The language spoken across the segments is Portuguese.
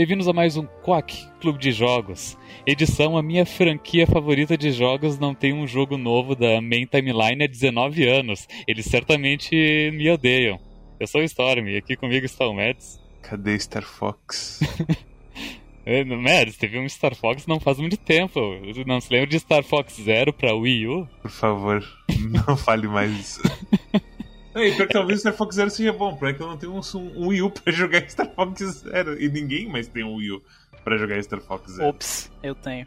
Bem-vindos a mais um Quack Clube de Jogos. Edição A minha franquia favorita de jogos não tem um jogo novo da main timeline há 19 anos. Eles certamente me odeiam. Eu sou o Storm e aqui comigo está o Mads. Cadê Star Fox? É, Mads, teve um Star Fox não faz muito tempo. Não se lembra de Star Fox Zero pra Wii U? Por favor, não fale mais isso. É, e pior que talvez Star Fox Zero seja bom, porque eu não tenho um, um Wii U pra jogar Star Fox Zero. E ninguém mais tem um Wii U pra jogar Star Fox Zero. Ops, eu tenho.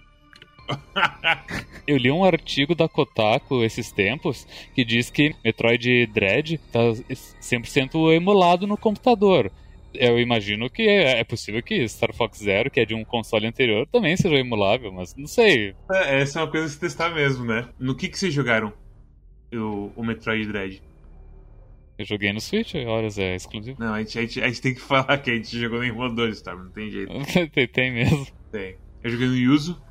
Eu li um artigo da Kotaku esses tempos que diz que Metroid Dread tá 100% emulado no computador. Eu imagino que é, é possível que Star Fox Zero, que é de um console anterior, também seja emulável, mas não sei. É, essa é uma coisa a se testar mesmo, né? No que, que vocês jogaram o, o Metroid Dread? Eu joguei no Switch, horas é exclusivo. Não, a gente, a, gente, a gente tem que falar que a gente jogou no emulador, tá? Não tem jeito. tem, tem mesmo. Tem. Eu joguei no Yuzu,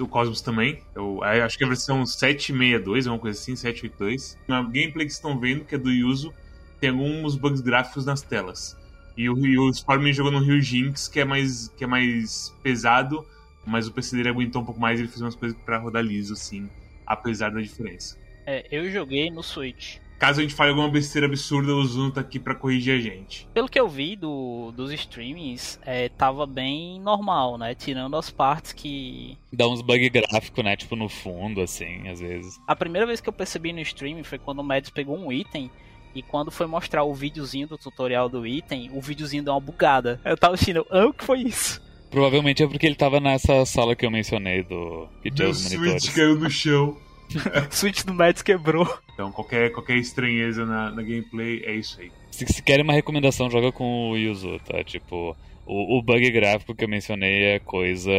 o Cosmos também. Eu, eu acho que é a versão 762, uma coisa assim, 782. Na gameplay que vocês estão vendo, que é do Yuzu, tem alguns bugs gráficos nas telas. E o, e o Storm jogou no Rio Jinx, que é mais, que é mais pesado, mas o PC dele aguentou um pouco mais e ele fez umas coisas pra rodar liso, assim, apesar da diferença. É, eu joguei no Switch. Caso a gente fale alguma besteira absurda, o Zuno tá aqui pra corrigir a gente. Pelo que eu vi do, dos streamings, é, tava bem normal, né? Tirando as partes que. Dá uns bug gráfico, né? Tipo no fundo, assim, às vezes. A primeira vez que eu percebi no streaming foi quando o Mads pegou um item e quando foi mostrar o videozinho do tutorial do item, o videozinho deu uma bugada. Eu tava assistindo, ah, o que foi isso? Provavelmente é porque ele tava nessa sala que eu mencionei do. que tinha Meu os monitores. Switch caiu no chão. o Switch do Mads quebrou. Então, qualquer, qualquer estranheza na, na gameplay é isso aí. Se, se querem uma recomendação, joga com o Yuzu, tá? Tipo, o, o bug gráfico que eu mencionei é coisa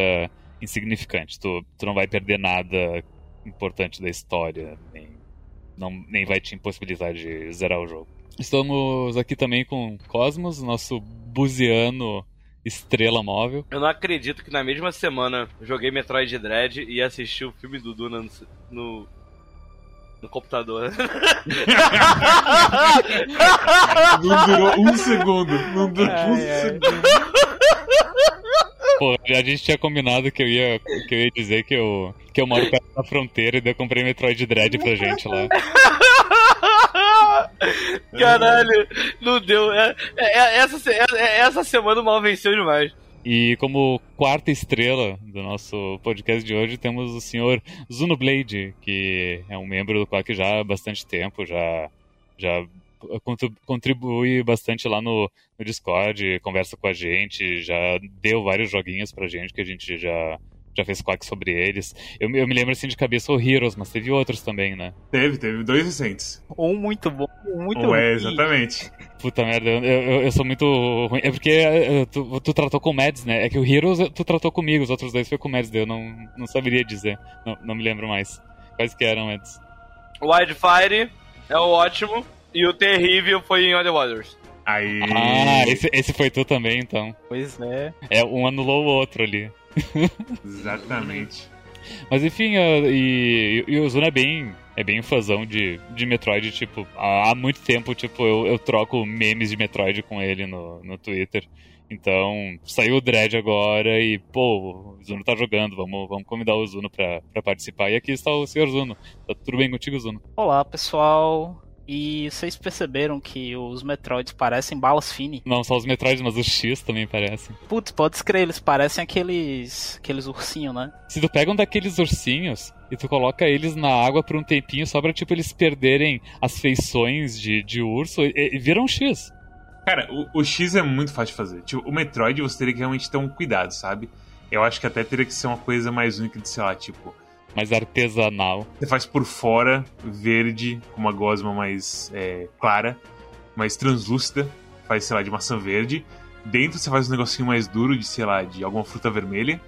insignificante. Tu, tu não vai perder nada importante da história, nem, não, nem vai te impossibilitar de zerar o jogo. Estamos aqui também com Cosmos, nosso buziano estrela móvel. Eu não acredito que na mesma semana eu joguei Metroid Dread e assisti o filme do Duna no, no, no computador. Não durou um segundo. Não durou Ai, um ai. segundo. Pô, a gente tinha combinado que eu ia, que eu ia dizer que eu, que eu moro perto da fronteira e daí eu comprei Metroid Dread pra gente lá. Caralho, não deu. É, é- é- essa, se- é- essa semana o mal venceu demais. E como quarta estrela do nosso podcast de hoje, temos o senhor Zuno Blade, que é um membro do Quack já há bastante tempo, já, já contri- contribui bastante lá no, no Discord, conversa com a gente, já deu vários joguinhos pra gente que a gente já, já fez Quack sobre eles. Eu, me- eu me lembro assim de cabeça o Heroes, mas teve outros também, né? Teve, teve dois recentes. Um muito bom, um muito é, ruim. exatamente. Puta merda, eu, eu, eu sou muito ruim. É porque eh, tu, tu tratou com o Mads, né? É que o Heroes tu tratou comigo, os outros dois foi com o Mads, eu não, não saberia dizer. Não, não me lembro mais. Quais que eram, Mads? O Wildfire é o ótimo e o terrível foi em Other Waters. Aí. Ah, esse, esse foi tu também, então. Pois é. É, um anulou o outro ali. Exatamente. Mas enfim, e, e o Zuna é bem, é bem fãzão de, de Metroid, tipo, há, há muito tempo, tipo, eu, eu troco memes de Metroid com ele no, no Twitter. Então, saiu o Dread agora e, pô, o Zuno tá jogando, vamos, vamos convidar o Zuno pra, pra participar. E aqui está o senhor Zuno. Tá tudo bem contigo, Zuno? Olá, pessoal. E vocês perceberam que os Metroids parecem balas fini? Não só os Metroids, mas os X também parecem. Putz, pode crer, eles parecem aqueles aqueles ursinhos, né? Se tu pega um daqueles ursinhos e tu coloca eles na água por um tempinho só pra, tipo, eles perderem as feições de, de urso, e, e viram um X. Cara, o, o X é muito fácil de fazer. Tipo, o Metroid você teria que realmente ter um cuidado, sabe? Eu acho que até teria que ser uma coisa mais única de, sei lá, tipo. Mais artesanal. Você faz por fora, verde, com uma gosma mais é, clara, mais translúcida, faz, sei lá, de maçã verde. Dentro você faz um negocinho mais duro de, sei lá, de alguma fruta vermelha.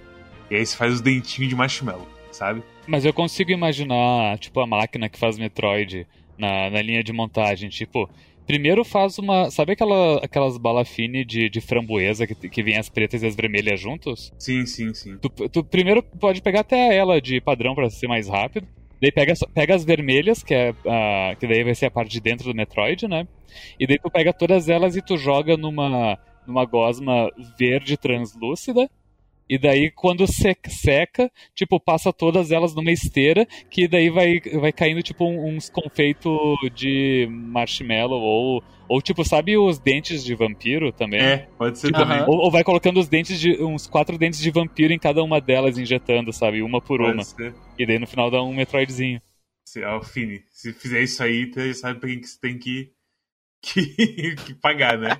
E aí você faz os dentinhos de marshmallow, sabe? Mas eu consigo imaginar, tipo, a máquina que faz Metroid na, na linha de montagem. Tipo, primeiro faz uma. Sabe aquela, aquelas balafine de, de framboesa que, que vem as pretas e as vermelhas juntos? Sim, sim, sim. Tu, tu primeiro pode pegar até ela de padrão pra ser mais rápido. Daí pega, pega as vermelhas, que, é, ah, que daí vai ser a parte de dentro do Metroid, né? E daí tu pega todas elas e tu joga numa, numa gosma verde translúcida. E daí, quando seca, tipo, passa todas elas numa esteira, que daí vai, vai caindo, tipo, uns confeitos de marshmallow, ou, ou, tipo, sabe os dentes de vampiro também? É, pode ser Tipo, também. ou, ou vai colocando os dentes de. uns quatro dentes de vampiro em cada uma delas, injetando, sabe? Uma por uma. Pode ser. E daí no final dá um Metroidzinho. Se, Alfine, se fizer isso aí, já sabe pra quem que você tem que, que, que pagar, né?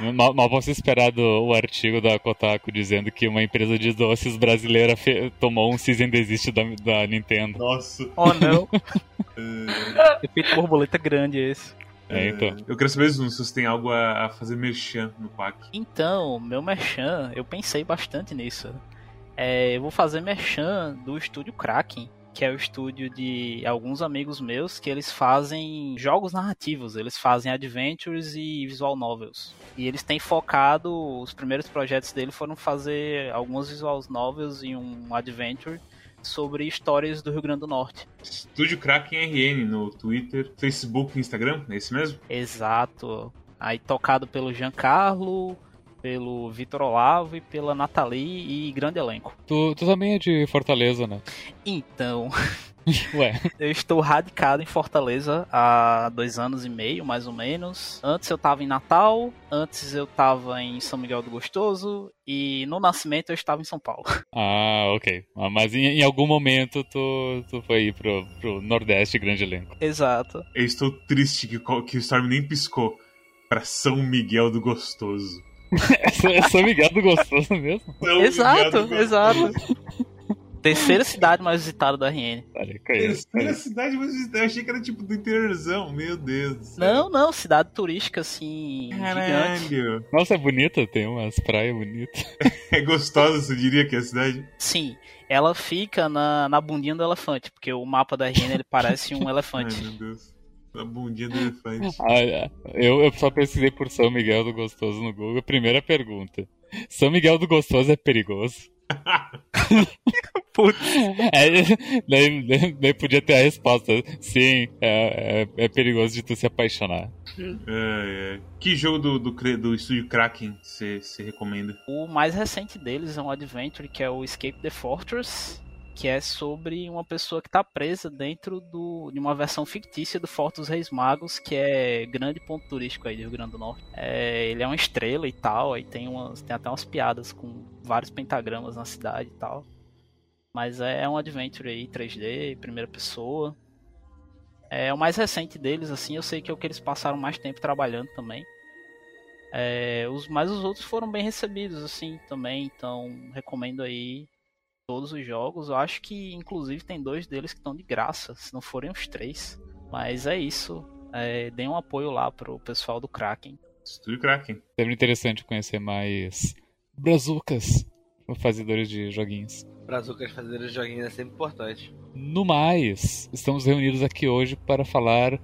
Mal, mal posso esperar do o artigo da Kotaku dizendo que uma empresa de doces brasileira fe- tomou um season desist da, da Nintendo. Nossa. Oh não, eh, efeito borboleta grande esse. É, então. Eu quero saber, se você tem algo a, a fazer merchan no PAC. Então, meu merchan, eu pensei bastante nisso. É, eu vou fazer merchan do estúdio Kraken, que é o estúdio de alguns amigos meus que eles fazem jogos narrativos, eles fazem adventures e visual novels. E eles têm focado, os primeiros projetos dele foram fazer alguns visual novels e um adventure sobre histórias do Rio Grande do Norte. Estúdio Kraken RN no Twitter, Facebook e Instagram, é esse mesmo? Exato. Aí tocado pelo Giancarlo, pelo Vitor Olavo e pela Nathalie e grande elenco. Tu, tu também é de Fortaleza, né? Então, Ué, eu estou radicado em Fortaleza há dois anos e meio, mais ou menos. Antes eu estava em Natal, antes eu estava em São Miguel do Gostoso e no nascimento eu estava em São Paulo. ah, ok. Ah, Mas em, em algum momento tu, tu foi ir pro, pro Nordeste Grande Elenco. Exato. Eu estou triste que, o- que o Storm nem piscou pra São Miguel do Gostoso. É São Miguel do Gostoso mesmo? Exato, Gostoso. exato. Terceira cidade mais visitada da RN. Terceira cidade, mas eu achei que era tipo do interiorzão. Meu Deus do céu. Não, não, cidade turística assim, gigante. Caralho. Nossa, é bonita, tem umas praias bonitas. É gostosa, você diria que é a cidade? Sim, ela fica na, na bundinha do elefante, porque o mapa da RN ele parece um Ai, elefante. meu Deus. A bundinha do elefante. Ah, eu, eu só pesquisei por São Miguel do Gostoso no Google. Primeira pergunta. São Miguel do Gostoso é perigoso? Putz. É, daí, daí- podia ter a resposta. Sim, é, é, é perigoso de tu se apaixonar. É, é. Que jogo do, do, do estúdio Kraken você recomenda? O mais recente deles é um adventure que é o Escape the Fortress, que é sobre uma pessoa que está presa dentro do, de uma versão fictícia do Forte dos Reis Magos, que é grande ponto turístico aí do Rio Grande do Norte. É, ele é uma estrela e tal, aí tem, umas, tem até umas piadas com vários pentagramas na cidade e tal. Mas é um adventure aí, 3D, primeira pessoa. É o mais recente deles, assim, eu sei que é o que eles passaram mais tempo trabalhando também. É, os, mas os outros foram bem recebidos, assim, também, então recomendo aí todos os jogos. Eu acho que, inclusive, tem dois deles que estão de graça, se não forem os três. Mas é isso. É, deem um apoio lá pro pessoal do Kraken. Estúdio Kraken. Sempre interessante conhecer mais brazucas, fazedores de joguinhos. Brazucas fazendo joguinhos é sempre importante. No mais, estamos reunidos aqui hoje para falar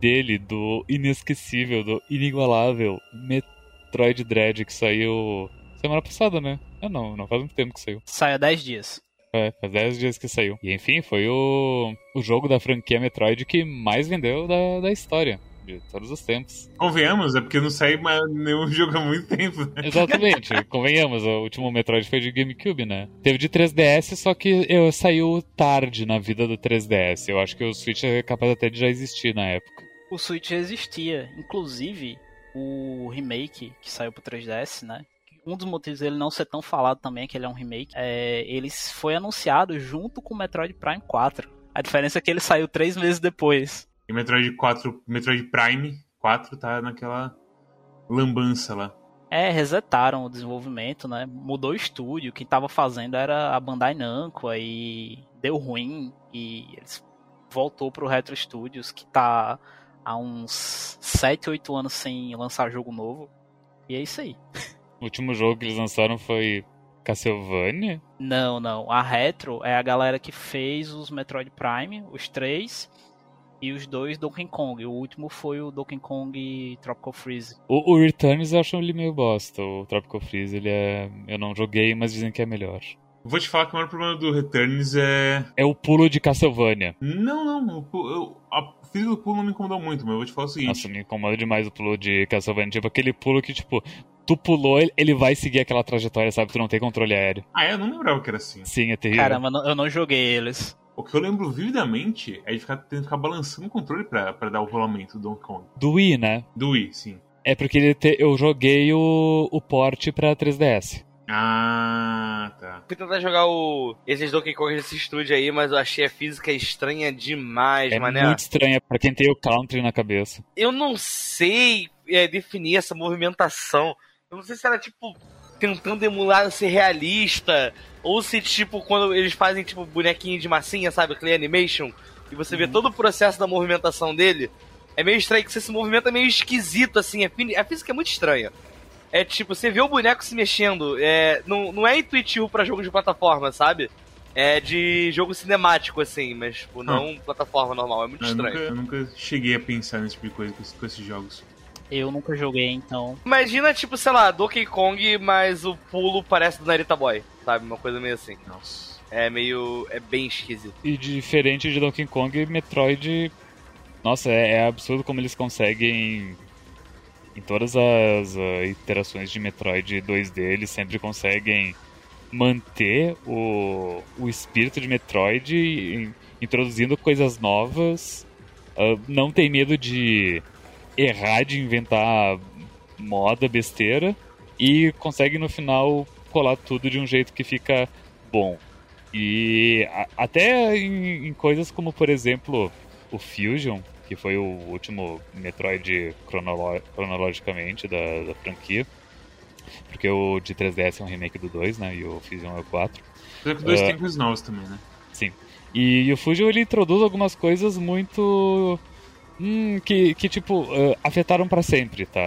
dele, do inesquecível, do inigualável Metroid Dread que saiu semana passada, né? Ah, não, não faz muito tempo que saiu. Sai há 10 dias. É, faz 10 dias que saiu. E enfim, foi o, o jogo da franquia Metroid que mais vendeu da, da história, de todos os tempos. Convenhamos, é porque não sai mais nenhum jogo há muito tempo, né? Exatamente, convenhamos, o último Metroid foi de GameCube, né? Teve de 3DS, só que eu, saiu tarde na vida do 3DS. Eu acho que o Switch é capaz até de já existir na época. O Switch já existia, inclusive o remake que saiu pro 3DS, né? Um dos motivos dele não ser tão falado também é que ele é um remake. É, ele foi anunciado junto com o Metroid Prime 4. A diferença é que ele saiu três meses depois. E Metroid 4, Metroid Prime 4 tá naquela lambança lá. É, resetaram o desenvolvimento, né? Mudou o estúdio. Quem tava fazendo era a Bandai Namco, aí deu ruim e eles voltou pro Retro Studios, que tá há uns 7, 8 anos sem lançar jogo novo. E é isso aí. O último jogo que eles lançaram foi Castlevania? Não, não. A Retro é a galera que fez os Metroid Prime, os três, e os dois Donkey Kong. O último foi o Donkey Kong Tropical Freeze. O, o Returns eu acho ele meio bosta. O Tropical Freeze, ele é. Eu não joguei, mas dizem que é melhor. Vou te falar que o maior problema do Returns é. É o pulo de Castlevania. Não, não. O, eu, a física do pulo não me incomodou muito, mas eu vou te falar o seguinte. Nossa, me incomoda demais o pulo de Castlevania. Tipo, aquele pulo que, tipo, tu pulou, ele- vai seguir aquela trajetória, sabe? Tu não tem controle aéreo. Ah, é? Eu não lembrava que era assim. Sim, é terrível. Caramba, eu não- eu não joguei eles. O que eu lembro vividamente é de ficar, ter que ficar balançando o controle pra, pra dar o rolamento do Donkey Kong. Do Wii, né? Do Wii, sim. É porque ele te- eu joguei o, o port pra 3DS. Ah, tá. Fui tentar jogar o... esses Donkey Kong desse estúdio aí, mas eu achei a física estranha demais, É mané. muito estranha pra quem tem o country na cabeça. Eu não sei é, definir essa movimentação. Eu não sei se era tipo tentando emular ser realista ou se tipo quando eles fazem tipo bonequinho de massinha, sabe, clay animation, e você vê todo o processo da movimentação dele. É meio estranho que esse movimento é meio esquisito assim, a física é muito estranha. É tipo, você vê o boneco se mexendo, é, não, não é intuitivo pra jogo de plataforma, sabe? É de jogo cinemático, assim, mas tipo, não plataforma normal, é muito Eu nunca, estranho. eu nunca cheguei a pensar nesse tipo de coisa com, esses- com esses jogos. Eu nunca joguei, então. Imagina, tipo, sei lá, Donkey Kong, mas o pulo parece do Narita Boy, sabe? Uma coisa meio assim. Nossa. É meio. É bem esquisito. E diferente de Donkey Kong, Metroid. Nossa, é, é absurdo como eles conseguem. Em todas as ah, iterações de Metroid 2D, eles sempre conseguem manter o, o espírito de Metroid, in- introduzindo coisas novas. ah, não tem medo de errar, de inventar moda, besteira. E consegue no final colar tudo de um jeito que fica bom. E a- até em, em coisas como, por exemplo, o Fusion, que foi o último Metroid cronolo- cronologicamente da, da franquia. Porque o de 3DS é um remake do 2, né? E o Fusion é o 4. Apesar que o dois É. tem coisas novas também, né? Sim. E, e o Fusion ele introduz algumas coisas muito. hum, que, que, tipo, eh, afetaram pra sempre, tá?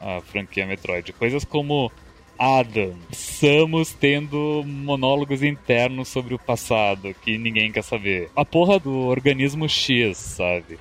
A franquia Metroid. Coisas como Adam, Samus tendo monólogos internos sobre o passado que ninguém quer saber. A porra do organismo X, sabe?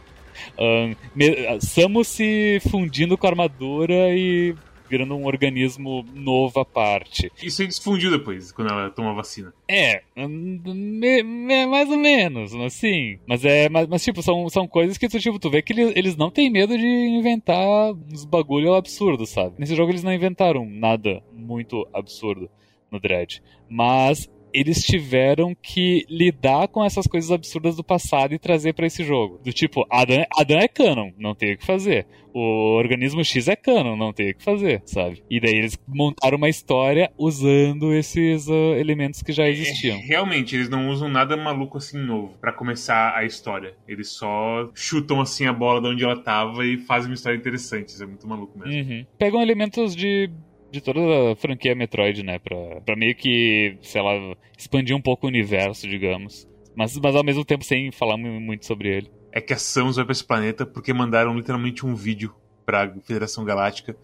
Ahn, me- Samus se fundindo com a armadura e virando um organismo novo à parte. Isso aí desfundiu depois, quando ela toma a vacina. É, me- me- mais ou menos, assim. Mas é, mas, mas, tipo, são, são coisas que tu, tipo, tu vê que eles, eles não têm medo de inventar uns bagulho absurdo, sabe? Nesse jogo eles não inventaram nada muito absurdo no Dread. Mas eles tiveram que lidar com essas coisas absurdas do passado e trazer pra esse jogo. Do tipo, Adam, Adam é canon, não tem o que fazer. O organismo X é canon, não tem o que fazer, sabe? E daí eles montaram uma história usando esses ah, elementos que já existiam. É, realmente, eles não usam nada maluco assim novo pra começar a história. Eles só chutam assim a bola de onde ela tava e fazem uma história interessante. Isso é muito maluco mesmo. Uhum. Pegam elementos de, de toda a franquia Metroid, né? Pra, pra meio que, sei lá, expandir um pouco o universo, digamos. Mas, mas ao mesmo tempo sem falar mu- muito sobre ele. É que a Samus vai pra esse planeta porque mandaram literalmente um vídeo pra Federação Galáctica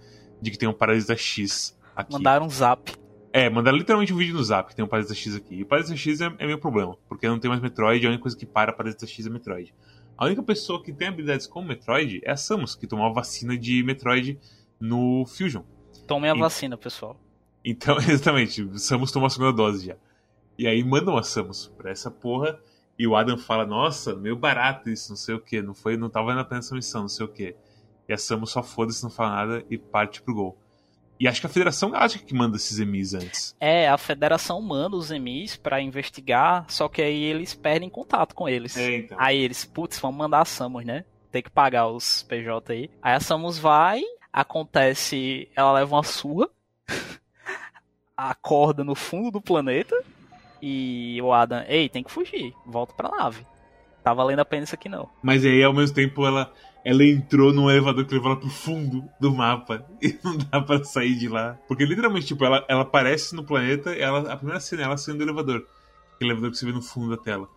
de que tem um Parasita X aqui. Mandaram um zap. É, mandaram literalmente um vídeo no zap que tem um Parasita X aqui. E o Parasita X é, é meu problema, porque não tem mais Metroid, a única coisa que para Parasita X é Metroid. A única pessoa que tem habilidades como Metroid é a Samus, que tomou a vacina de Metroid no Fusion. Tomem a E- vacina, pessoal. Então, exatamente, Samus tomou a segunda dose já. E aí mandam a Samus pra essa porra, e o Adam fala, nossa, meio barato isso, não sei o que, não foi, não tava valendo a pena essa missão, não sei o que. E a Samus só foda-se, não fala nada e parte pro gol. E acho que a Federação Galáctica que manda esses emis antes. É, a federação manda os emis pra investigar, só que aí eles perdem contato com eles. É, então. Aí eles, putz, vamos mandar a Samus, né? Tem que pagar os PJ aí. Aí a Samus vai, acontece, ela leva uma surra, acorda no fundo do planeta e o Adam, ei, tem que fugir, volta pra nave. Tá valendo a pena isso aqui não. Mas aí, ao mesmo tempo, ela, ela entrou num elevador que levou ela pro fundo do mapa. E não dá pra sair de lá. Porque literalmente, tipo, ela, ela aparece no planeta, ela, a primeira cena é ela saindo do elevador. Aquele elevador que você vê no fundo da tela.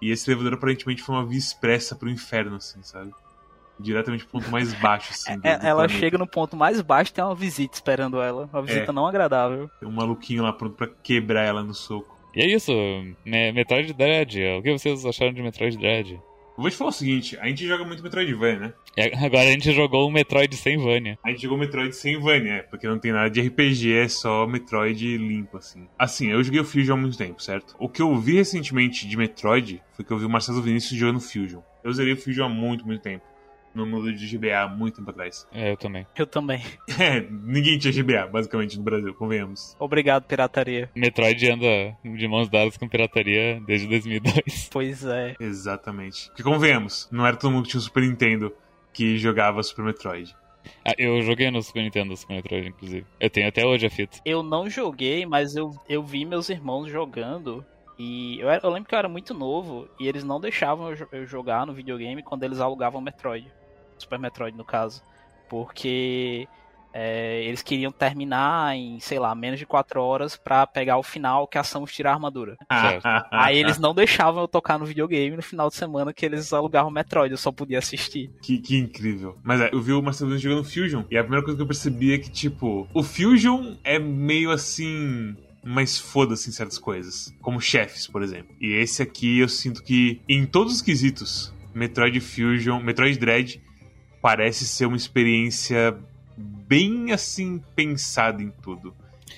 E esse elevador aparentemente foi uma via expressa pro inferno, assim, sabe? Diretamente pro ponto mais baixo, assim. do- É, do ela planeta. chega no ponto mais baixo tem uma visita esperando ela. Uma visita É. não agradável. Tem um maluquinho lá pronto pra quebrar ela no soco. E é isso, Me- Metroid Dread. O que vocês acharam de Metroid Dread? Eu vou te falar o seguinte, a gente joga muito Metroidvania, né? E agora a gente jogou um Metroid sem Vania. A gente jogou Metroid sem Vania, é, porque não tem nada de RPG, é só Metroid limpo, assim. Assim, eu joguei o Fusion há muito tempo, certo? O que eu vi recentemente de Metroid foi que eu vi o Marcelo Vinícius jogando Fusion. Eu zerei o Fusion há muito, muito tempo. No mundo de GBA muito tempo atrás. É, eu também. Eu também. É, ninguém tinha GBA, basicamente, no Brasil, convenhamos. Obrigado, pirataria. Metroid anda de mãos dadas com pirataria desde 2002. Pois é. Exatamente. Porque convenhamos, não era todo mundo que tinha o Super Nintendo que jogava Super Metroid. Ah, eu joguei no Super Nintendo o Super Metroid, inclusive. Eu tenho até hoje a fita. Eu não joguei, mas eu, eu vi meus irmãos jogando. E eu, era- eu lembro que eu era muito novo e eles não deixavam eu, eu jogar no videogame quando eles alugavam Metroid. Super Metroid, no caso. Porque é, eles queriam terminar em, sei lá, menos de 4 horas pra pegar o final que a Samus tira a armadura. Aí eles não deixavam eu tocar no videogame no final de semana que eles alugavam Metroid, eu só podia assistir. Que, que incrível. Mas é, eu vi o Marcelo Bruno jogando Fusion, e a primeira coisa que eu percebi é que, tipo, o Fusion é meio assim. Mas foda-se em certas coisas. Como chefes, por exemplo. E esse aqui eu sinto que, em todos os quesitos, Metroid Fusion, Metroid Dread, parece ser uma experiência bem assim pensada em tudo.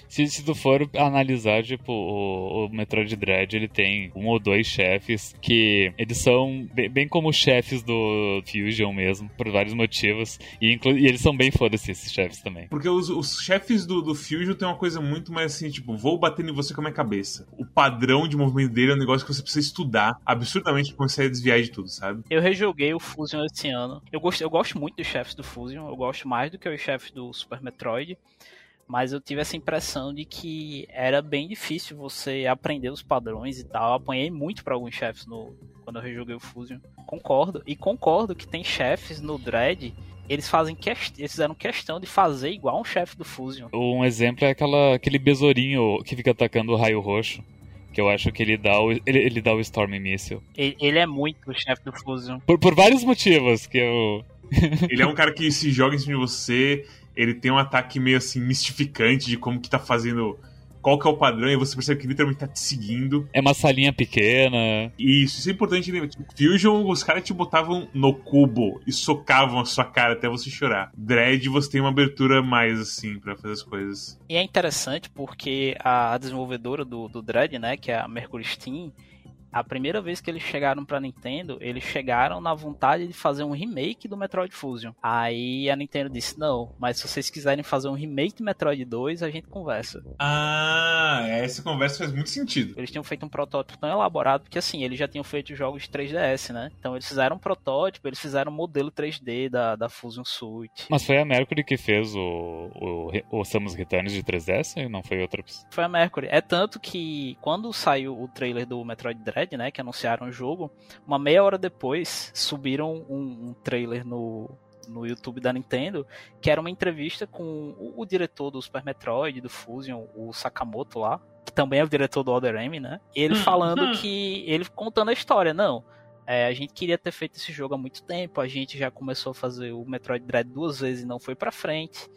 Se, se tu for analisar, tipo, o, o Metroid Dread, ele tem um ou dois chefes que eles são bem, bem como os chefes do Fusion mesmo, por vários motivos. E, e eles são bem foda-se, esses chefes também. Porque os, os chefes do, do Fusion tem uma coisa muito mais assim, tipo, vou bater em você com a minha cabeça. O padrão de movimento dele é um negócio que você precisa estudar absurdamente pra a desviar de tudo, sabe? Eu rejoguei o Fusion esse ano. Eu gosto, eu gosto muito dos chefes do Fusion, eu gosto mais do que os chefes do Super Metroid. Mas eu tive essa impressão de que era bem difícil você aprender os padrões e tal. Eu apanhei muito pra alguns chefes no, quando eu rejoguei o Fusion. Concordo. E concordo que tem chefes no Dread. Eles fazem quest... eles fizeram questão de fazer igual um chefe do Fusion. Um exemplo é aquela, aquele besourinho que fica atacando o raio roxo. Que eu acho que ele dá o, ele, ele dá o Storm Missile. Ele, ele é muito o chefe do Fusion. Por, por vários motivos que eu. Ele é um cara que se joga em cima de você, ele tem um ataque meio assim mistificante de como que tá fazendo. Qual que é o padrão, e você percebe que literalmente tá te seguindo. É uma salinha pequena. E isso, isso é importante lembrar. Tipo, Fusion, os caras te botavam no cubo e socavam a sua cara até você chorar. Dread, você tem uma abertura mais assim pra fazer as coisas. E é interessante porque a desenvolvedora do, do Dread, né, que é a Mercury Steam, a primeira vez que eles chegaram pra Nintendo, eles chegaram na vontade de fazer um remake do Metroid Fusion. Aí a Nintendo disse: Não, mas se vocês quiserem fazer um remake do Metroid 2, a gente conversa. Ah, essa conversa faz muito sentido. Eles tinham feito um protótipo tão elaborado, porque assim, eles já tinham feito jogos de 3DS, né? Então eles fizeram um protótipo, eles fizeram um modelo 3D da, da Fusion Suite. Mas foi a Mercury que fez o, o, o Samus Returns de 3DS? Não foi outra pessoa? Foi a Mercury. É tanto que quando saiu o trailer do Metroid Dread, né, que anunciaram o jogo, uma meia hora depois subiram um, um trailer no, no YouTube da Nintendo, que era uma entrevista com o, o diretor do Super Metroid, do Fusion, o Sakamoto lá, que também é o diretor do Other M, né? Ele falando que ele contando a história, não. É, a gente queria ter feito esse jogo há muito tempo, a gente já começou a fazer o Metroid Dread duas vezes e não foi pra frente.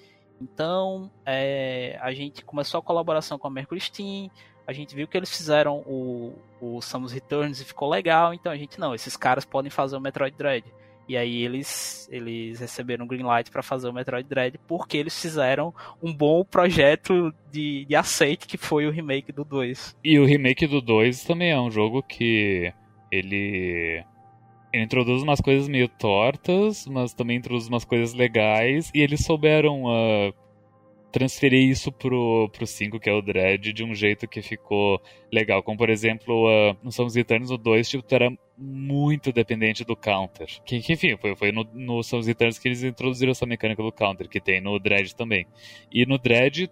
Então, é, a gente começou a colaboração com a Mercury Steam, a gente viu que eles fizeram o, o Samus Returns e ficou legal, então a gente, não, esses caras podem fazer o Metroid Dread. E aí eles, eles receberam green light para fazer o Metroid Dread porque eles fizeram um bom projeto de, de aceite que foi o remake do 2. E o remake do 2 também é um jogo que ele, ele introduz umas coisas meio tortas, mas também introduz umas coisas legais, e eles souberam uh, transferir isso pro, pro 5, que é o Dread, de um jeito que ficou legal. Como, por exemplo, uh, no Samus Returns, o 2, tipo, tu era muito dependente do counter. Que, que enfim, foi, foi no, no Returns que eles introduziram essa mecânica do counter, que tem no Dread também. E no Dread,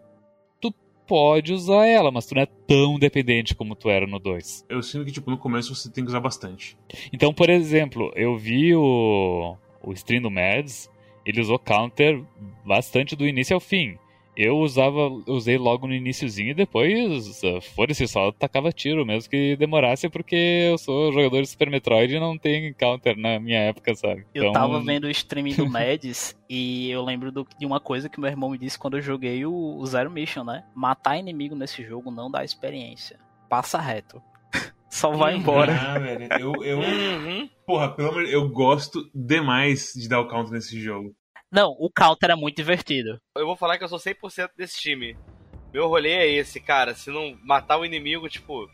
tu pode usar ela, mas tu não é tão dependente como tu era no 2. Eu sinto que, tipo, no começo você tem que usar bastante. Então, por exemplo, eu vi o, o stream do Mads, ele usou counter bastante do início ao fim. Eu usava, usei logo no iníciozinho e depois, uh, foda-se, só tacava tiro, mesmo que demorasse, porque eu sou jogador de Super Metroid e não tem counter na minha época, sabe? Eu Então, tava vendo o streaming do Mads e eu lembro do- de uma coisa que meu irmão me disse quando eu joguei o, o Zero Mission, né? Matar inimigo nesse jogo não dá experiência. Passa reto. Só vai Uhum. embora. Ah, velho, eu, eu. Uhum. Porra, pelo amor eu gosto demais de dar o counter nesse jogo. Não, o counter é muito divertido. Eu vou falar que eu sou 100% desse time. Meu rolê é esse, cara. Se não matar o inimigo, tipo.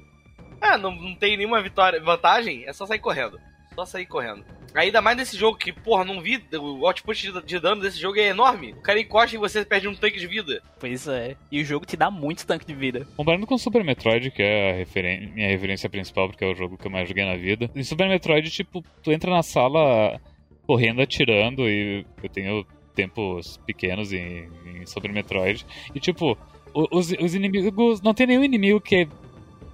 Ah, não, não tem nenhuma vitória, vantagem, é só sair correndo. Só sair correndo. Ainda mais nesse jogo que, porra, não vi. O output de, de dano desse jogo é enorme. O cara encosta e você perde um tanque de vida. Pois é. E o jogo te dá muito tanque de vida. Comparando com Super Metroid, que é a referen- minha referência principal, porque é o jogo que eu mais joguei na vida. Em Super Metroid, tipo, tu entra na sala correndo, atirando, e eu tenho tempos pequenos em, em Super Metroid. E, tipo, os, os inimigos. Não tem nenhum inimigo que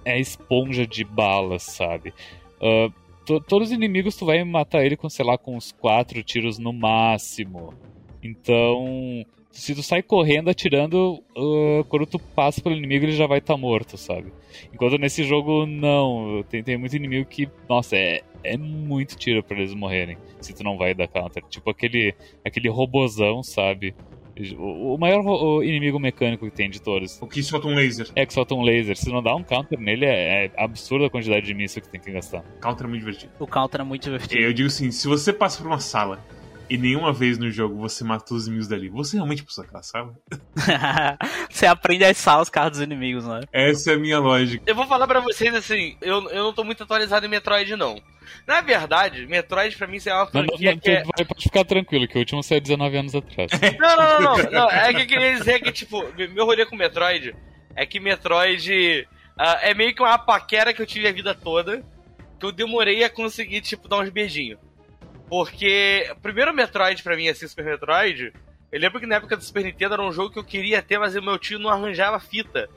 é, esponja de balas, sabe? Ah, to- todos os inimigos tu vai matar ele com, sei lá, com uns quatro tiros no máximo. Então, se tu sai correndo atirando, ah, quando tu passa pelo inimigo ele já vai estar morto, sabe? Enquanto nesse jogo, não. Tem, tem muito inimigo que, nossa, é, é muito tiro pra eles morrerem. Se tu não vai dar counter. Tipo aquele, aquele robozão, sabe? O, o maior o inimigo mecânico que tem de todos. O que solta um laser. É que solta um laser. Se não dá um counter nele, é, é absurda a quantidade de míssil que tem que gastar. Counter é muito divertido. O counter é muito divertido. Eu digo assim, se você passa por uma sala e nenhuma vez no jogo você matou os inimigos dali, você realmente precisa aquela sala? Você aprende a assar os carros dos inimigos, né? Essa é a minha lógica. Eu vou falar pra vocês assim, eu, eu não tô muito atualizado em Metroid, não. Na verdade, Metroid pra mim é uma Não, não, franquia não, que é. vai- pode ficar tranquilo, que o último saiu 19 anos atrás. Não, não, não, não, não. É que eu queria dizer que, tipo, meu rolê com Metroid é que Metroid ah, é meio que uma paquera que eu tive a vida toda, que eu demorei a conseguir, tipo, dar uns beijinhos. Porque o primeiro Metroid pra mim, assim, Super Metroid, eu lembro que na época do Super Nintendo era um jogo que eu queria ter, mas o meu tio não arranjava fita.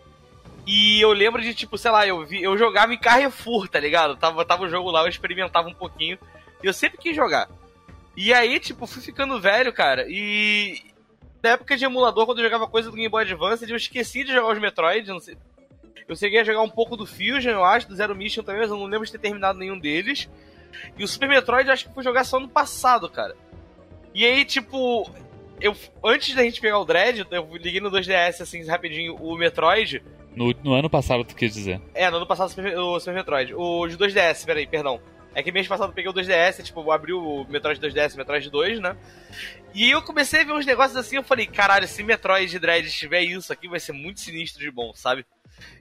E eu lembro de, tipo, sei lá, eu, vi, eu jogava em Carrefour, tá ligado? Tava, tava o jogo lá, eu experimentava um pouquinho. E eu sempre quis jogar. E aí, tipo, fui ficando velho, cara, e. Na época de emulador, quando eu jogava coisa do Game Boy Advance, eu esqueci de jogar os Metroid, não sei. Eu cheguei a jogar um pouco do Fusion, eu acho, do Zero Mission também, mas eu não lembro de ter terminado nenhum deles. E o Super Metroid eu acho que fui jogar só no passado, cara. E aí, tipo, eu antes da gente pegar o Dread, eu liguei no 2DS assim rapidinho o Metroid. No, no ano passado, tu quis dizer. É, no ano passado o Super, Metroid. O de 2DS, peraí, perdão. É que mês passado eu peguei o 2DS, tipo, abri o Metroid 2DS, Metroid 2, né? E eu comecei a ver uns negócios assim, eu falei, caralho, se Metroid Dread tiver isso aqui, vai ser muito sinistro de bom, sabe?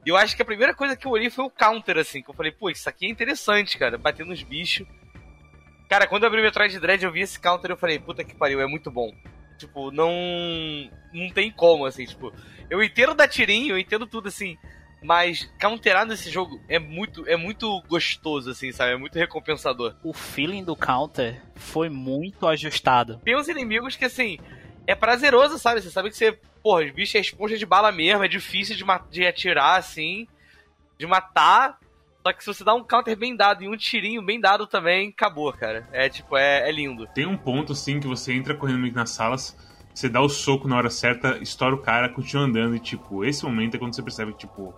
E eu acho que a primeira coisa que eu olhei foi o counter, assim, que eu falei, pô, isso aqui é interessante, cara, bater nos bichos. Cara, quando eu abri o Metroid Dread, eu vi esse counter e eu falei, puta que pariu, é muito bom. Tipo, não. Não tem como, assim, tipo. Eu entendo dar tirinho, eu entendo tudo, assim. Mas counterar nesse jogo é muito, é muito gostoso, assim, sabe? É muito recompensador. O feeling do counter foi muito ajustado. Tem uns inimigos que, assim, é prazeroso, sabe? Você sabe que você, porra, os bichos é esponja de bala mesmo, é difícil de, de atirar, assim, de matar. Só que se você dá um counter bem dado e um tirinho bem dado também, acabou, cara. É tipo, é, é lindo. Tem um ponto, assim, que você entra correndo nas salas, você dá o soco na hora certa, estoura o cara, continua andando, e, tipo, esse momento é quando você percebe que, tipo,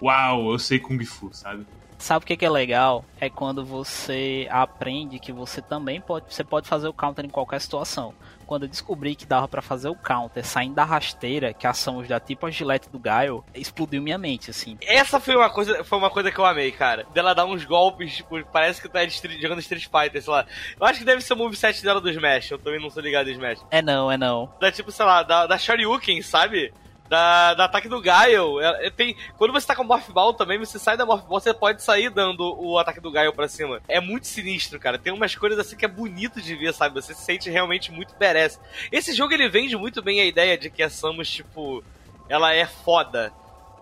uau, eu sei Kung Fu, sabe? Sabe o que, que é legal? É quando você aprende que você também pode, você pode fazer o counter em qualquer situação. Quando eu descobri que dava pra fazer o counter saindo da rasteira, que ação já tipo a gilete do Gaio, explodiu minha mente, assim. Essa foi uma coisa, foi uma coisa que eu amei, cara. Dela dar uns golpes, tipo, parece que tá jogando Street Fighter, sei lá. Eu acho que deve ser o moveset dela do Smash, eu também não sou ligado em Smash. É não, é não. Da tipo, sei lá, da, da Shoryuken, sabe? Da, da ataque do Gaio. É- é- tem, quando você tá com Morph Ball também, você sai da Morph Ball, você pode sair dando o ataque do Gaio pra cima. É muito sinistro, cara. Tem umas coisas assim que é bonito de ver, sabe? Você se sente realmente muito badass. Esse jogo ele vende muito bem a ideia de que a Samus, tipo, ela é foda.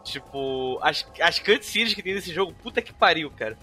Tipo, as, as cutscenes que tem nesse jogo, puta que pariu, cara.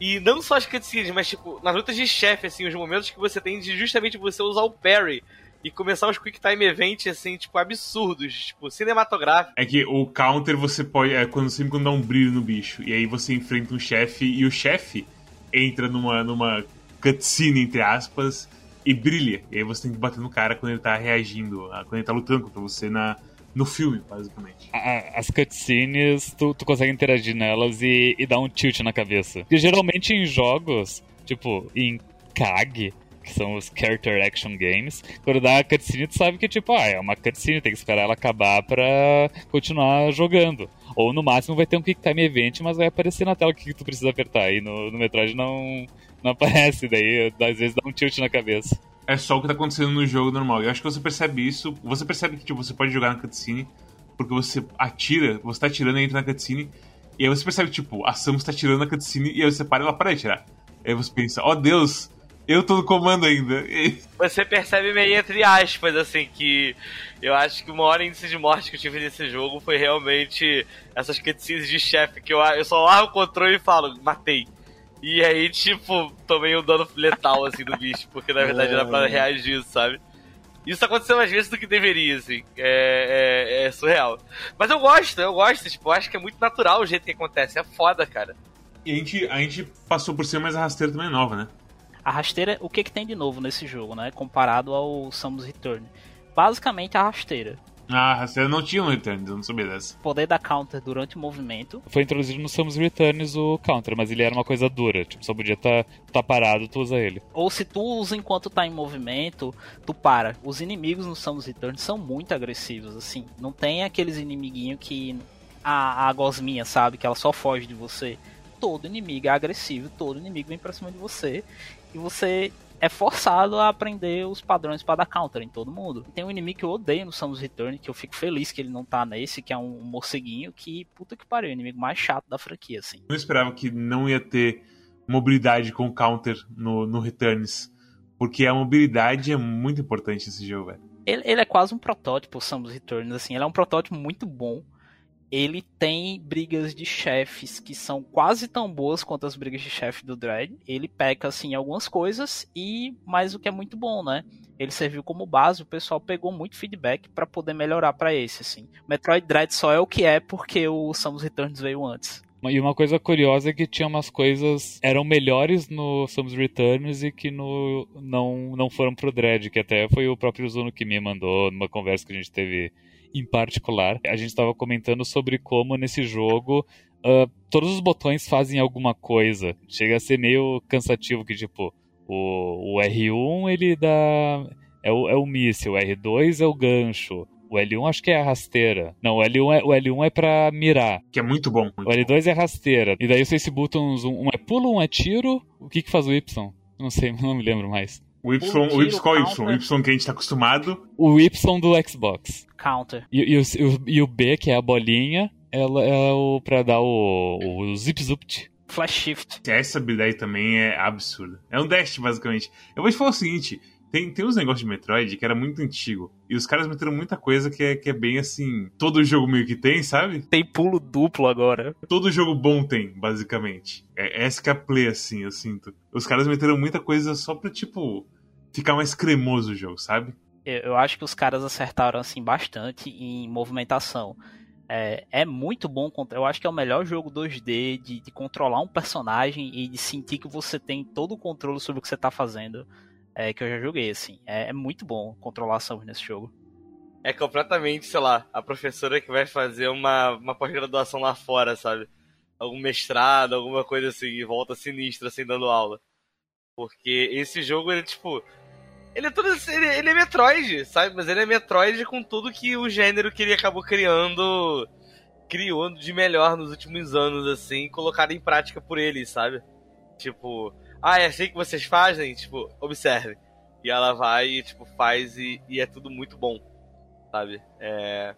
E não só as cutscenes, mas tipo, nas lutas de chefe, assim, os momentos que você tem de justamente você usar o parry e começar os quick time events, assim, tipo, absurdos, tipo, cinematográficos. É que o counter você pode. É quando sempre quando dá um brilho no bicho. E aí você enfrenta um chefe e o chefe entra numa, numa cutscene, entre aspas, e brilha. E aí você tem que bater no cara quando ele tá reagindo, a- quando ele tá lutando contra você na, no filme, basicamente. A- a- As cutscenes, tu, tu consegue interagir nelas e, e dar um tilt na cabeça. Porque geralmente em jogos, tipo, em KAG, que são os Character Action Games, quando dá a cutscene, tu sabe que, tipo, ah, é uma cutscene, tem que esperar ela acabar pra continuar jogando. Ou no máximo vai ter um Quick Time Event, mas vai aparecer na tela o que tu precisa apertar. E no, no Metroid não, não aparece, daí às vezes dá um tilt na cabeça. É só o que tá acontecendo no jogo normal. Eu acho que você percebe isso. Você percebe que tipo, você pode jogar na cutscene, porque você atira, você tá atirando e entra na cutscene. E aí você percebe, tipo, a Samus tá atirando na cutscene e aí você para e ela para de atirar. Aí você pensa, ó Deus, Eu tô no comando ainda. Você percebe meio entre aspas, assim, que eu acho que o maior índice de morte que eu tive nesse jogo foi realmente essas cutscenes de chefe, que eu, eu só largo o controle e falo, matei. E aí, tipo, tomei um dano letal, assim, do bicho, porque na verdade era pra reagir, sabe? Isso aconteceu mais vezes do que deveria, assim. É, é, é, surreal. Mas eu gosto, eu gosto, tipo, eu acho que é muito natural o jeito que acontece. É foda, cara. E a gente, a gente passou por cima, mas a rasteira também é nova, né? A rasteira, o que, que tem de novo nesse jogo, né? Comparado ao Samus Return. Basicamente a rasteira. Ah, a rasteira não tinha no Return, eu não sabia dessa. Poder da counter durante o movimento. Foi introduzido no Samus Returns o counter, mas ele era uma coisa dura. Tipo, só podia estar tá, tá parado, tu usa ele. Ou se tu usa enquanto tá em movimento, tu para. Os inimigos no Samus Returns são muito agressivos, assim. Não tem aqueles inimiguinhos que. A, a gosminha, sabe? Que ela só foge de você. Todo inimigo é agressivo, todo inimigo vem pra cima de você. E você é forçado a aprender os padrões para dar counter em todo mundo. Tem um inimigo que eu odeio no Samus Return, que eu fico feliz que ele não tá nesse, que é um morceguinho, que puta que pariu, é o inimigo mais chato da franquia, assim. Eu esperava que não ia ter mobilidade com counter no, no Returns, porque a mobilidade é muito importante nesse jogo, velho. Ele, ele é quase um protótipo, o Samus Returns, assim, ele é um protótipo muito bom ele tem brigas de chefes que são quase tão boas quanto as brigas de chefe do Dread. Ele peca assim algumas coisas e mais o que é muito bom, né? Ele serviu como base, o pessoal pegou muito feedback para poder melhorar para esse assim. Metroid Dread só é o que é porque o Samus Returns veio antes. E uma coisa curiosa é que tinha umas coisas eram melhores no Samus Returns e que no não não foram pro Dread, que até foi o próprio Zuno que me mandou numa conversa que a gente teve em particular. A gente estava comentando sobre como nesse jogo uh, todos os botões fazem alguma coisa. Chega a ser meio cansativo que, tipo, o, o R1 ele dá. É o, é o míssil, o R2 é o gancho. O L1 acho que é a rasteira. Não, o L1 é, o L1 é pra mirar. Que é muito bom. Muito o L2 bom. é rasteira. E daí os Face Buttons, um, um é pulo, um é tiro. O que que faz o Y? Não sei, não me lembro mais. O Y, o, Y qual o Y? O Y que a gente tá acostumado. O Y do Xbox. Counter. E, e, o, e o B, que é a bolinha, ela é o pra dar o, o zip zupt. Flash Shift. Essa habilidade também é absurda. É um dash, basicamente. Eu vou te falar o seguinte: tem, tem uns negócios de Metroid que era muito antigo. E os caras meteram muita coisa que é, que é bem assim. Todo jogo meio que tem, sabe? Tem pulo duplo agora. Todo jogo bom tem, basicamente. É essa que é a play, assim, eu sinto. Os caras meteram muita coisa só pra, tipo, ficar mais cremoso o jogo, sabe? Eu acho que os caras acertaram, assim, bastante em movimentação. É, é, muito bom. Eu acho que é o melhor jogo 2D de, de, controlar um personagem e de sentir que você tem todo o controle sobre o que você está fazendo é, que eu já joguei, assim. É, é muito bom controlar ação nesse jogo. É completamente, sei lá, a professora que vai fazer uma, uma pós-graduação lá fora, sabe? Algum mestrado, alguma coisa assim, e volta sinistra, assim, dando aula. Porque esse jogo, ele, tipo. Ele é todo. Ele, ele é Metroid, sabe? Mas ele é Metroid com tudo que o gênero que ele acabou criando. Criou de melhor nos últimos anos, assim, colocado em prática por ele, sabe? Tipo, ah, é assim que vocês fazem? Tipo, observe. E ela vai e, tipo, faz e, e é tudo muito bom, sabe? É...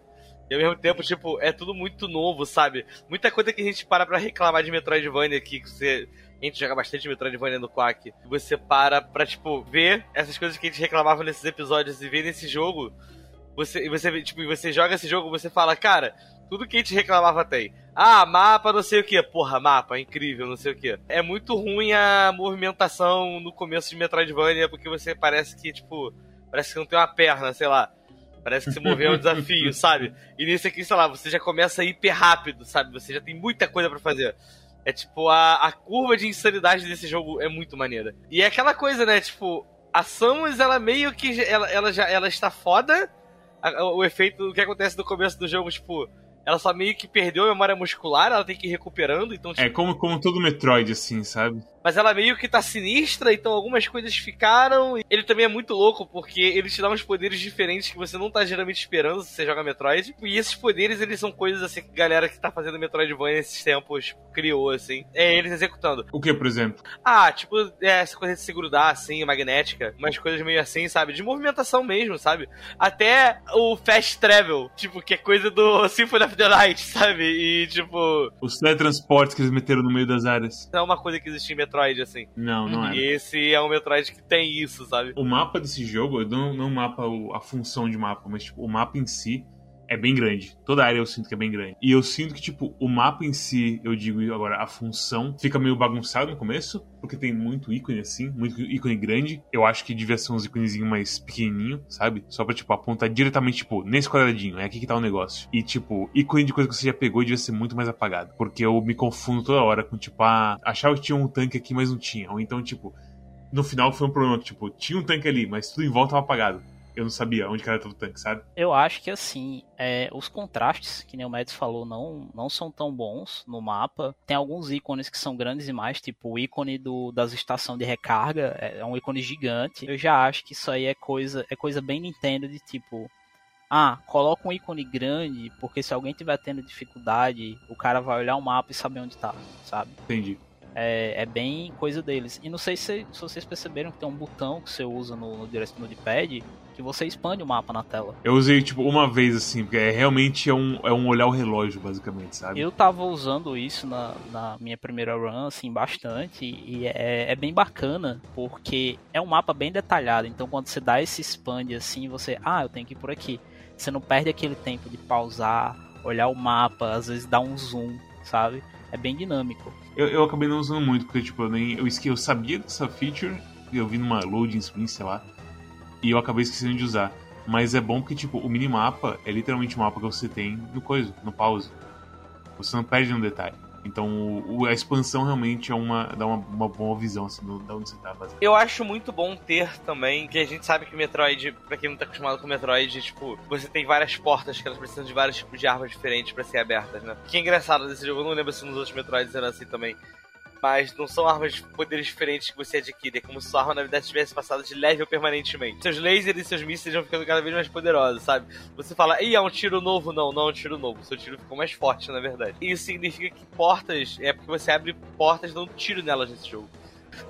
E ao mesmo tempo, tipo, é tudo muito novo, sabe? Muita coisa que a gente para pra reclamar de Metroidvania aqui, que você... A gente joga bastante Metroidvania no Quack. Você para pra, tipo, ver essas coisas que a gente reclamava nesses episódios e ver nesse jogo. Você, você, tipo, você joga esse jogo você fala, cara, tudo que a gente reclamava tem. Ah, mapa, não sei o que. Porra, mapa, incrível, não sei o que. É muito ruim a movimentação no começo de Metroidvania, porque você parece que, tipo, parece que não tem uma perna, sei lá. Parece que você moveu um desafio, sabe? E nesse aqui, sei lá, você já começa hiper rápido, sabe? Você já tem muita coisa para fazer. É tipo, a, a curva de insanidade desse jogo é muito maneira. E é aquela coisa, né? Tipo, a Samus, ela meio que. Ela, ela já ela está foda. o efeito, o que acontece no começo do jogo, tipo, ela só meio que perdeu a memória muscular, ela tem que ir recuperando, então... Tipo... É como, como todo Metroid, assim, sabe? Mas ela meio que tá sinistra, então algumas coisas ficaram. Ele também é muito louco, porque ele te dá uns poderes diferentes que você não tá geralmente esperando se você joga Metroid. E esses poderes, eles são coisas assim que a galera que tá fazendo Metroidvania nesses tempos criou, assim. É eles executando. O que, por exemplo? Ah, tipo, é, essa coisa de se grudar, assim, magnética. Umas coisas meio assim, sabe? De movimentação mesmo, sabe? Até o Fast Travel, tipo, que é coisa do Symphony of the Night, sabe? E, tipo... Os teletransportes que eles meteram no meio das áreas. É uma coisa que existe em Metroid assim. Não, não é. E esse é um Metroid que tem isso, sabe? O mapa desse jogo, não, não mapa, a função de mapa, mas tipo, o mapa em si é bem grande. Toda a área eu sinto que é bem grande. E eu sinto que, tipo, o mapa em si, eu digo agora, a função, fica meio bagunçado no começo, porque tem muito ícone assim, muito ícone grande. Eu acho que devia ser uns íconezinhos mais pequenininho, sabe? Só pra, tipo, apontar diretamente, tipo, nesse quadradinho, é aqui que tá o negócio. E, tipo, ícone de coisa que você já pegou devia ser muito mais apagado. Porque eu me confundo toda hora com, tipo, ah, achava que tinha um tanque aqui, mas não tinha. Ou então, tipo, no final foi um problema tipo, tinha um tanque ali, mas tudo em volta tava apagado. Eu não sabia onde era todo o tanque, sabe? Eu acho que assim, é, os contrastes, que nem o Mads falou, não, não são tão bons no mapa. Tem alguns ícones que são grandes demais, tipo o ícone do, das estações de recarga, é, é um ícone gigante. Eu já acho que isso aí é coisa, é coisa bem Nintendo de tipo. Ah, coloca um ícone grande, porque se alguém tiver tendo dificuldade, o cara vai olhar o mapa e saber onde tá, sabe? Entendi. É, é bem coisa deles. E não sei se, se vocês perceberam que tem um botão que você usa no, no, direct- no D-pad que você expande o mapa na tela. Eu usei, tipo, uma vez assim, porque é, realmente é um, é um olhar o relógio, basicamente, sabe? Eu tava usando isso na, na minha primeira run, assim, bastante, e é, é bem bacana, porque é um mapa bem detalhado, então quando você dá esse expand assim, você, ah, eu tenho que ir por aqui. Você não perde aquele tempo de pausar, olhar o mapa, às vezes dar um zoom, sabe? É bem dinâmico. Eu, eu acabei não usando muito, porque, tipo, eu, nem, eu, eu sabia dessa feature, eu vi numa loading screen, sei lá, e eu acabei esquecendo de usar. Mas é bom porque, tipo, o minimapa é literalmente o mapa que você tem no coisa, no pause. Você não perde no detalhe. Então, o, a expansão realmente é uma, dá uma, uma boa visão, assim, do, de onde você tá, basicamente. Eu acho muito bom ter também, que a gente sabe que Metroid, pra quem não tá acostumado com Metroid, tipo, você tem várias portas que elas precisam de vários tipos de armas diferentes pra serem abertas, né? Que é engraçado desse jogo, eu não lembro se nos outros Metroids era assim também. Mas não são armas de poderes diferentes que você adquire. É como se sua arma, na verdade, tivesse passado de level permanentemente. Seus lasers e seus mísseis vão ficando cada vez mais poderosos, sabe? Você fala, ih, é um tiro novo. Não, não é um tiro novo. Seu tiro ficou mais forte, na verdade. Isso significa que portas, é porque você abre portas dando tiro nelas nesse jogo.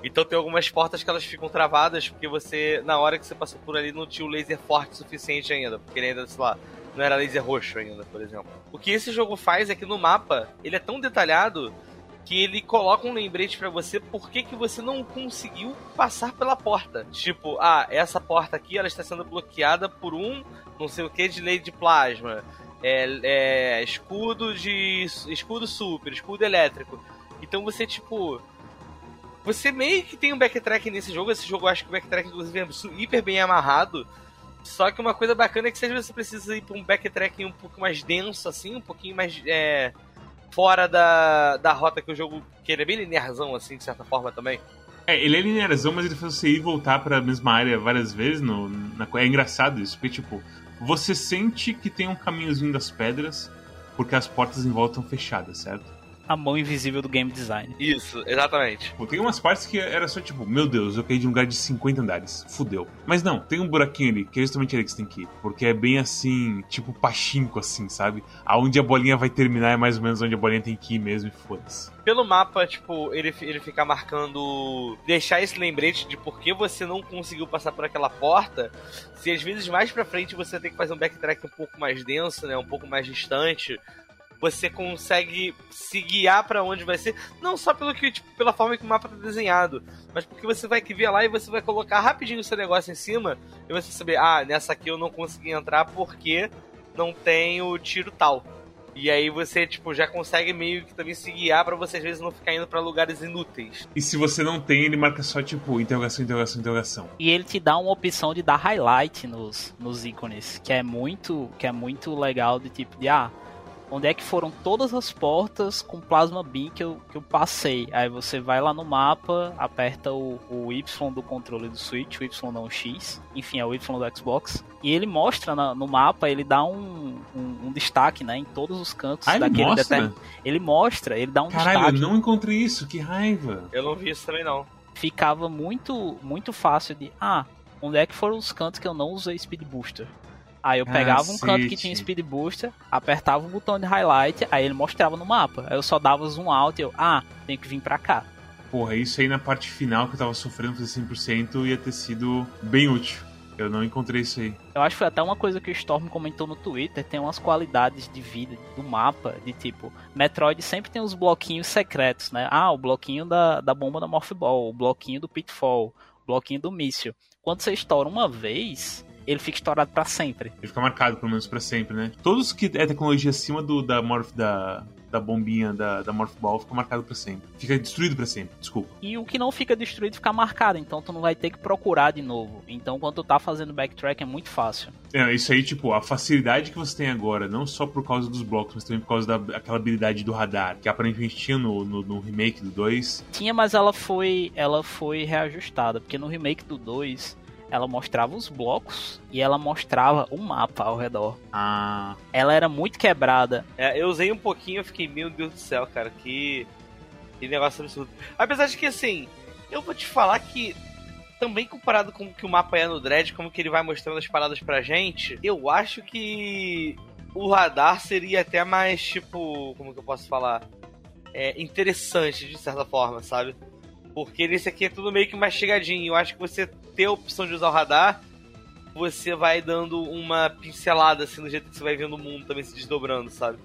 Então tem algumas portas que elas ficam travadas porque você, na hora que você passou por ali, não tinha o laser forte o suficiente ainda. Porque ele ainda, sei lá, não era laser roxo ainda, por exemplo. O que esse jogo faz é que no mapa, ele é tão detalhado que ele coloca um lembrete pra você por que que você não conseguiu passar pela porta. Tipo, ah, essa porta aqui ela está sendo bloqueada por um não sei o que de lei de plasma. É, é escudo de escudo super, escudo elétrico. Então você tipo você meio que tem um backtrack nesse jogo. Esse jogo eu acho que o backtrack, inclusive, é hiper bem amarrado. Só que uma coisa bacana é que às vezes você precisa ir pra um backtrack um pouco mais denso, assim, um pouquinho mais é, fora da, da rota que o jogo. Que ele é bem linearzão, assim, de certa forma também. É, ele é linearzão, mas ele faz você ir e voltar pra mesma área várias vezes. No, na, é engraçado isso, porque, tipo, você sente que tem um caminhozinho das pedras, porque as portas em volta estão fechadas, certo? A mão invisível do game design. Isso, exatamente. Tipo, tem umas partes que era só tipo, meu Deus, eu caí de um lugar de 50 andares, fudeu. Mas não, tem um buraquinho ali, que é justamente ali que você tem que ir. Porque é bem assim, tipo pachinko, assim, sabe? Aonde a bolinha vai terminar é mais ou menos onde a bolinha tem que ir mesmo e foda-se. Pelo mapa, tipo, ele, ele fica marcando. Deixar esse lembrete de por que você não conseguiu passar por aquela porta. Se às vezes mais pra frente você tem que fazer um backtrack um pouco mais denso, né? Um pouco mais distante. Você consegue se guiar pra onde vai ser, não só pelo que, tipo, pela forma que o mapa tá desenhado, mas porque você vai que ver lá e você vai colocar rapidinho o seu negócio em cima e você saber, ah, nessa aqui eu não consegui entrar porque não tem o tiro tal. E aí você, tipo, já consegue meio que também se guiar pra você às vezes não ficar indo pra lugares inúteis. E se você não tem, ele marca só tipo interrogação, interrogação, interrogação. E ele te dá uma opção de dar highlight nos, nos ícones, que é muito que é muito legal de tipo de ah, onde é que foram todas as portas com plasma beam que eu, que eu passei. Aí você vai lá no mapa, aperta o, o Y do controle do Switch, o Y não o X, enfim, é o Y do Xbox. E ele mostra na- no mapa, ele dá um, um, um destaque, né, em todos os cantos Ah, ele daquele mostra? determin- Ele mostra, ele dá um Caralho, eu destaque. não encontrei isso, que raiva. Eu não vi isso também não. ficava muito muito fácil de ah, onde é que foram os cantos que eu não usei Speed Booster? Aí eu pegava um canto que tinha Speed Booster, apertava o botão de highlight, aí ele mostrava no mapa. Aí eu só dava zoom out e eu, ah, tenho que vir pra cá. Porra, isso aí na parte final que eu tava sofrendo fazer 100% ia ter sido bem útil. Eu não encontrei isso aí. Eu acho que foi até uma coisa que o Storm comentou no Twitter, tem umas qualidades de vida do mapa, de tipo, Metroid sempre tem os bloquinhos secretos, né? Ah, o bloquinho da, da bomba da Morph Ball, o bloquinho do Pitfall, o bloquinho do míssil. Quando você estoura uma vez, ele fica estourado para sempre. Ele fica marcado, pelo menos, pra sempre, né? Todos que é tecnologia acima do, da Morph da, da bombinha da, da Morph Ball fica marcado pra sempre. Fica destruído pra sempre, desculpa. E o que não fica destruído fica marcado, então tu não vai ter que procurar de novo. Então quando tu tá fazendo backtrack é muito fácil. É, isso aí, tipo, a facilidade que você tem agora, não só por causa dos blocos, mas também por causa daquela habilidade do radar, que aparentemente tinha no, no, no remake do 2. Tinha, mas ela foi, ela foi reajustada, porque no remake do 2 ela mostrava os blocos e ela mostrava o mapa ao redor. Ah. Ela era muito quebrada. É, eu usei um pouquinho, eu fiquei, meu Deus do céu, cara, que, que negócio absurdo. Apesar de que, assim, eu vou te falar que também comparado com o que o mapa é no Dread, como que ele vai mostrando as paradas pra gente, eu acho que o radar seria até mais, tipo, como que eu posso falar? É, interessante, de certa forma, sabe? Porque nesse aqui é tudo meio que mais chegadinho. Eu acho que você ter a opção de usar o radar, você vai dando uma pincelada assim no jeito que você vai vendo o mundo também se desdobrando, sabe?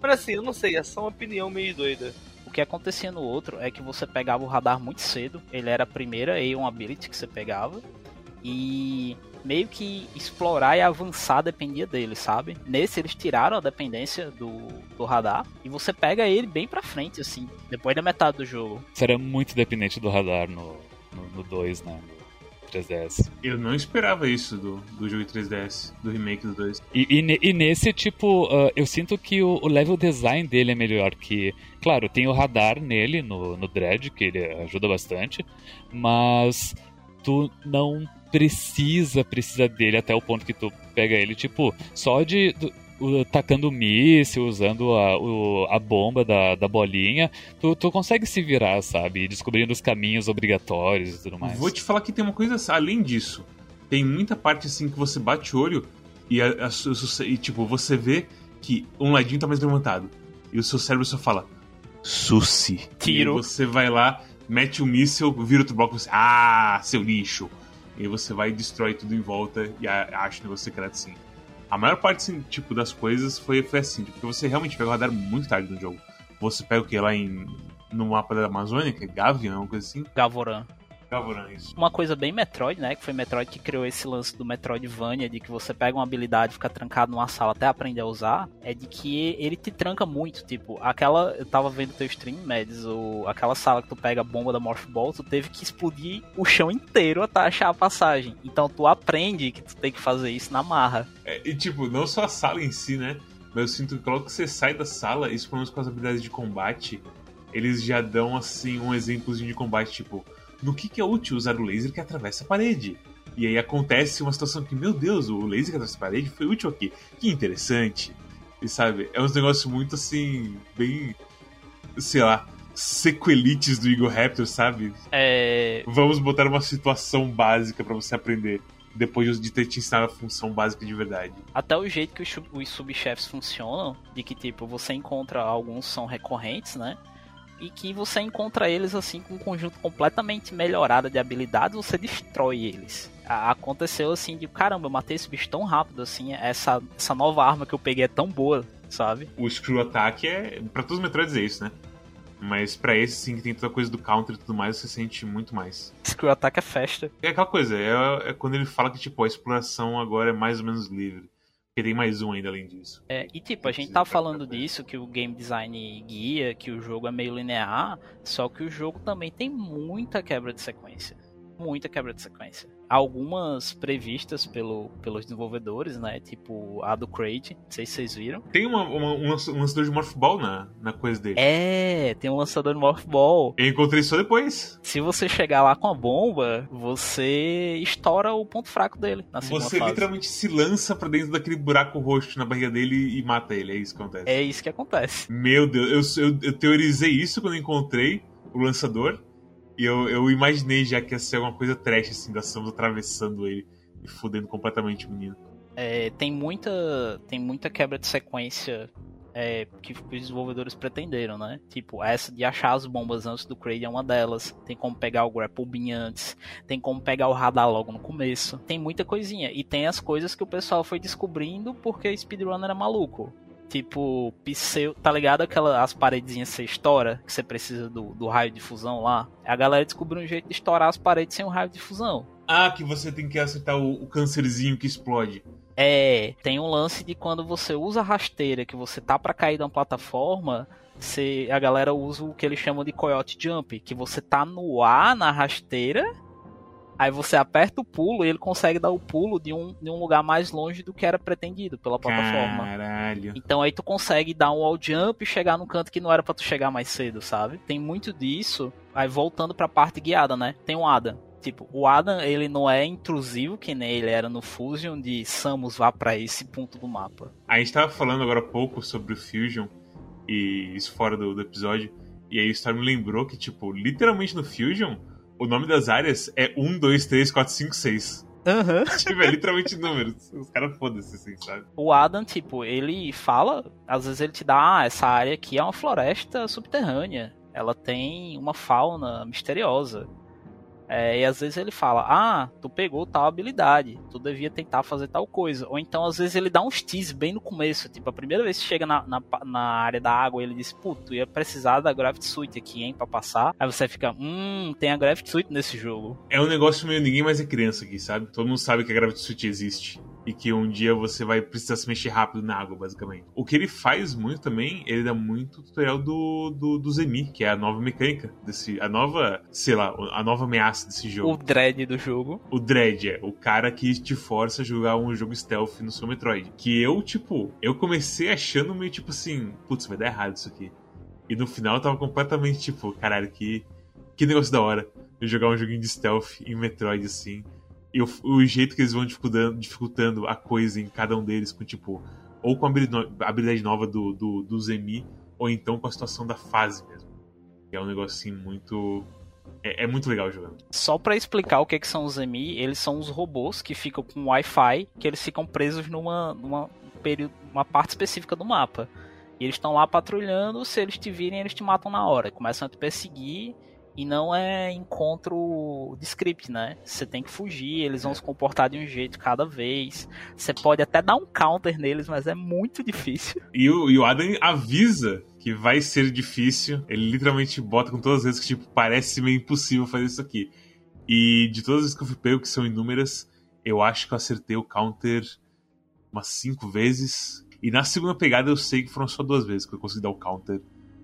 Mas assim, eu não sei, é só uma opinião meio doida. O que acontecia no outro é que você pegava o radar muito cedo, ele era a primeira A1 ability que você pegava, e meio que explorar e avançar dependia dele, sabe? Nesse eles tiraram a dependência do, do radar e você pega ele bem pra frente, assim, depois da metade do jogo. Você era muito dependente do radar no 2, no, dois, né? 3DS. Eu não esperava isso do, do jogo 3DS, do remake do 2. E, e, e nesse, tipo, uh, eu sinto que o, o, level design dele é melhor que. Claro, tem o radar nele, no, no Dread, que ele ajuda bastante, mas tu não precisa, precisa dele até o ponto que tu pega ele, tipo, só de o, tacando míssil, usando a, o, a bomba da, da bolinha, tu, tu consegue se virar, sabe? Descobrindo os caminhos obrigatórios e tudo mais. Vou te falar que tem uma coisa além disso. Tem muita parte assim que você bate o olho e, a, a, e tipo, você vê que um ladinho tá mais levantado. E o seu cérebro só fala. Suci. Tiro. E você vai lá, mete o um míssil, vira outro bloco e você. Ah, seu lixo. E você vai e destrói tudo em volta e acha o negócio secreto assim. A maior parte, assim, tipo, das coisas foi, foi assim, porque você realmente pega o radar muito tarde no jogo. Você pega o que lá em. no mapa da Amazônia, que é uma coisa assim. Gavoran. Isso. Uma coisa bem Metroid, né? Que foi Metroid que criou esse lance do Metroidvania, de que você pega uma habilidade e fica trancado numa sala até aprender a usar, é de que ele te tranca muito. Tipo, aquela. Eu tava vendo teu stream, Mads, ou aquela sala que tu pega a bomba da Morph Ball, tu teve que explodir o chão inteiro até achar a passagem. Então tu aprende que tu tem que fazer isso na marra. É, e tipo, não só a sala em si, né? Mas eu sinto que logo que você sai da sala, isso pelo menos com as habilidades de combate, eles já dão assim um exemplozinho de combate, tipo no que, que é útil usar o laser que atravessa a parede. E aí acontece uma situação que, meu Deus, o laser que atravessa a parede foi útil aqui. Que interessante. E sabe, é um negócio muito assim, bem. sei lá, sequelites do Eagle Raptor, sabe? É. Vamos botar uma situação básica para você aprender. Depois de ter te ensinado a função básica de verdade. Até o jeito que os subchefes funcionam, de que tipo, você encontra alguns são recorrentes, né? E que você encontra eles assim com um conjunto completamente melhorado de habilidades, você destrói eles. Aconteceu assim de caramba, eu matei esse bicho tão rápido assim, essa, essa nova arma que eu peguei é tão boa, sabe? O Screw Attack é. Pra todos os Metroids é isso, né? Mas para esse, sim, que tem toda a coisa do counter e tudo mais, você sente muito mais. Screw Attack é festa. É aquela coisa, é, é quando ele fala que, tipo, a exploração agora é mais ou menos livre. Porque tem mais um ainda além disso. É, e tipo, a gente tá falando disso, que o game design guia, que o jogo é meio linear, só que o jogo também tem muita quebra de sequência. Muita quebra de sequência algumas previstas pelo, pelos desenvolvedores, né? Tipo a do Crate, não sei se vocês viram. Tem uma, uma, um lançador de Morph Ball na, na coisa dele. É, tem um lançador de Morph Ball. Eu encontrei só depois. Se você chegar lá com a bomba, você estoura o ponto fraco dele. Na você fase. literalmente se lança pra dentro daquele buraco roxo na barriga dele e mata ele. É isso que acontece. É isso que acontece. Meu Deus, eu, eu, eu teorizei isso quando encontrei o lançador. E eu, eu imaginei já que ia ser alguma coisa trash, assim, da Samus atravessando ele e fudendo completamente o menino. É, tem muita tem muita quebra de sequência é, que os desenvolvedores pretenderam, né? Tipo, essa de achar as bombas antes do Kraid é uma delas. Tem como pegar o Grapple Beam antes. Tem como pegar o radar logo no começo. Tem muita coisinha. E tem as coisas que o pessoal foi descobrindo porque speedrunner é maluco. Tipo, pseu, tá ligado? Aquela, as paredezinhas que você estoura, que você precisa do, do raio de fusão lá. A galera descobriu um jeito de estourar as paredes sem o raio de fusão. Ah, que você tem que acertar o, o câncerzinho que explode. É, tem um lance de quando você usa a rasteira, que você tá para cair de uma plataforma, você, a galera usa o que eles chamam de coyote jump, que você tá no ar na rasteira, aí você aperta o pulo e ele consegue dar o pulo de um, de um lugar mais longe do que era pretendido pela plataforma. Caralho. Então aí tu consegue dar um wall jump e chegar num canto que não era para tu chegar mais cedo, sabe? Tem muito disso. Aí voltando pra parte guiada, né? Tem o Adam. Tipo, o Adam, ele não é intrusivo que nem ele era no Fusion de Samus vá para esse ponto do mapa. A gente tava falando agora há pouco sobre o Fusion e isso fora do, do episódio. E aí o Storm me lembrou que, tipo, literalmente no Fusion, o nome das áreas é 1, 2, 3, 4, 5, 6. Aham. tipo, é literalmente números. Os caras foda-se, assim, sabe? O Adam, tipo, ele fala, às vezes ele te dá, ah, essa área aqui é uma floresta subterrânea. Ela tem uma fauna misteriosa. É, e às vezes ele fala, ah, tu pegou tal habilidade, tu devia tentar fazer tal coisa. Ou então às vezes ele dá uns tease bem no começo, tipo, a primeira vez que chega na, na, na área da água, ele diz, puto, tu ia precisar da Gravity Suit aqui, hein, pra passar. Aí você fica, hum, tem a Gravity Suit nesse jogo. É um negócio meio ninguém mais é criança aqui, sabe? Todo mundo sabe que a Gravity Suit existe. E que um dia você vai precisar se mexer rápido na água, basicamente. O que ele faz muito também, ele dá muito tutorial do, do, do Zemi, que é a nova mecânica desse. A nova, sei lá, a nova ameaça desse O jogo. dread do jogo. O Dread é o cara que te força a jogar um jogo stealth no seu Metroid. Que eu, tipo, eu comecei achando meio tipo assim, putz, vai dar errado isso aqui. E no final eu tava completamente tipo, caralho, que, que negócio da hora. Eu jogar um joguinho de stealth em Metroid assim. E o, o jeito que eles vão dificultando, dificultando a coisa em cada um deles, com tipo, ou com a habilidade, nova do, do, do Zemi, ou então com a situação da fase mesmo. É um negócio assim muito. É, é muito legal jogando. Só pra explicar o que, que são os EMI, eles são os robôs que ficam com Wi-Fi, que eles ficam presos numa, numa período, uma parte específica do mapa. E eles estão lá patrulhando, se eles te virem, eles te matam na hora. Começam a te perseguir e não é encontro de script, né? Você tem que fugir, eles vão se comportar de um jeito cada vez. Você pode até dar um counter neles, mas é muito difícil. E o, e o Adam avisa que vai ser difícil. Ele literalmente bota com todas as vezes que, tipo, parece meio impossível fazer isso aqui. E de todas as vezes que eu fui pego, que são inúmeras, eu acho que eu acertei o counter umas cinco vezes. E na segunda pegada eu sei que foram só duas vezes que eu consegui dar o counter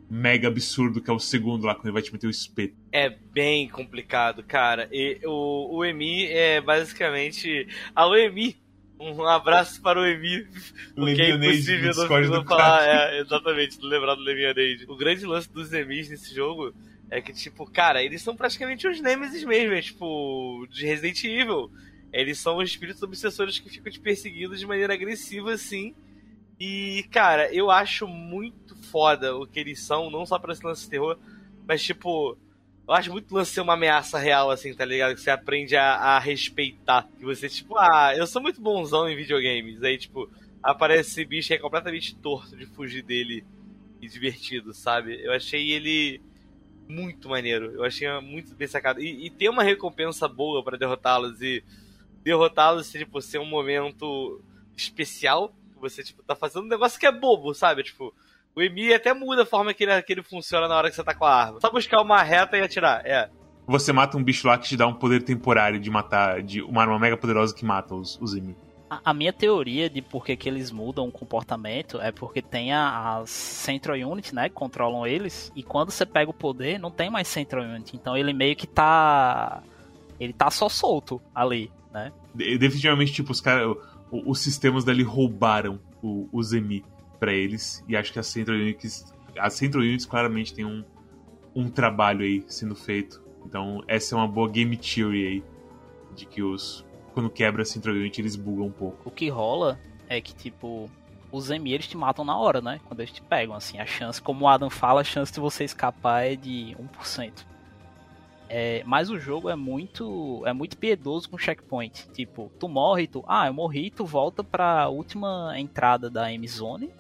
mega absurdo, que é o segundo lá, quando ele vai te meter o espeto. É bem complicado, cara. E o, o Emi é basicamente. A Emi. Um abraço para o Emi. Porque é impossível não, não do falar. É, exatamente, lembrar do Lemonade. O grande lance dos Emis nesse jogo é que, tipo, cara, eles são praticamente os Nemesis mesmo, é tipo, de Resident Evil. Eles são os espíritos obsessores que ficam te perseguindo de maneira agressiva, assim. E, cara, eu acho muito foda o que eles são, não só pra esse lance de terror, mas, tipo, eu acho muito lance ser uma ameaça real, assim, tá ligado? Que você aprende a, a respeitar. Que você, tipo, ah, eu sou muito bonzão em videogames. Aí, tipo, aparece esse bicho e é completamente torto de fugir dele e divertido, sabe? Eu achei ele muito maneiro. Eu achei muito bem sacado. E, e ter uma recompensa boa pra derrotá-los e derrotá-los, tipo, ser um momento especial. Que você, tipo, tá fazendo um negócio que é bobo, sabe? Tipo, o Emi até muda a forma que ele, que ele funciona na hora que você tá com a arma. Só buscar uma reta e atirar. É. Você mata um bicho lá que te dá um poder temporário de matar, de uma arma mega poderosa que mata os, os Emi. A, a minha teoria de por que, que eles mudam o comportamento é porque tem a- as Central Unit, né? Que controlam eles. E quando você pega o poder, não tem mais Central Unit. Então ele meio que tá. Ele tá só solto ali, né? De- Definitivamente, tipo, os caras. o- Os sistemas dali roubaram o, os Emi pra eles. E acho que as Central Units. As Central Units claramente tem um, um trabalho aí sendo feito. Então, essa é uma boa game theory aí. De que os. Quando quebra a Central Unit, eles bugam um pouco. O que rola é que, tipo, os EMI eles te matam na hora, né? Quando eles te pegam, assim, a chance, como o Adam fala, a chance de você escapar é de 1%. É, mas o jogo é muito é muito piedoso com checkpoint. Tipo, tu morre, tu, ah, eu morri, tu volta pra última entrada da M-Zone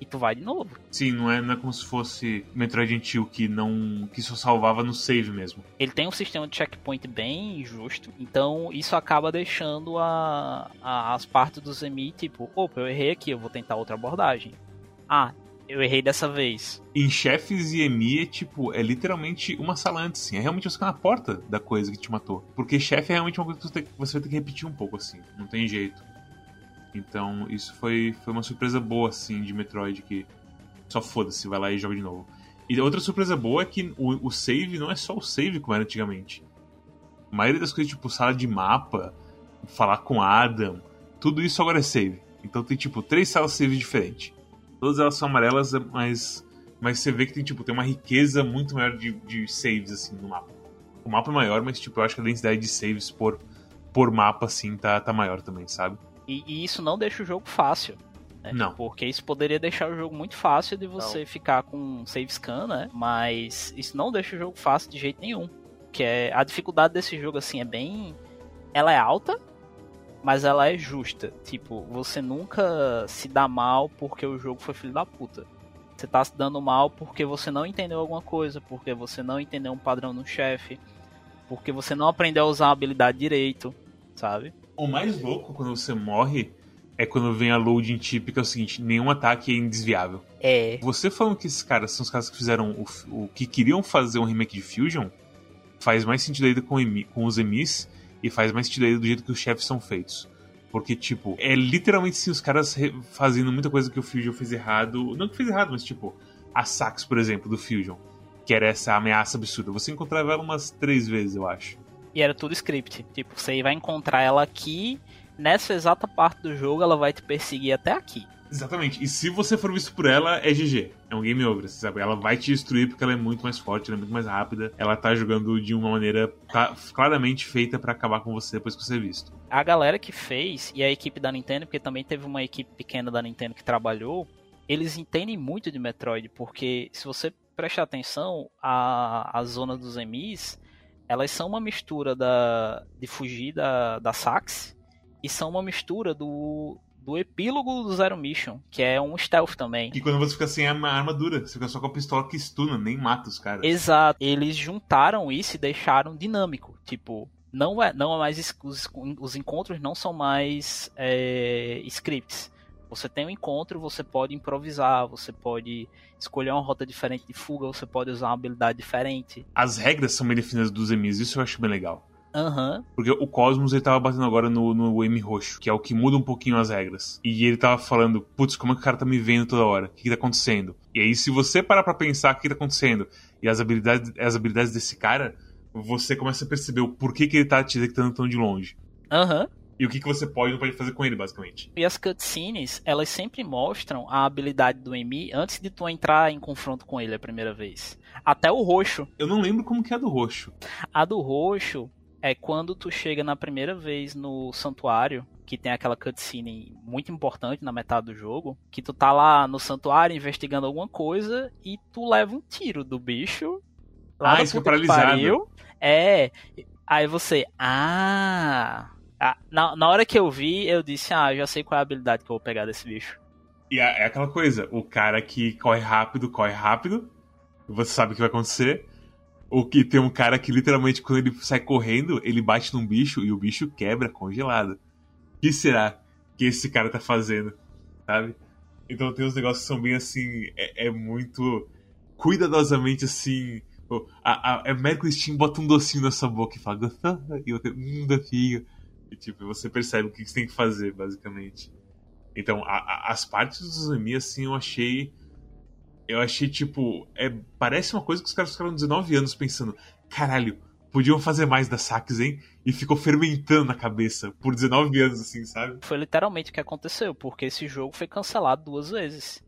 e tu vai de novo. Sim, não é, não é como se fosse Metroid antigo que não. que só salvava no save mesmo. Ele tem um sistema de checkpoint bem justo, então isso acaba deixando a, a- as partes do Zemi, tipo, opa, eu errei aqui, eu vou tentar outra abordagem. Ah, eu errei dessa vez. Em chefes e EMI é tipo, é literalmente uma sala antes, assim. É realmente você ficar na porta da coisa que te matou. Porque chefe é realmente uma coisa que você, tem- você vai ter que repetir um pouco, assim. Não tem jeito. Então, isso foi, foi uma surpresa boa, assim, de Metroid, que só foda-se, vai lá e joga de novo. E outra surpresa boa é que o, o save não é só o save como era antigamente. A maioria das coisas, tipo, sala de mapa, falar com Adam, tudo isso agora é save. Então tem, tipo, três salas save diferentes. Todas elas são amarelas, mas, mas você vê que tem, tipo, tem uma riqueza muito maior de, de saves, assim, no mapa. O mapa é maior, mas, tipo, eu acho que a densidade de saves por, por mapa, assim, tá, tá maior também, sabe? E, e isso não deixa o jogo fácil. né? Não. Porque isso poderia deixar o jogo muito fácil de você ficar com um save scan, né? Mas isso não deixa o jogo fácil de jeito nenhum. Que é a dificuldade desse jogo assim é bem ela é alta, mas ela é justa. Tipo, você nunca se dá mal porque o jogo foi filho da puta. Você tá se dando mal porque você não entendeu alguma coisa, porque você não entendeu um padrão no chefe, porque você não aprendeu a usar a habilidade direito, sabe? O mais louco quando você morre é quando vem a loading típica, é o seguinte, nenhum ataque é indesviável. É. Você falando que esses caras são os caras que fizeram o, o que queriam fazer um remake de Fusion, faz mais sentido ainda com, com os emis e faz mais sentido ainda do jeito que os chefes são feitos. Porque, tipo, é literalmente sim os caras fazendo muita coisa que o Fusion fez errado. Não que fez errado, mas tipo, a Sax, por exemplo, do Fusion, que era essa ameaça absurda. Você encontrava ela umas três vezes, eu acho. E era tudo script. Tipo, você vai encontrar ela aqui, nessa exata parte do jogo, ela vai te perseguir até aqui. Exatamente. E se você for visto por ela, é GG. É um game over, você sabe? Ela vai te destruir porque ela é muito mais forte, ela é muito mais rápida. Ela tá jogando de uma maneira tá claramente feita pra acabar com você depois que você é visto. A galera que fez, e a equipe da Nintendo, porque também teve uma equipe pequena da Nintendo que trabalhou, eles entendem muito de Metroid, porque se você prestar atenção, a, a zona dos emis, elas são uma mistura da, de fugir da, da Sax, e são uma mistura do, do epílogo do Zero Mission, que é um stealth também. E quando você fica sem arma- armadura, você fica só com a pistola que stuna, nem mata os caras. Exato. Eles juntaram isso e deixaram dinâmico. Tipo, não é, não é mais. Os, os encontros não são mais é, scripts. Você tem um encontro, você pode improvisar, você pode escolher uma rota diferente de fuga, você pode usar uma habilidade diferente. As regras são bem definidas dos emis, isso eu acho bem legal. Aham. Porque o Cosmos ele tava batendo agora no, no M roxo, que é o que muda um pouquinho as regras. E ele tava falando, putz, como é que o cara tá me vendo toda hora? O que, que tá acontecendo? E aí, se você parar pra pensar o que tá acontecendo e as habilidades, as habilidades desse cara, você começa a perceber o porquê que ele tá te detectando tão de longe. Aham. E o que, que você pode e não pode fazer com ele, basicamente. E as cutscenes, elas sempre mostram a habilidade do Emi antes de tu entrar em confronto com ele a primeira vez. Até o roxo. Eu não lembro como que é a do roxo. A do roxo é quando tu chega na primeira vez no santuário, que tem aquela cutscene muito importante na metade do jogo, que tu tá lá no santuário investigando alguma coisa e tu leva um tiro do bicho. Lá Ah, isso que paralisado. pariu. É. Aí você. Ah. Ah, Na, na hora que eu vi, eu disse, ah, já sei qual é a habilidade que eu vou pegar desse bicho. E é é aquela coisa, o cara que corre rápido, corre rápido, você sabe o que vai acontecer. O que tem um cara que literalmente, quando ele sai correndo, ele bate num bicho e o bicho quebra congelado. O que será que esse cara tá fazendo? Sabe? Então tem uns negócios que são bem assim, é, é muito cuidadosamente assim. A, a, a Mercury Steam bota um docinho na sua boca e fala? E você, hum, docinho. E tipo, você percebe o que você tem que fazer, basicamente. Então, a- a- as partes do Zami, assim, eu achei. Eu achei, tipo. É, parece uma coisa que os caras ficaram 19 anos pensando: caralho, podiam fazer mais das saques, hein? E ficou fermentando na cabeça por 19 anos, assim, sabe? Foi literalmente o que aconteceu, porque esse jogo foi cancelado duas vezes.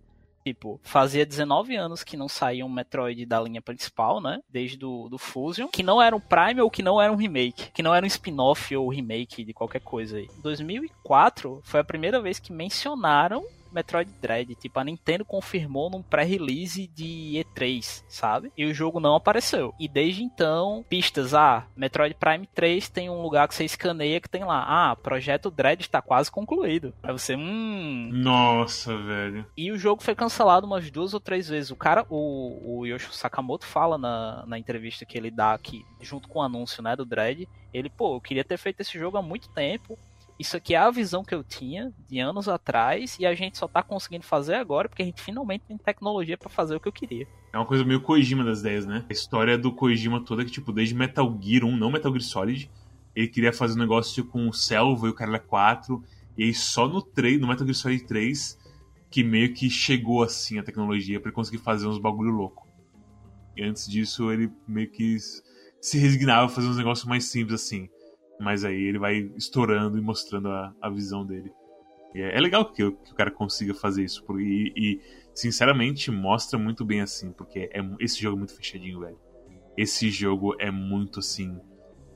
Tipo, fazia 19 anos que não saía um Metroid da linha principal, né? Desde o do Fusion. Que não era um Prime ou que não era um remake. Que não era um spin-off ou remake de qualquer coisa aí. 2004 foi a primeira vez que mencionaram Metroid Dread. Tipo, a Nintendo confirmou num pré-release de E3, sabe? E o jogo não apareceu. E desde então, pistas, ah, Metroid Prime 3 tem um lugar que você escaneia que tem lá, ah, projeto Dread está quase concluído. Aí você, hum... Nossa, velho. E o jogo foi cancelado umas duas ou três vezes. O cara, o, o Yoshi Sakamoto fala na, na entrevista que ele dá aqui, junto com o anúncio, né, do Dread, ele, pô, eu queria ter feito esse jogo há muito tempo, isso aqui é a visão que eu tinha de anos atrás e a gente só tá conseguindo fazer agora porque a gente finalmente tem tecnologia para fazer o que eu queria. É uma coisa meio Kojima das ideias, né? A história do Kojima toda que, tipo, desde Metal Gear 1, não Metal Gear Solid, ele queria fazer um negócio com o Selva e o Caralho 4, e aí só no 3, no Metal Gear Solid 3, que meio que chegou assim a tecnologia para conseguir fazer uns bagulho louco. E antes disso ele meio que se resignava a fazer uns negócios mais simples assim. Mas aí ele vai estourando e mostrando a, a visão dele. E é, é legal que, que, o cara consiga fazer isso. Porque, e, e, sinceramente, mostra muito bem assim. Porque é, esse jogo é muito fechadinho, velho. Esse jogo é muito assim.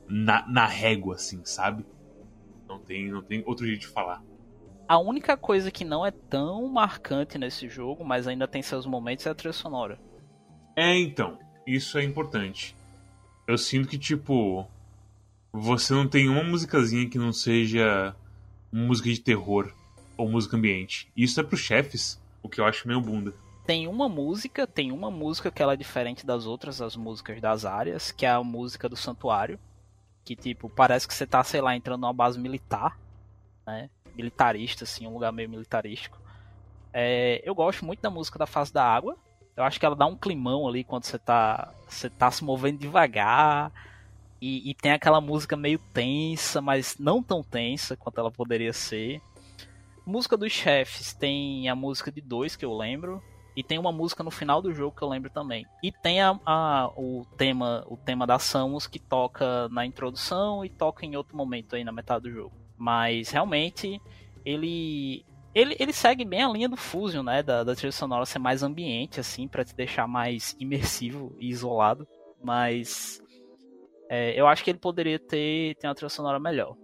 Na, na régua, assim, sabe? Não tem, não tem outro jeito de falar. A única coisa que não é tão marcante nesse jogo, mas ainda tem seus momentos, é a trilha sonora. É, então. Isso é importante. Eu sinto que, tipo, você não tem uma musicazinha que não seja música de terror ou música ambiente. Isso é pros chefes, o que eu acho meio bunda. Tem uma música, tem uma música que ela é diferente das outras, as músicas das áreas, que é a música do santuário. Que, tipo, parece que você tá, sei lá, entrando numa base militar, né? Militarista, assim, um lugar meio militarístico. É, eu gosto muito da música da Face da Água. Eu acho que ela dá um climão ali quando você tá, você tá se movendo devagar e, e, tem aquela música meio tensa, mas não tão tensa quanto ela poderia ser. Música dos chefes tem a música de dois que eu lembro. E tem uma música no final do jogo que eu lembro também. E tem a, a, o tema o tema da Samus que toca na introdução e toca em outro momento aí na metade do jogo. Mas realmente ele ele, ele segue bem a linha do Fusion, né? Da, da trilha sonora ser mais ambiente, assim, para te deixar mais imersivo e isolado. Mas é, eu acho que ele poderia ter, ter uma trilha sonora melhor.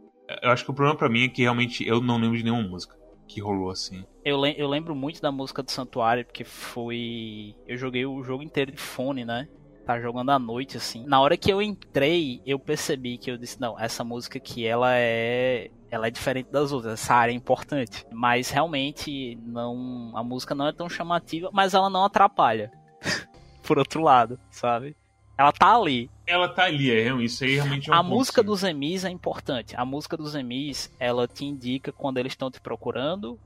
Eu acho que o problema para mim é que realmente eu não lembro de nenhuma música que rolou assim. Eu, le eu lembro muito da música do Santuário, porque foi. Eu joguei o jogo inteiro de fone, né? Tá jogando à noite, assim. Na hora que eu entrei, eu percebi que eu disse, não, essa música aqui, ela é. Ela é diferente das outras, essa área é importante. Mas realmente não. A música não é tão chamativa, mas ela não atrapalha. Por outro lado, sabe? Ela tá ali. Ela tá ali, é, isso aí realmente é um A música sim. dos emis é importante. A música dos emis, ela te indica quando eles estão te procurando,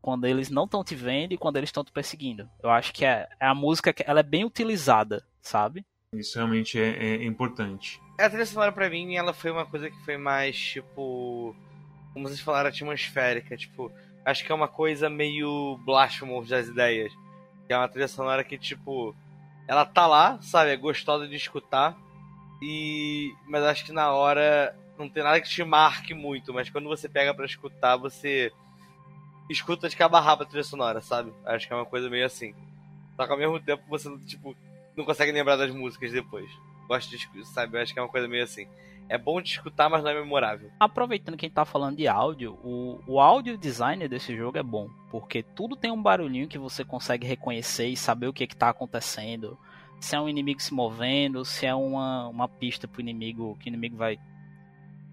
quando eles não estão te vendo e quando eles estão te perseguindo. Eu acho que é, é a música que ela é bem utilizada, sabe? Isso realmente é, é importante. A trilha sonora pra mim, ela foi uma coisa que foi mais, tipo... Como vocês falaram, atmosférica. Tipo, acho que é uma coisa meio Blasphemous das ideias. Que é uma trilha sonora que, tipo ela tá lá, sabe? É gostosa de escutar. E. Mas acho que na hora não tem nada que te marque muito. Mas quando você pega para escutar, você escuta de cabo a rabo a trilha sonora, sabe? Acho que é uma coisa meio assim. Só que ao mesmo tempo você, tipo, não consegue lembrar das músicas depois. Gosto de, sabe? Acho que é uma coisa meio assim é bom de escutar, mas não é memorável. Aproveitando que a gente tá falando de áudio, o, o áudio designer desse jogo é bom, porque tudo tem um barulhinho que você consegue reconhecer e saber o que, é que tá acontecendo. Se é um inimigo se movendo, se é uma, uma pista pro inimigo, que o inimigo vai.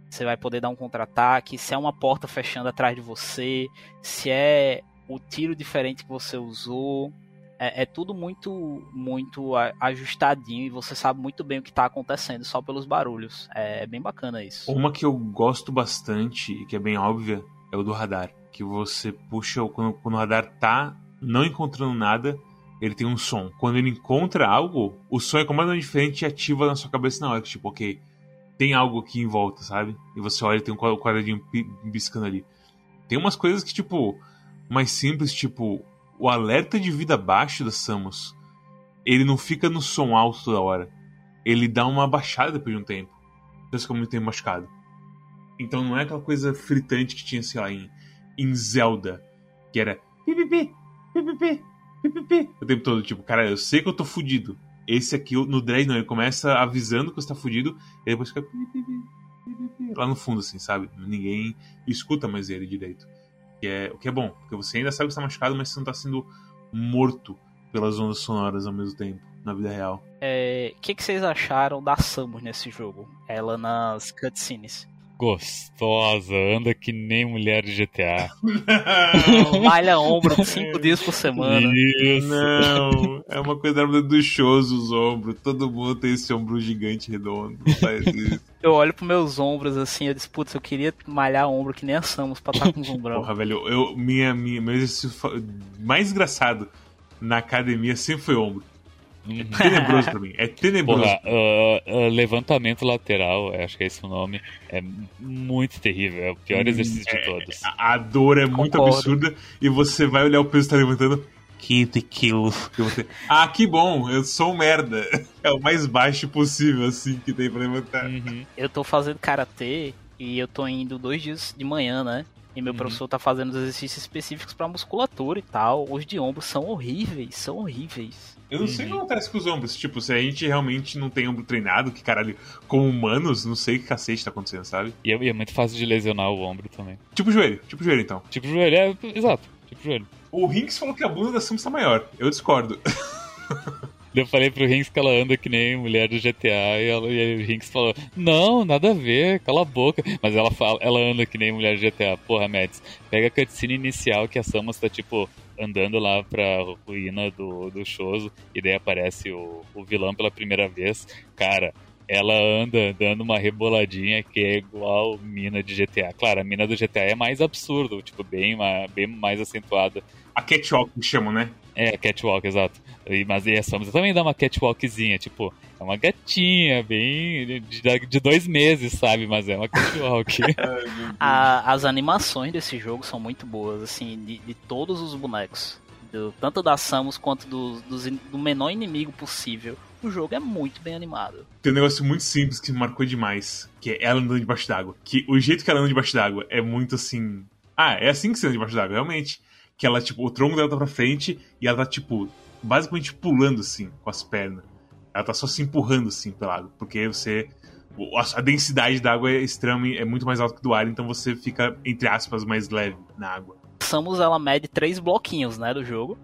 Você vai poder dar um contra-ataque, se é uma porta fechando atrás de você, se é o tiro diferente que você usou é, é, tudo muito muito ajustadinho e você sabe muito bem o que está acontecendo só pelos barulhos. É, é, bem bacana isso. Uma que eu gosto bastante e que é bem óbvia é o do radar. Que você puxa, quando, quando o radar tá não encontrando nada, ele tem um som. Quando ele encontra algo, o som é completamente diferente e ativa na sua cabeça na hora. Tipo, ok, tem algo aqui em volta, sabe? E você olha e tem um quadradinho piscando ali. Tem umas coisas que, tipo, mais simples, tipo, o alerta de vida baixo da Samus, ele não fica no som alto toda hora. Ele dá uma baixada depois de um tempo. Depois fica muito tempo machucado. Então não é aquela coisa fritante que tinha, sei lá, em, em Zelda, que era pipipi, pipipi, pipipi, o tempo todo. Tipo, cara, eu sei que eu tô fudido. Esse aqui, no Dread, não, ele começa avisando que você tá fudido, e depois fica pipipi, pipipi, lá no fundo, assim, sabe? Ninguém escuta mais ele direito. Que é, o que é bom, porque você ainda sabe que está machucado, mas você não está sendo morto pelas ondas sonoras ao mesmo tempo, na vida real. O é, que, que vocês acharam da Samus nesse jogo? Ela nas cutscenes. Gostosa, anda que nem mulher de GTA. Malha ombro cinco dias por semana. Isso. Não, é uma coisa do shows os ombros. Todo mundo tem esse ombro gigante redondo. Faz isso. Eu olho pros meus ombros assim, eu disse, putz, eu queria malhar ombro que nem a Samus pra estar com os ombrão. Porra, velho, eu, minha, minha, meu exercício mais engraçado na academia sempre foi ombro. É Uhum. tenebroso pra mim. É tenebroso. Porra, ah, ah, levantamento lateral, acho que é esse o nome, é muito terrível. É o pior exercício de todos. A, a dor é muito Concordo. absurda e você vai olhar o peso que tá levantando. 15 quilos. Você, ah, que bom, eu sou um merda. É o mais baixo possível, assim, que tem pra levantar. Uhum. Eu tô fazendo karatê e eu tô indo dois dias de manhã, né? E meu Uhum. professor tá fazendo os exercícios específicos pra musculatura e tal. Os de ombro são horríveis, são horríveis. Eu não sei o que Uhum. acontece com os ombros. Tipo, se a gente realmente não tem ombro treinado, que caralho, como humanos, não sei o que cacete tá acontecendo, sabe? E, é, e é muito fácil de lesionar o ombro também. Tipo joelho, tipo joelho então. Tipo joelho, é, exato, tipo joelho. O Rinks falou que a bunda da Samus tá maior. Eu discordo. Eu falei pro Rinks que ela anda que nem mulher do GTA e, ela, e o Rinks falou: Não, nada a ver, cala a boca. Mas ela fala, ela anda que nem mulher do GTA. Porra, Mads, pega a cutscene inicial que a Samus tá tipo andando lá pra ruína do, do Choso e daí aparece o, o vilão pela primeira vez. Cara, ela anda dando uma reboladinha que é igual mina de GTA. Claro, a mina do GTA é mais absurdo, tipo, bem, bem mais acentuada. A catwalk que chamam, né? É, catwalk, exato. E, mas e a Samus também dá uma catwalkzinha, tipo, é uma gatinha, bem. de, de dois meses, sabe? Mas é uma catwalk. A- as animações desse jogo são muito boas, assim, de, de todos os bonecos. Do- tanto da Samus quanto do, dos in- do menor inimigo possível. O jogo é muito bem animado. Tem um negócio muito simples que me marcou demais, que é ela andando debaixo d'água. Que o jeito que ela anda debaixo d'água é muito assim. Ah, é assim que você anda debaixo d'água, realmente. Que ela, tipo, o tronco dela tá pra frente e ela tá, tipo, basicamente pulando assim com as pernas. Ela tá só se empurrando assim pela água. Porque você. a densidade da água é extrema, é muito mais alta que do ar, então você fica, entre aspas, mais leve na água. Samus ela mede três bloquinhos, né, do jogo.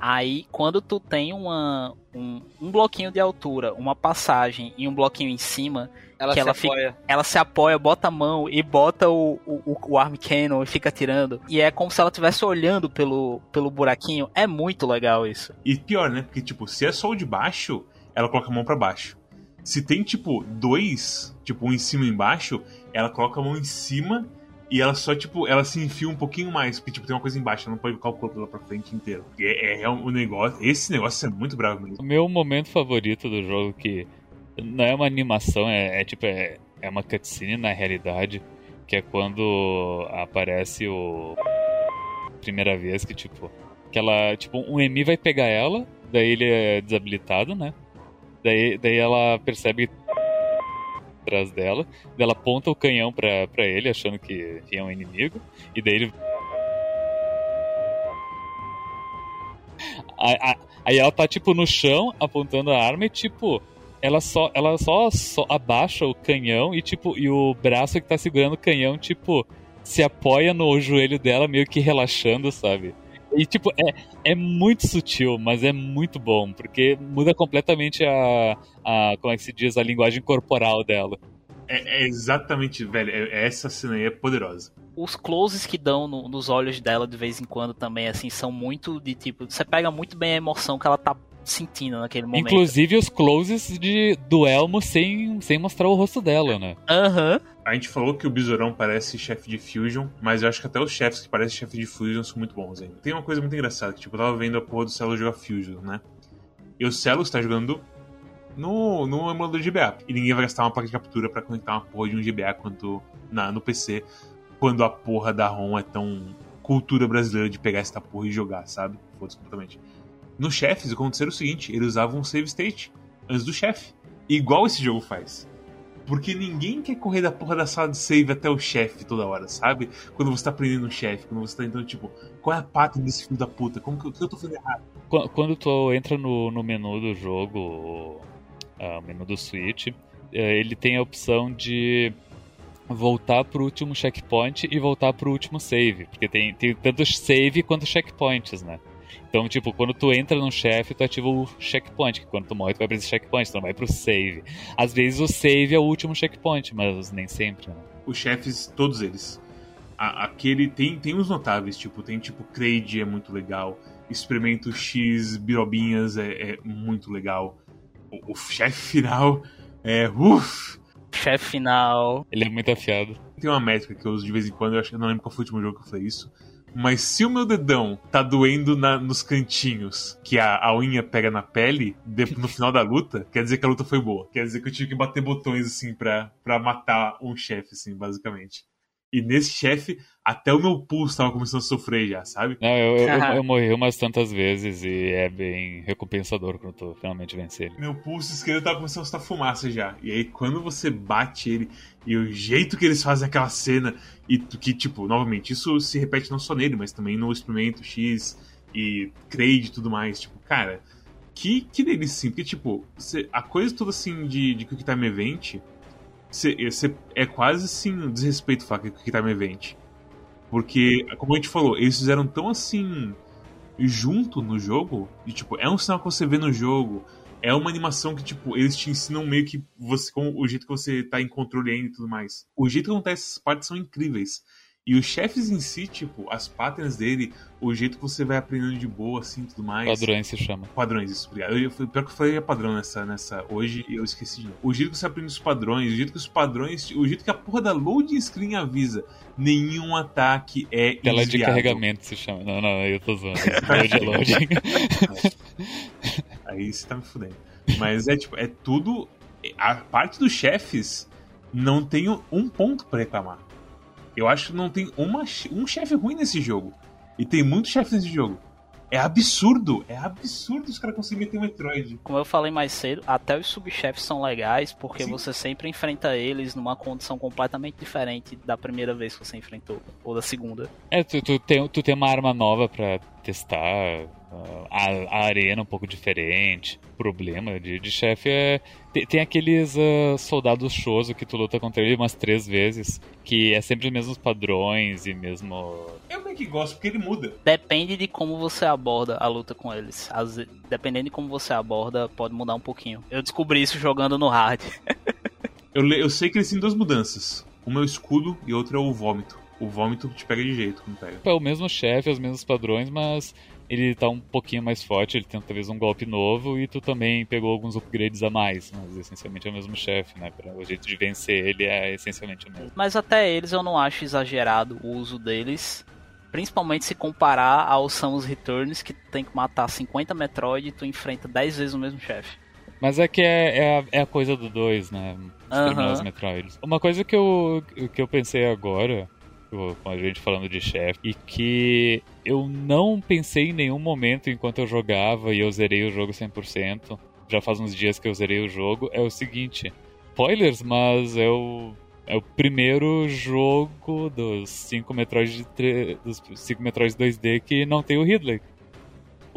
Aí, quando tu tem uma, um, um bloquinho de altura, uma passagem e um bloquinho em cima, Ela Que se ela fica- apoia. ela se apoia, bota a mão e bota o, o, o arm cannon e fica atirando. E é como se ela estivesse olhando pelo, pelo buraquinho. É muito legal isso. E pior, né? Porque, tipo, se é só o de baixo, ela coloca a mão pra baixo. Se tem, tipo, dois, tipo, um em cima e embaixo, ela coloca a mão em cima e ela só, tipo, ela se enfia um pouquinho mais. Porque, tipo, tem uma coisa embaixo, ela não pode corpo lá pra frente inteiro. E É, é um negócio. Esse negócio é muito bravo mesmo. o meu momento favorito do jogo, que não é uma animação, é, é tipo, é, é uma cutscene na realidade, que é quando aparece o. Primeira vez que, tipo. Que ela. Tipo, um Emi vai pegar ela, daí ele é desabilitado, né? Daí, daí ela percebe atrás dela, ela aponta o canhão pra ele, achando que, é um inimigo, e daí ele. Aí ela tá, tipo, no chão, apontando a arma e, tipo, ela só, ela só, só abaixa o canhão e, tipo, e o braço que tá segurando o canhão, tipo, se apoia no joelho dela, meio que relaxando, sabe? E, tipo, é, é muito sutil, mas é muito bom, porque muda completamente a, a. Como é que se diz? A linguagem corporal dela. É, é exatamente, velho. é- essa cena aí é poderosa. Os closes que dão no- nos olhos dela de vez em quando também, assim, são muito de tipo. Você pega muito bem a emoção que ela tá sentindo naquele momento. Inclusive os closes de, do Elmo sem, sem mostrar o rosto dela, né? Aham. A gente falou que o Besourão parece chefe de Fusion, mas eu acho que até os chefes que parecem chefe de Fusion são muito bons ainda. Tem uma coisa muito engraçada, que tipo, eu tava vendo a porra do Celo jogar Fusion, né? E o Celo está jogando no, no emulador de GBA. E ninguém vai gastar uma placa de captura pra conectar uma porra de um GBA quanto na, no PC, quando a porra da ROM é tão cultura brasileira de pegar essa porra e jogar, sabe? Foda-se completamente. Nos chefes, aconteceu o seguinte, eles usavam um save state antes do chefe. Igual esse jogo faz. Porque ninguém quer correr da porra da sala de save até o chefe toda hora, sabe? Quando você tá prendendo um chefe, quando você tá tentando, tipo, qual é a pata desse filho da puta? Como que eu, que eu tô fazendo errado? Qu- Quando tu entra no, no menu do jogo, o o menu do Switch, eh, ele tem a opção de voltar pro último checkpoint e voltar pro último save. Porque tem, tem tanto save quanto checkpoints, né? Então, tipo, quando tu entra num chefe, tu ativa o checkpoint. Que quando tu morre, tu vai pra esse checkpoint, tu não vai pro save. Às vezes o save é o último checkpoint, mas nem sempre, né? Os chefes, todos eles. A- aquele tem, tem uns notáveis, tipo, tem tipo Kraid é muito legal. Experimento X, Birobinhas é, é muito legal. O, o chefe final é. Uff! Chefe final. Ele é muito afiado. Tem uma métrica que eu uso de vez em quando, eu acho eu não lembro qual foi o último jogo que eu falei isso. Mas se o meu dedão tá doendo na- nos cantinhos, que a, a unha pega na pele, de- no final da luta, quer dizer que a luta foi boa. Quer dizer que eu tive que bater botões, assim, pra, pra matar um chefe, assim, basicamente. E nesse chefe, até o meu pulso tava começando a sofrer já, sabe? Não, eu, eu, eu, morri umas tantas vezes e é bem recompensador quando tu finalmente vence ele. Meu pulso esquerdo tava começando a soltar fumaça já. E aí, quando você bate ele, e o jeito que eles fazem aquela cena, e que, tipo, novamente, isso se repete não só nele, mas também no Experimento X e Kraid e tudo mais. Tipo, cara, que, que assim. Porque, tipo, você- a coisa toda, assim, de, de Quick Time Event, você- você- é quase, assim, um desrespeito falar que é Quick Time Event. Porque, como a gente falou, eles fizeram tão, assim, junto no jogo, e, tipo, é um sinal que você vê no jogo, é uma animação que, tipo, eles te ensinam meio que você, com o jeito que você tá em controle ainda e tudo mais. O jeito que acontece essas partes são incríveis. E os chefes em si, tipo, as patterns dele, o jeito que você vai aprendendo de boa, assim, tudo mais. Padrões se chama. Padrões, isso, obrigado. Eu, eu, pior que eu falei padrão nessa, nessa hoje eu esqueci de novo. O jeito que você aprende os padrões, o jeito que os padrões. O jeito que a porra da loading screen avisa. Nenhum ataque é Tela de carregamento se chama. Não, não, eu tô zoando. Load, loading. Aí você tá me fudendo. Mas é tipo, é tudo. A parte dos chefes não tenho um ponto pra reclamar. Eu acho que não tem uma, um chefe ruim nesse jogo. E tem muitos chefes nesse jogo. É absurdo, é absurdo os caras conseguirem meter um Metroid. Como eu falei mais cedo, até os subchefes são legais porque Sim. você sempre enfrenta eles numa condição completamente diferente da primeira vez que você enfrentou, ou da segunda. É, tu, tu, tem, tu tem uma arma nova pra testar. A, a arena um pouco diferente. O problema de, de chefe é. Tem, tem aqueles ah, soldados choso que tu luta contra ele umas três vezes. Que é sempre os mesmos padrões e mesmo. Eu meio que gosto, porque ele muda. Depende de como você aborda a luta com eles. Ve- dependendo de como você aborda, pode mudar um pouquinho. Eu descobri isso jogando no hard. Eu, eu sei que eles têm duas mudanças. Uma é o escudo e outra é o vômito. O vômito te pega de jeito quando pega. É o mesmo chefe, os mesmos padrões, mas ele tá um pouquinho mais forte, ele tem talvez um golpe novo e tu também pegou alguns upgrades a mais. Mas essencialmente é o mesmo chefe, né? O jeito de vencer ele é essencialmente o mesmo. Mas até eles eu não acho exagerado o uso deles. Principalmente se comparar ao Samus Returns, que tu tem que matar 50 Metroid e tu enfrenta 10 vezes o mesmo chefe. Mas é que é, é, a, é a coisa do 2, né? Exterminar Aham. os Metroids. Uma coisa que eu, que eu pensei agora, com a gente falando de chefe, e que eu não pensei em nenhum momento enquanto eu jogava e eu zerei o jogo 100%, já faz uns dias que eu zerei o jogo, é o seguinte: spoilers, mas é o. É o primeiro jogo dos 5 Metroid, de tre- dos 5 Metroid 2D que não tem o Ridley.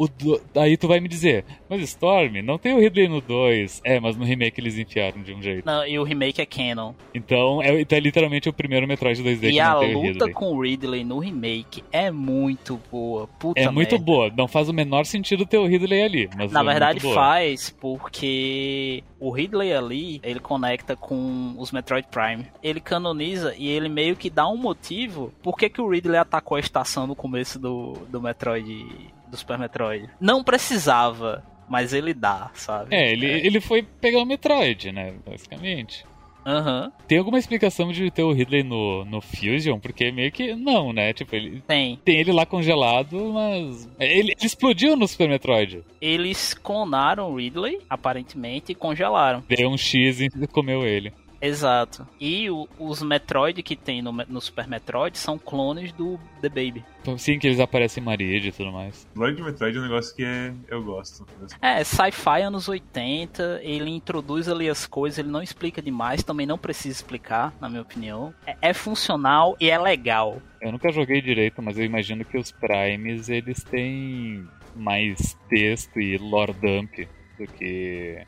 O do... Aí tu vai me dizer, mas Storm, não tem o Ridley no 2. É, mas no remake eles enfiaram de um jeito. Não, e o remake é canon. Então é, então é literalmente o primeiro Metroid 2D E que a não tem o luta Ridley. com o Ridley no remake é muito boa. Puta É muito merda. boa, não faz o menor sentido ter o Ridley ali. Mas Na é verdade muito faz, porque o Ridley ali, ele conecta com os Metroid Prime. Ele canoniza e ele meio que dá um motivo por que, que o Ridley atacou a estação no começo do, do Metroid, do Super Metroid. Não precisava, mas ele dá, sabe? É, ele, ele foi pegar o Metroid, né? Basicamente. Aham, Tem alguma explicação de ter o Ridley no, no Fusion? Porque meio que não, né? Tipo, ele tem. tem ele lá congelado, mas. Ele, ele explodiu no Super Metroid. Eles clonaram o Ridley, aparentemente, e congelaram. Deu um X e comeu ele. Exato. E o- os Metroid que tem no, no Super Metroid são clones do The Baby. Então, sim, que eles aparecem em Marid e tudo mais. Lord Metroid é um negócio que é, eu gosto. É, sci-fi anos 80, ele introduz ali as coisas, ele não explica demais, também não precisa explicar, na minha opinião. É, é funcional e é legal. Eu nunca joguei direito, mas eu imagino que os Primes eles têm mais texto e lore dump do que,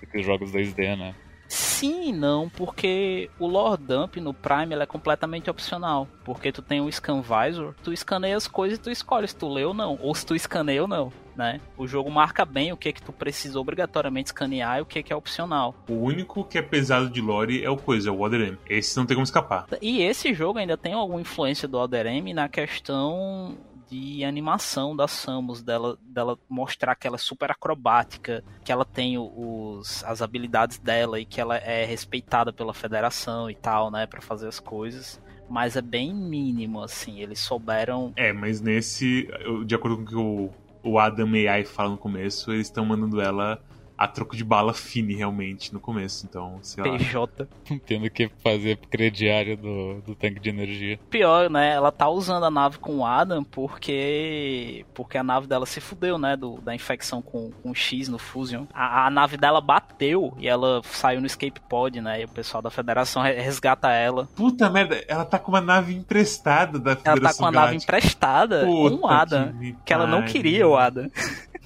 do que os jogos 2D, né? Sim e não, porque o Lord Dump no Prime é completamente opcional. Porque tu tem o Scan Visor, tu escaneia as coisas e tu escolhe se tu lê ou não, ou se tu escaneia ou não. Né? O jogo marca bem o que é que tu precisa obrigatoriamente escanear e o que é que é opcional. O único que é pesado de lore é o coisa, o Other Esse não tem como escapar. E esse jogo ainda tem alguma influência do Other M na questão de animação da Samus, dela, dela mostrar que ela é super acrobática, que ela tem os, as habilidades dela e que ela é respeitada pela federação e tal, né, para fazer as coisas. Mas é bem mínimo, assim, eles souberam. É, mas nesse, de acordo com o que o, Adam AI fala no começo, eles estão mandando ela a troco de bala fine realmente no começo, então, sei lá. PJ. Tendo que fazer crediário do, do tanque de energia. Pior, né? Ela tá usando a nave com o Adam porque porque a nave dela se fudeu, né? Do, da infecção com, com X no Fusion. A, a nave dela bateu e ela saiu no escape pod, né? E o pessoal da Federação resgata ela. Puta merda, ela tá com uma nave emprestada da Federação Ela tá com a nave emprestada Puta com o Adam. que, Que ela não queria o Adam.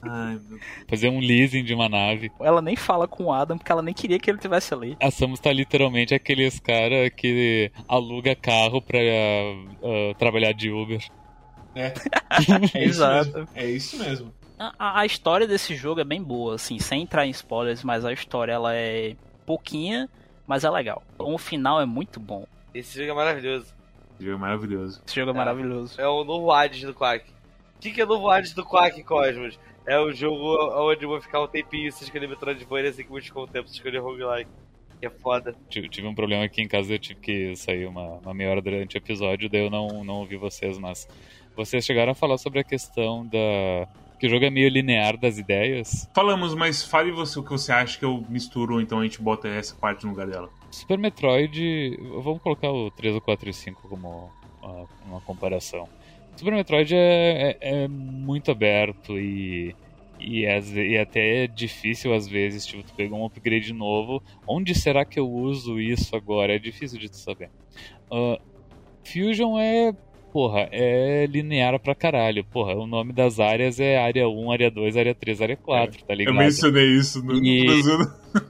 Ai, meu Fazer um leasing de uma nave. Ela nem fala com o Adam porque ela nem queria que ele tivesse ali. A Samus tá literalmente aqueles cara que aluga carro pra uh, trabalhar de Uber. É. É Exato. mesmo. É isso mesmo. A, a história desse jogo é bem boa, assim, sem entrar em spoilers, mas a história ela é pouquinha, mas é legal. O final é muito bom. Esse jogo é maravilhoso. Esse jogo é maravilhoso. Esse jogo é, É. maravilhoso. É o novo Hades do Quack. O que, que é o novo Hades do Quack, Cosmos? É o jogo onde eu vou ficar um tempinho sem escolher Metroidvania, assim que eu com o tempo sem escolher roguelike. Que é foda. Tive um problema aqui em casa, eu tive que sair uma, uma meia hora durante o episódio, daí eu não, não ouvi vocês, mas vocês chegaram a falar sobre a questão da. que o jogo é meio linear das ideias. Falamos, mas fale você o que você acha que eu misturo, então a gente bota essa parte no lugar dela. Super Metroid. Vamos colocar o 3, o 4 e o 5 como uma, uma comparação. Super Metroid é, é, é muito aberto e. E, e até é difícil às vezes, tipo, tu pegar um upgrade novo. Onde será que eu uso isso agora? É difícil de tu saber. Ah, Fusion é. Porra, é linear pra caralho. Porra, o nome das áreas é área 1, área 2, área 3, área 4, tá Eu ligado? mencionei isso no, E-.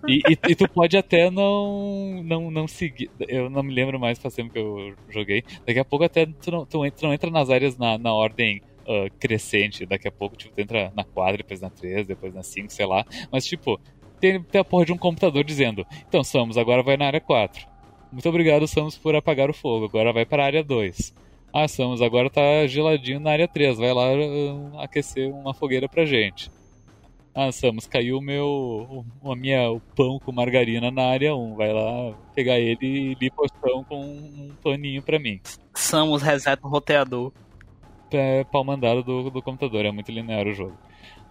E, e- e tu pode até não, não, não seguir. Eu não me lembro mais faz tempo que eu joguei. Daqui a pouco até tu não, tu entra, não entra nas áreas na, na ordem ah, crescente. Daqui a pouco tipo, tu entra na 4, depois na 3, depois na 5, sei lá. Mas tipo, tem, tem a porra de um computador dizendo: Então, Samus, agora vai na área 4. Muito obrigado, Samus, por apagar o fogo. Agora vai para a área 2. Ah, Samus, agora tá geladinho na área 3. Vai lá ah, aquecer uma fogueira pra gente. Ah, Samus, caiu o meu. O, a minha, o pão com margarina na área 1. Vai lá pegar ele e limpa o chão com um paninho pra mim. Samus reseta o roteador. É pau mandado do, do computador, é muito linear o jogo.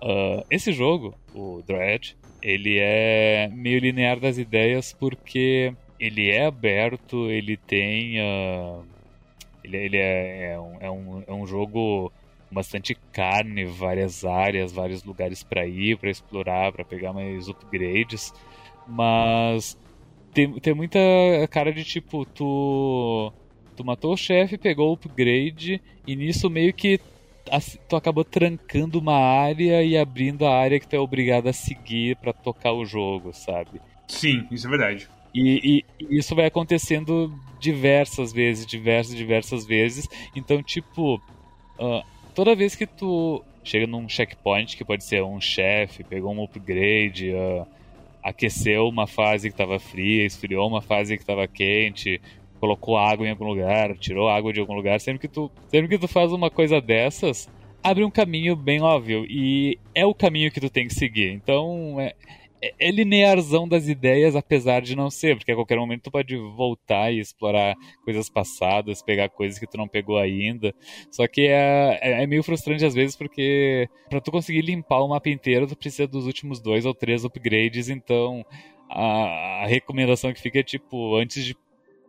Ah, esse jogo, o Dread, ele é meio linear das ideias porque ele é aberto, ele tem. ah, ele ele é, é, um, é, um, é um jogo bastante carne, várias áreas, vários lugares para ir, para explorar, para pegar mais upgrades, mas tem, tem muita cara de tipo, tu, tu matou o chefe, pegou o upgrade, e nisso meio que tu acabou trancando uma área e abrindo a área que tu é obrigado a seguir para tocar o jogo, sabe? Sim, isso é verdade. E, e- isso vai acontecendo diversas vezes, diversas, diversas vezes. Então, tipo, ah, toda vez que tu chega num checkpoint, que pode ser um chefe, pegou um upgrade, ah, aqueceu uma fase que estava fria, esfriou uma fase que estava quente, colocou água em algum lugar, tirou água de algum lugar, sempre que tu, sempre que tu faz uma coisa dessas, abre um caminho bem óbvio e é o caminho que tu tem que seguir. Então, é, é- é linearzão das ideias, apesar de não ser, porque a qualquer momento tu pode voltar e explorar coisas passadas, pegar coisas que tu não pegou ainda. Só que é, é, é meio frustrante às vezes, porque pra tu conseguir limpar o mapa inteiro, tu precisa dos últimos dois ou três upgrades, então a, a recomendação que fica é tipo, antes de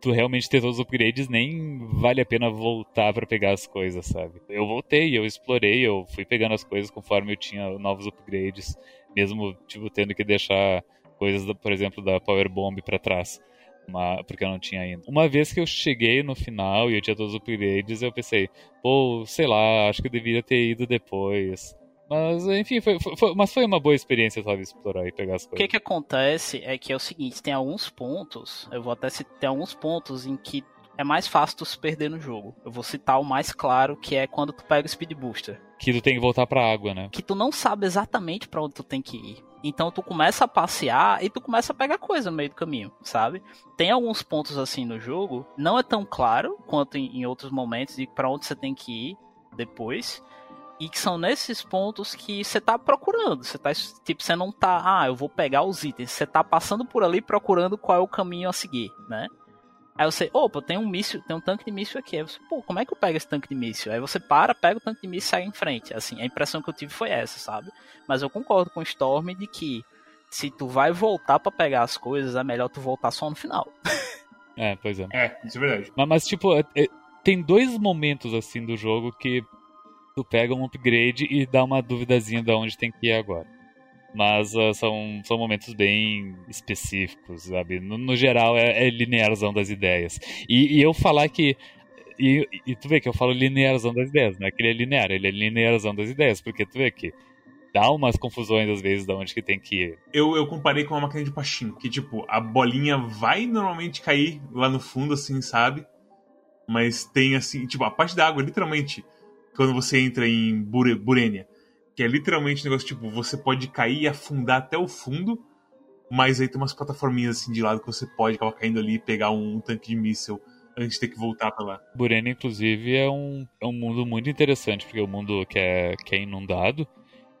tu realmente ter todos os upgrades, nem vale a pena voltar pra pegar as coisas, sabe? Eu voltei, eu explorei, eu fui pegando as coisas conforme eu tinha novos upgrades mesmo tipo tendo que deixar coisas, por exemplo, da Power Bomb pra trás, uma- porque eu não tinha ainda. Uma vez que eu cheguei no final e eu tinha todos os upgrades, eu pensei, pô, sei lá, acho que eu deveria ter ido depois. Mas, enfim, foi, foi- mas foi uma boa experiência, sabe, explorar e pegar as O que coisas. que acontece é que é o seguinte, tem alguns pontos, eu vou até citar tem alguns pontos em que é mais fácil tu se perder no jogo. Eu vou citar o mais claro, que é quando tu pega o Speed Booster. Que tu tem que voltar pra água, né? Que tu não sabe exatamente pra onde tu tem que ir. Então tu começa a passear e tu começa a pegar coisa no meio do caminho, sabe? Tem alguns pontos assim no jogo, não é tão claro quanto em, em outros momentos de pra onde você tem que ir depois. E que são nesses pontos que você tá procurando. Você tá, tipo, você não tá, ah, eu vou pegar os itens. Você tá passando por ali procurando qual é o caminho a seguir, né? Aí você, opa, tem um míssil, tem um tanque de míssil aqui. Aí você, pô, como é que eu pego esse tanque de míssil? Aí você para, pega o tanque de míssil e sai em frente. Assim, a impressão que eu tive foi essa, sabe? Mas eu concordo com o Storm de que se tu vai voltar pra pegar as coisas, é melhor tu voltar só no final. É, pois é. É, isso é verdade. Mas, mas, tipo, é- é- tem dois momentos, assim, do jogo que tu pega um upgrade e dá uma duvidazinha de onde tem que ir agora. Mas ah, são, são momentos bem específicos, sabe? No, no geral, é, é linearzão das ideias. E, e eu falar que. E, e tu vê que eu falo linearzão das ideias, não é que ele é linear, ele é linearzão das ideias, porque tu vê que dá umas confusões às vezes de onde que tem que ir. Eu, eu comparei com uma máquina de pachinko, que tipo, a bolinha vai normalmente cair lá no fundo, assim, sabe? Mas tem assim, tipo, a parte da água, literalmente, quando você entra em Bure, Burenia, que é literalmente um negócio, tipo, você pode cair e afundar até o fundo, mas aí tem umas plataforminhas assim de lado que você pode acabar caindo ali e pegar um tanque de míssil antes de ter que voltar pra lá. Burena, inclusive, é um, é um mundo muito interessante, porque é um mundo que é, que é inundado.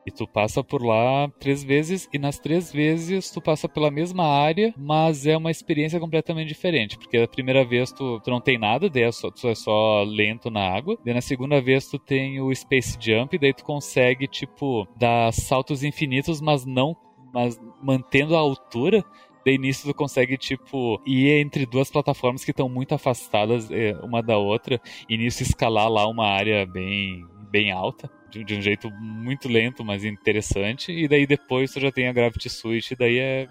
E tu passa por lá três vezes, e nas três vezes tu passa pela mesma área, mas é uma experiência completamente diferente. Porque a primeira vez tu, tu não tem nada, daí é só, tu é só lento na água. Daí na segunda vez tu tem o Space Jump, daí tu consegue, tipo, dar saltos infinitos, mas não. Mas mantendo a altura. Daí nisso tu consegue, tipo, ir entre duas plataformas que estão muito afastadas eh, uma da outra, e nisso escalar lá uma área bem, bem alta, de, de um jeito muito lento, mas interessante, e daí depois tu já tem a Gravity Switch, e daí é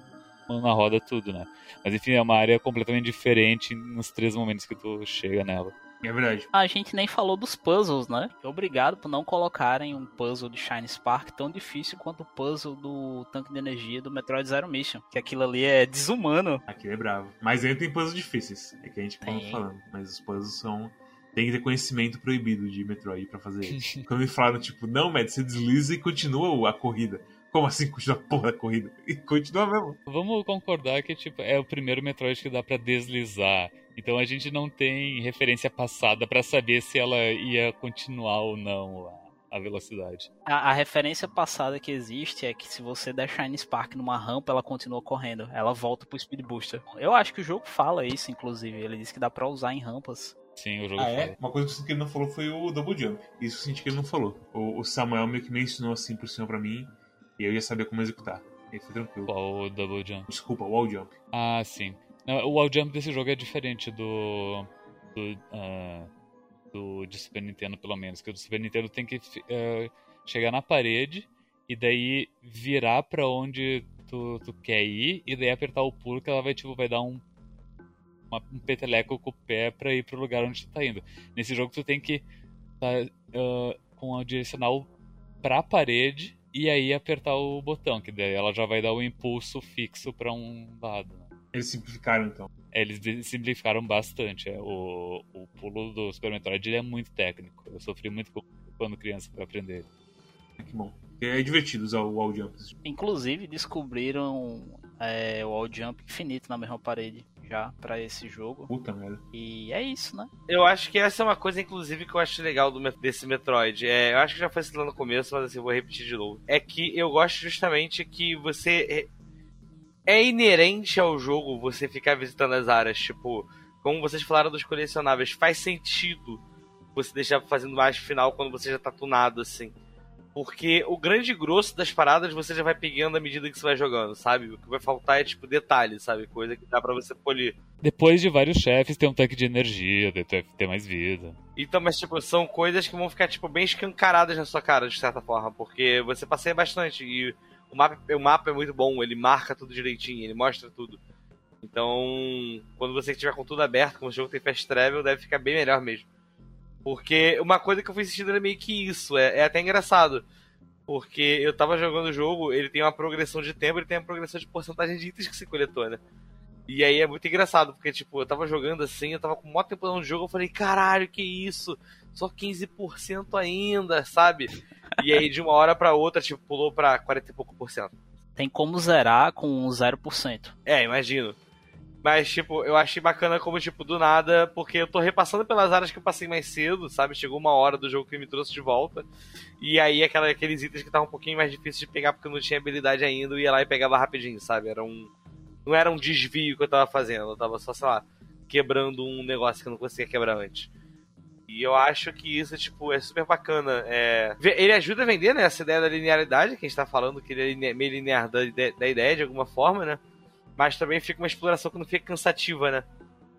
mão na roda tudo, né? Mas enfim, é uma área completamente diferente nos três momentos que tu chega nela. É verdade. A gente nem falou dos puzzles, né? Obrigado por não colocarem um puzzle de Shine Spark tão difícil quanto o puzzle do tanque de energia do Metroid Zero Mission. Que aquilo ali é desumano. Aquilo é bravo. Mas ainda tem puzzles difíceis. É que a gente Tem. falando. Mas os puzzles são. Tem que ter conhecimento proibido de Metroid pra fazer eles. Quando me falaram, tipo, não, Matt, você desliza e continua a corrida. Como assim continua a porra da corrida? E continua mesmo. Vamos concordar que tipo é o primeiro Metroid que dá pra deslizar. Então a gente não tem referência passada pra saber se ela ia continuar ou não a, a velocidade. A, a referência passada que existe é que se você der Shine Spark numa rampa, ela continua correndo. Ela volta pro Speed Booster. Eu acho que o jogo fala isso, inclusive. Ele diz que dá pra usar em rampas. Sim, o jogo Ah, fala. é? Uma coisa que ele não falou foi o Double Jump. Isso eu senti que ele não falou. O, o Samuel meio que mencionou assim por cima pra mim. E eu ia saber como executar. E foi tranquilo. Qual o Double Jump? Desculpa, o Wall Jump. Ah, sim. O wall jump desse jogo é diferente do. do, ah, do de Super Nintendo, pelo menos. Que o do Super Nintendo tem que ah, chegar na parede e daí virar pra onde tu, tu quer ir e daí apertar o pulo que ela vai, tipo, vai dar um. Uma- um peteleco com o pé pra ir pro lugar onde tu tá indo. Nesse jogo tu tem que tá ah, com a direcional pra parede e aí apertar o botão, que daí ela já vai dar o impulso fixo pra um lado. né? Eles simplificaram então. É, Eles simplificaram bastante. é. O, o pulo do Super Metroid ele é muito técnico. Eu sofri muito com- quando criança pra aprender. Que bom. É divertido usar o Wall Jump. Inclusive, descobriram é, o Wall Jump infinito na mesma parede já pra esse jogo. Puta merda. E é isso, né? Eu acho que essa é uma coisa, inclusive, que eu acho legal do, desse Metroid. É, eu acho que já foi citado no começo, mas assim, eu vou repetir de novo. É que eu gosto justamente que você. É, é inerente ao jogo você ficar visitando as áreas. Tipo, como vocês falaram dos colecionáveis, faz sentido você deixar fazendo mais final quando você já tá tunado, assim. Porque o grande grosso das paradas você já vai pegando à medida que você vai jogando, sabe? O que vai faltar é, tipo, detalhes, sabe? Coisa que dá pra você polir. Depois de vários chefes, tem um tanque de energia, ter mais vida. Então, mas tipo, são coisas que vão ficar tipo bem escancaradas na sua cara, de certa forma, porque você passeia bastante e o mapa, o mapa é muito bom, ele marca tudo direitinho, ele mostra tudo. Então, quando você estiver com tudo aberto, como o jogo tem fast travel, deve ficar bem melhor mesmo. Porque uma coisa que eu fui assistindo era meio que isso, é, é até engraçado. Porque eu tava jogando o jogo, ele tem uma progressão de tempo, ele tem uma progressão de porcentagem de itens que se coletou, né? E aí é muito engraçado, porque, tipo, eu tava jogando assim, eu tava com maior tempo no jogo, eu falei, caralho, que isso? Só 15% ainda, sabe? E aí de uma hora pra outra, tipo, pulou pra 40 e pouco por cento. Tem como zerar com 0%. É, imagino. Mas, tipo, eu achei bacana como, tipo, do nada, porque eu tô repassando pelas áreas que eu passei mais cedo, sabe? Chegou uma hora do jogo que me trouxe de volta. E aí aquela, aqueles itens que estavam um pouquinho mais difíceis de pegar porque eu não tinha habilidade ainda, eu ia lá e pegava rapidinho, sabe? Era um. Não era um desvio que eu tava fazendo, eu tava só, sei lá, quebrando um negócio que eu não conseguia quebrar antes. E eu acho que isso, tipo, é super bacana. É... Ele ajuda a vender, né? Essa ideia da linearidade, que a gente tá falando, que ele é meio linear da, da ideia de alguma forma, né? Mas também fica uma exploração que não fica cansativa, né?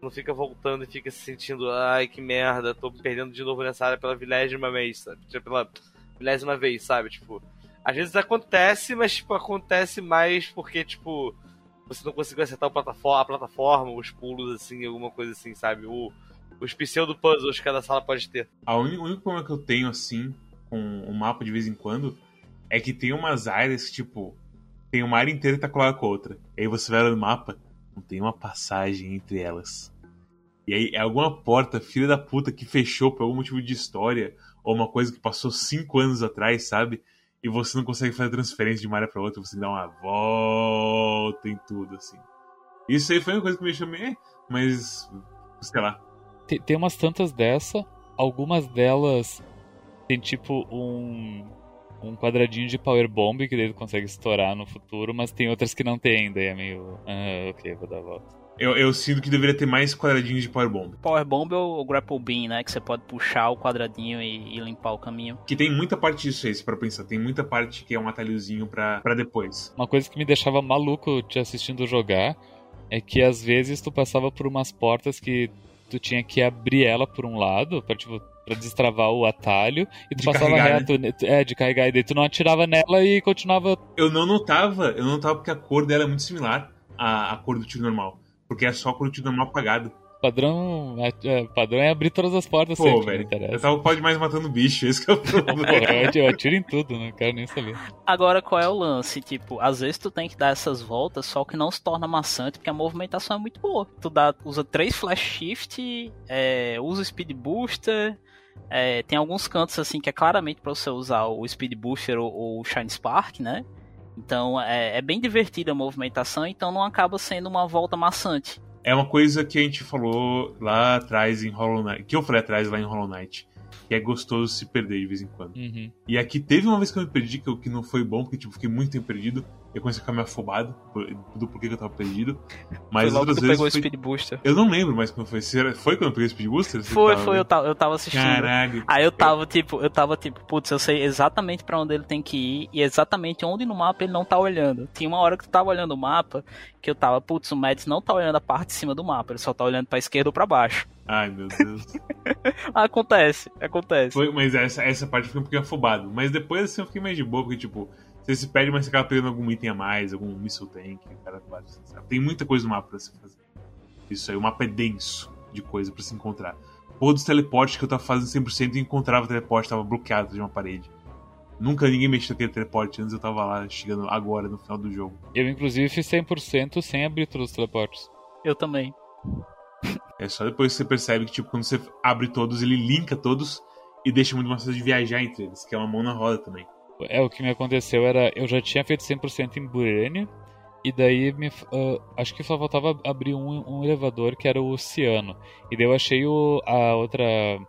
Não fica voltando e fica se sentindo, ai que merda, tô perdendo de novo nessa área pela milésima vez, sabe? Tipo, pela milésima vez, sabe? Tipo, às vezes acontece, mas tipo, acontece mais porque, tipo, você não conseguiu acertar a plataforma, a plataforma os pulos, assim, alguma coisa assim, sabe? O, os pseudo-puzzles que cada sala pode ter. O único problema que eu tenho, assim, com o mapa de vez em quando, é que tem umas áreas tipo, tem uma área inteira que tá colada com a outra. E aí você vai no mapa, não tem uma passagem entre elas. E aí é alguma porta, filha da puta, que fechou por algum motivo de história, ou uma coisa que passou cinco anos atrás, sabe? E você não consegue fazer transferência de uma área pra outra, você dá uma volta em tudo, assim. Isso aí foi uma coisa que me deixou meio. Mas. sei lá. Tem umas tantas dessa, algumas delas tem tipo um um quadradinho de Power Bomb que daí tu consegue estourar no futuro, mas tem outras que não tem ainda, e é meio. Ah, ok, vou dar a volta. Eu, eu sinto que deveria ter mais quadradinhos de Power Bomb. Power Bomb ou o Grapple Beam, né? Que você pode puxar o quadradinho e, e limpar o caminho. Que tem muita parte disso aí, para pensar. Tem muita parte que é um atalhozinho pra, pra depois. Uma coisa que me deixava maluco te assistindo jogar é que às vezes tu passava por umas portas que tu tinha que abrir ela por um lado, pra tipo, pra destravar o atalho e tu De passava carregar, reto, né? é, de carregar, e daí tu não atirava nela e continuava. Eu não notava, eu não notava porque a cor dela é muito similar à, à cor do tiro normal. Porque é só a cor do tiro normal apagado. Padrão é, é, padrão é abrir todas as portas Pô, sempre, não velho. interessa. Eu tava quase mais matando bicho, esse que é o problema. Porra, eu atiro- eu atiro em tudo, não quero nem saber. Agora, qual é o lance? Tipo, às vezes tu tem que dar essas voltas, só que não se torna maçante, porque a movimentação é muito boa. Tu dá, usa três flash shift, é, usa o speed booster. é, tem alguns cantos assim que é claramente pra você usar o speed booster ou, ou o shine spark, né? Então é, é bem divertida a movimentação, então não acaba sendo uma volta maçante. É uma coisa que a gente falou lá atrás em Hollow Knight. Que eu falei atrás lá em Hollow Knight. Que é gostoso se perder de vez em quando. Uhum. E aqui teve uma vez que eu me perdi, que, que não foi bom, porque tipo, fiquei muito tempo perdido. Eu comecei a ficar meio afobado por- do porquê que eu tava perdido. Mas outras vezes. pegou o foi- speed booster. Eu não lembro mais quando foi. Foi quando eu peguei o Speed Booster? Foi, tava foi, eu tava, eu tava assistindo. Caralho. Aí eu tava tipo, eu tava tipo, putz, eu sei exatamente pra onde ele tem que ir e exatamente onde no mapa ele não tá olhando. Tinha uma hora que tu tava olhando o mapa que eu tava, putz, o Mads não tá olhando a parte de cima do mapa, ele só tá olhando pra esquerda ou pra baixo. Ai, meu Deus. Acontece, acontece. Foi, mas essa, essa parte eu fiquei um pouquinho afobado. Mas depois assim eu fiquei mais de boa, porque tipo, você se perde, mas você acaba pegando algum item a mais, algum missile tank, cara, sabe? Tem muita coisa no mapa pra se fazer. Isso aí, o mapa é denso de coisa pra se encontrar. Porra dos teleportes que eu tava fazendo 100% e encontrava o teleporte, tava bloqueado de uma parede. Nunca ninguém mexeu naquele teleporte antes, eu tava lá chegando agora no final do jogo. Eu, inclusive, fiz 100% sem abrir todos os teleportes. Eu também. É só depois que você percebe que, tipo, quando você abre todos, ele linka todos e deixa muito mais fácil de viajar entre eles, que é uma mão na roda também. É, o que me aconteceu era, eu já tinha feito 100% em Burene, e daí me, ah, acho que só faltava abrir um, um elevador que era o oceano. E daí eu achei o, a outra,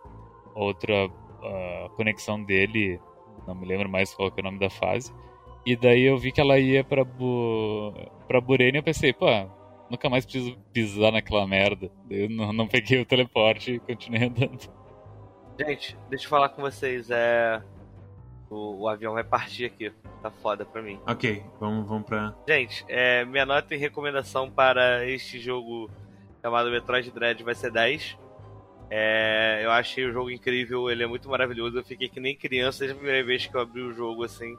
outra ah, conexão dele, não me lembro mais qual que é o nome da fase. E daí eu vi que ela ia pra, Bu, pra Burene e eu pensei, pô, nunca mais preciso pisar naquela merda. Daí eu não, não peguei o teleporte e continuei andando. Gente, deixa eu falar com vocês. É. O, o avião vai partir aqui. Tá foda pra mim. Ok, vamos, vamos pra. Gente, é, minha nota e recomendação para este jogo chamado Metroid Dread vai ser 10. É, eu achei o jogo incrível, ele é muito maravilhoso. Eu fiquei que nem criança desde a primeira vez que eu abri o jogo assim.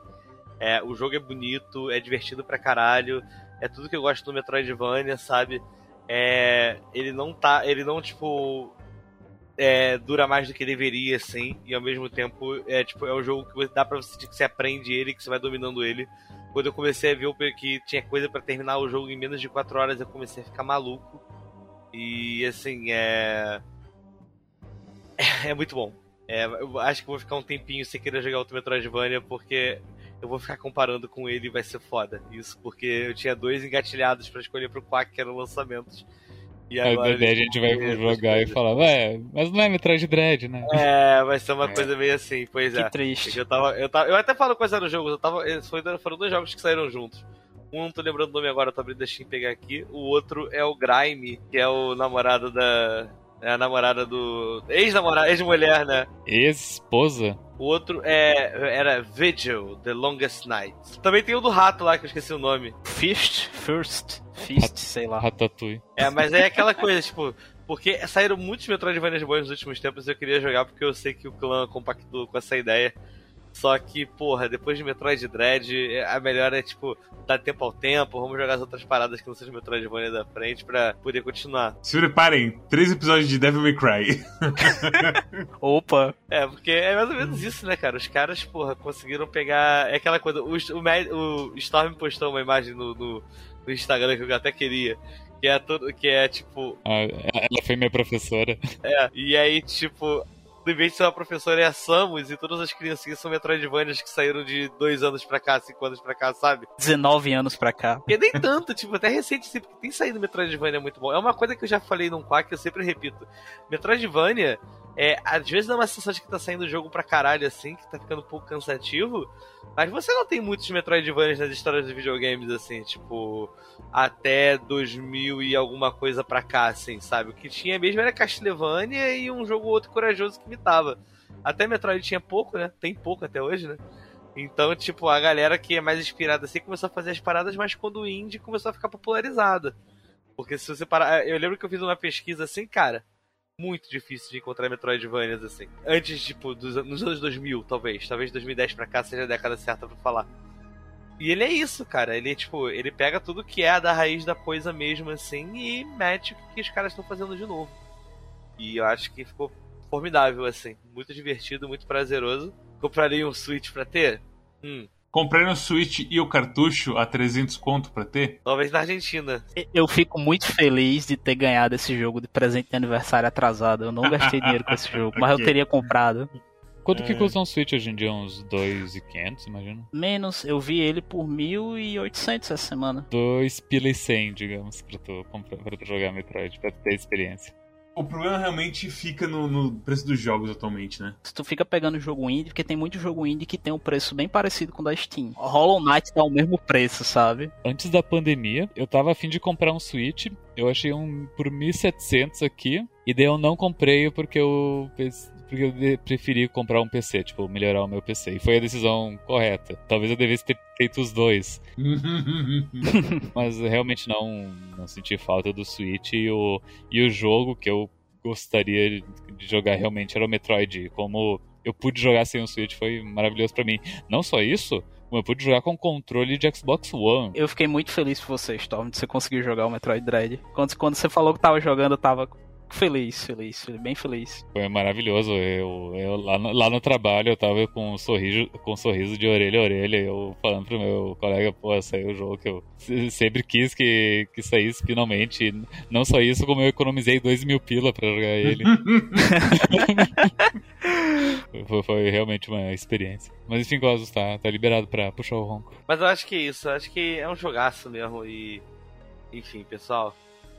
É, o jogo é bonito, é divertido pra caralho. É tudo que eu gosto do Metroidvania, sabe? É, ele não tá. Ele não, tipo. É, dura mais do que deveria, assim, e ao mesmo tempo é tipo é um jogo que dá pra você sentir que você aprende ele, que você vai dominando ele. Quando eu comecei a ver que tinha coisa pra terminar o jogo em menos de 4 horas, eu comecei a ficar maluco. E assim, é. É muito bom. É, eu acho que vou ficar um tempinho sem querer jogar outro Metroidvania, porque eu vou ficar comparando com ele e vai ser foda. Isso porque eu tinha dois engatilhados pra escolher pro Quack, que eram lançamentos. E Aí agora daí a gente vai jogar e falar, ué, mas não é Metroid Dread, né? É, vai ser uma É. coisa meio assim, pois Que é. triste. Eu, tava, eu, tava, eu até falo quais eram os jogos, eu tava, foram dois jogos que saíram juntos. Um, não tô lembrando o nome agora, tô abrindo a Steam pegar aqui. O outro é o Grime, que é o namorado da. É a namorada do. Ex-namorada, ex-mulher, né? Ex-esposa? O outro é, era Vigil, The Longest Night. Também tem o do rato lá, que eu esqueci o nome. Fist, First, Fist, sei lá. Ratatouille. É, mas é aquela coisa, tipo. Porque saíram muitos Metroidvanias bons nos últimos tempos e eu queria jogar porque eu sei que o clã compactou com essa ideia. Só que, porra, depois de Metroid Dread, a melhor é, tipo, dar tempo ao tempo, vamos jogar as outras paradas que não sejam Metroidvania da frente pra poder continuar. Se preparem, três episódios de Devil May Cry. Opa, É, porque é mais ou menos isso, né, cara? Os caras, porra, conseguiram pegar. É aquela coisa. O, o, o Storm postou uma imagem no, no, no Instagram que eu até queria. Que é, todo, que é tipo. Ah, ela foi minha professora. É, e aí, tipo. Em vez de ser uma professora, é a Samus e todas as criancinhas são Metroidvanias que saíram de dois anos pra cá, cinco anos pra cá, sabe? 19 anos pra cá. Porque nem tanto, tipo, até recente, sempre que tem saído Metroidvania muito bom. É uma coisa que eu já falei num quack, eu sempre repito. Metroidvania, é, às vezes dá uma sensação de que tá saindo jogo pra caralho, assim, que tá ficando um pouco cansativo. Mas você não tem muitos Metroidvanias nas histórias de videogames, assim, tipo, até 2000 e alguma coisa pra cá, assim, sabe? O que tinha mesmo era Castlevania e um jogo ou outro corajoso que imitava. Até Metroid tinha pouco, né? Tem pouco até hoje, né? Então, tipo, a galera que é mais inspirada assim começou a fazer as paradas, mas quando o indie começou a ficar popularizada. Porque se você parar. Eu lembro que eu fiz uma pesquisa assim, cara. Muito difícil de encontrar Metroidvanias assim. Antes, tipo, dos, nos anos 2000, talvez. Talvez 2010 pra cá seja a década certa pra falar. E ele é isso, cara. Ele, tipo, ele pega tudo que é da raiz da coisa mesmo, assim, e mete o que os caras estão fazendo de novo. E eu acho que ficou formidável, assim. Muito divertido, muito prazeroso. Compraria um Switch pra ter? Hum. Comprei no Switch e o cartucho a 300 conto pra ter. Talvez na Argentina. Eu fico muito feliz de ter ganhado esse jogo de presente de aniversário atrasado. Eu não gastei dinheiro com esse jogo, mas eu Ok. teria comprado. Quanto que É. custa um Switch hoje em dia? Uns 2,500, imagina? Menos, eu vi ele por 1.800 essa semana. 2 pila e 100, digamos, pra tu, comprar, pra tu jogar Metroid, pra tu ter experiência. O problema realmente fica no, no preço dos jogos atualmente, né? Se tu fica pegando jogo indie, porque tem muito jogo indie que tem um preço bem parecido com o da Steam. Hollow Knight tá o mesmo preço, sabe? Antes da pandemia, eu tava afim de comprar um Switch. Eu achei um por 1.700 aqui. E daí eu não comprei porque eu, pens- porque eu preferi comprar um PC, tipo, melhorar o meu PC. E foi a decisão correta. Talvez eu devesse ter feito os dois. Mas realmente não, não senti falta do Switch. E o, e o jogo que eu gostaria de jogar realmente era o Metroid. Como eu pude jogar sem o Switch foi maravilhoso pra mim. Não só isso, como eu pude jogar com controle de Xbox One. Eu fiquei muito feliz por você, Storm, de você conseguir jogar o Metroid Dread. Quando, quando você falou que tava jogando, eu tava feliz, feliz, bem feliz. Foi maravilhoso. Eu, eu lá, no, lá no trabalho eu tava com um sorriso, com um sorriso de orelha a orelha, eu falando pro meu colega, pô, saiu o jogo que eu se- sempre quis que, que saísse finalmente. Não só isso, como eu economizei dois mil pila pra jogar ele. foi, foi realmente uma experiência. Mas enfim, Gozos, tá, tá liberado pra puxar o ronco. Mas eu acho que é isso, eu acho que é um jogaço mesmo e. Enfim, pessoal,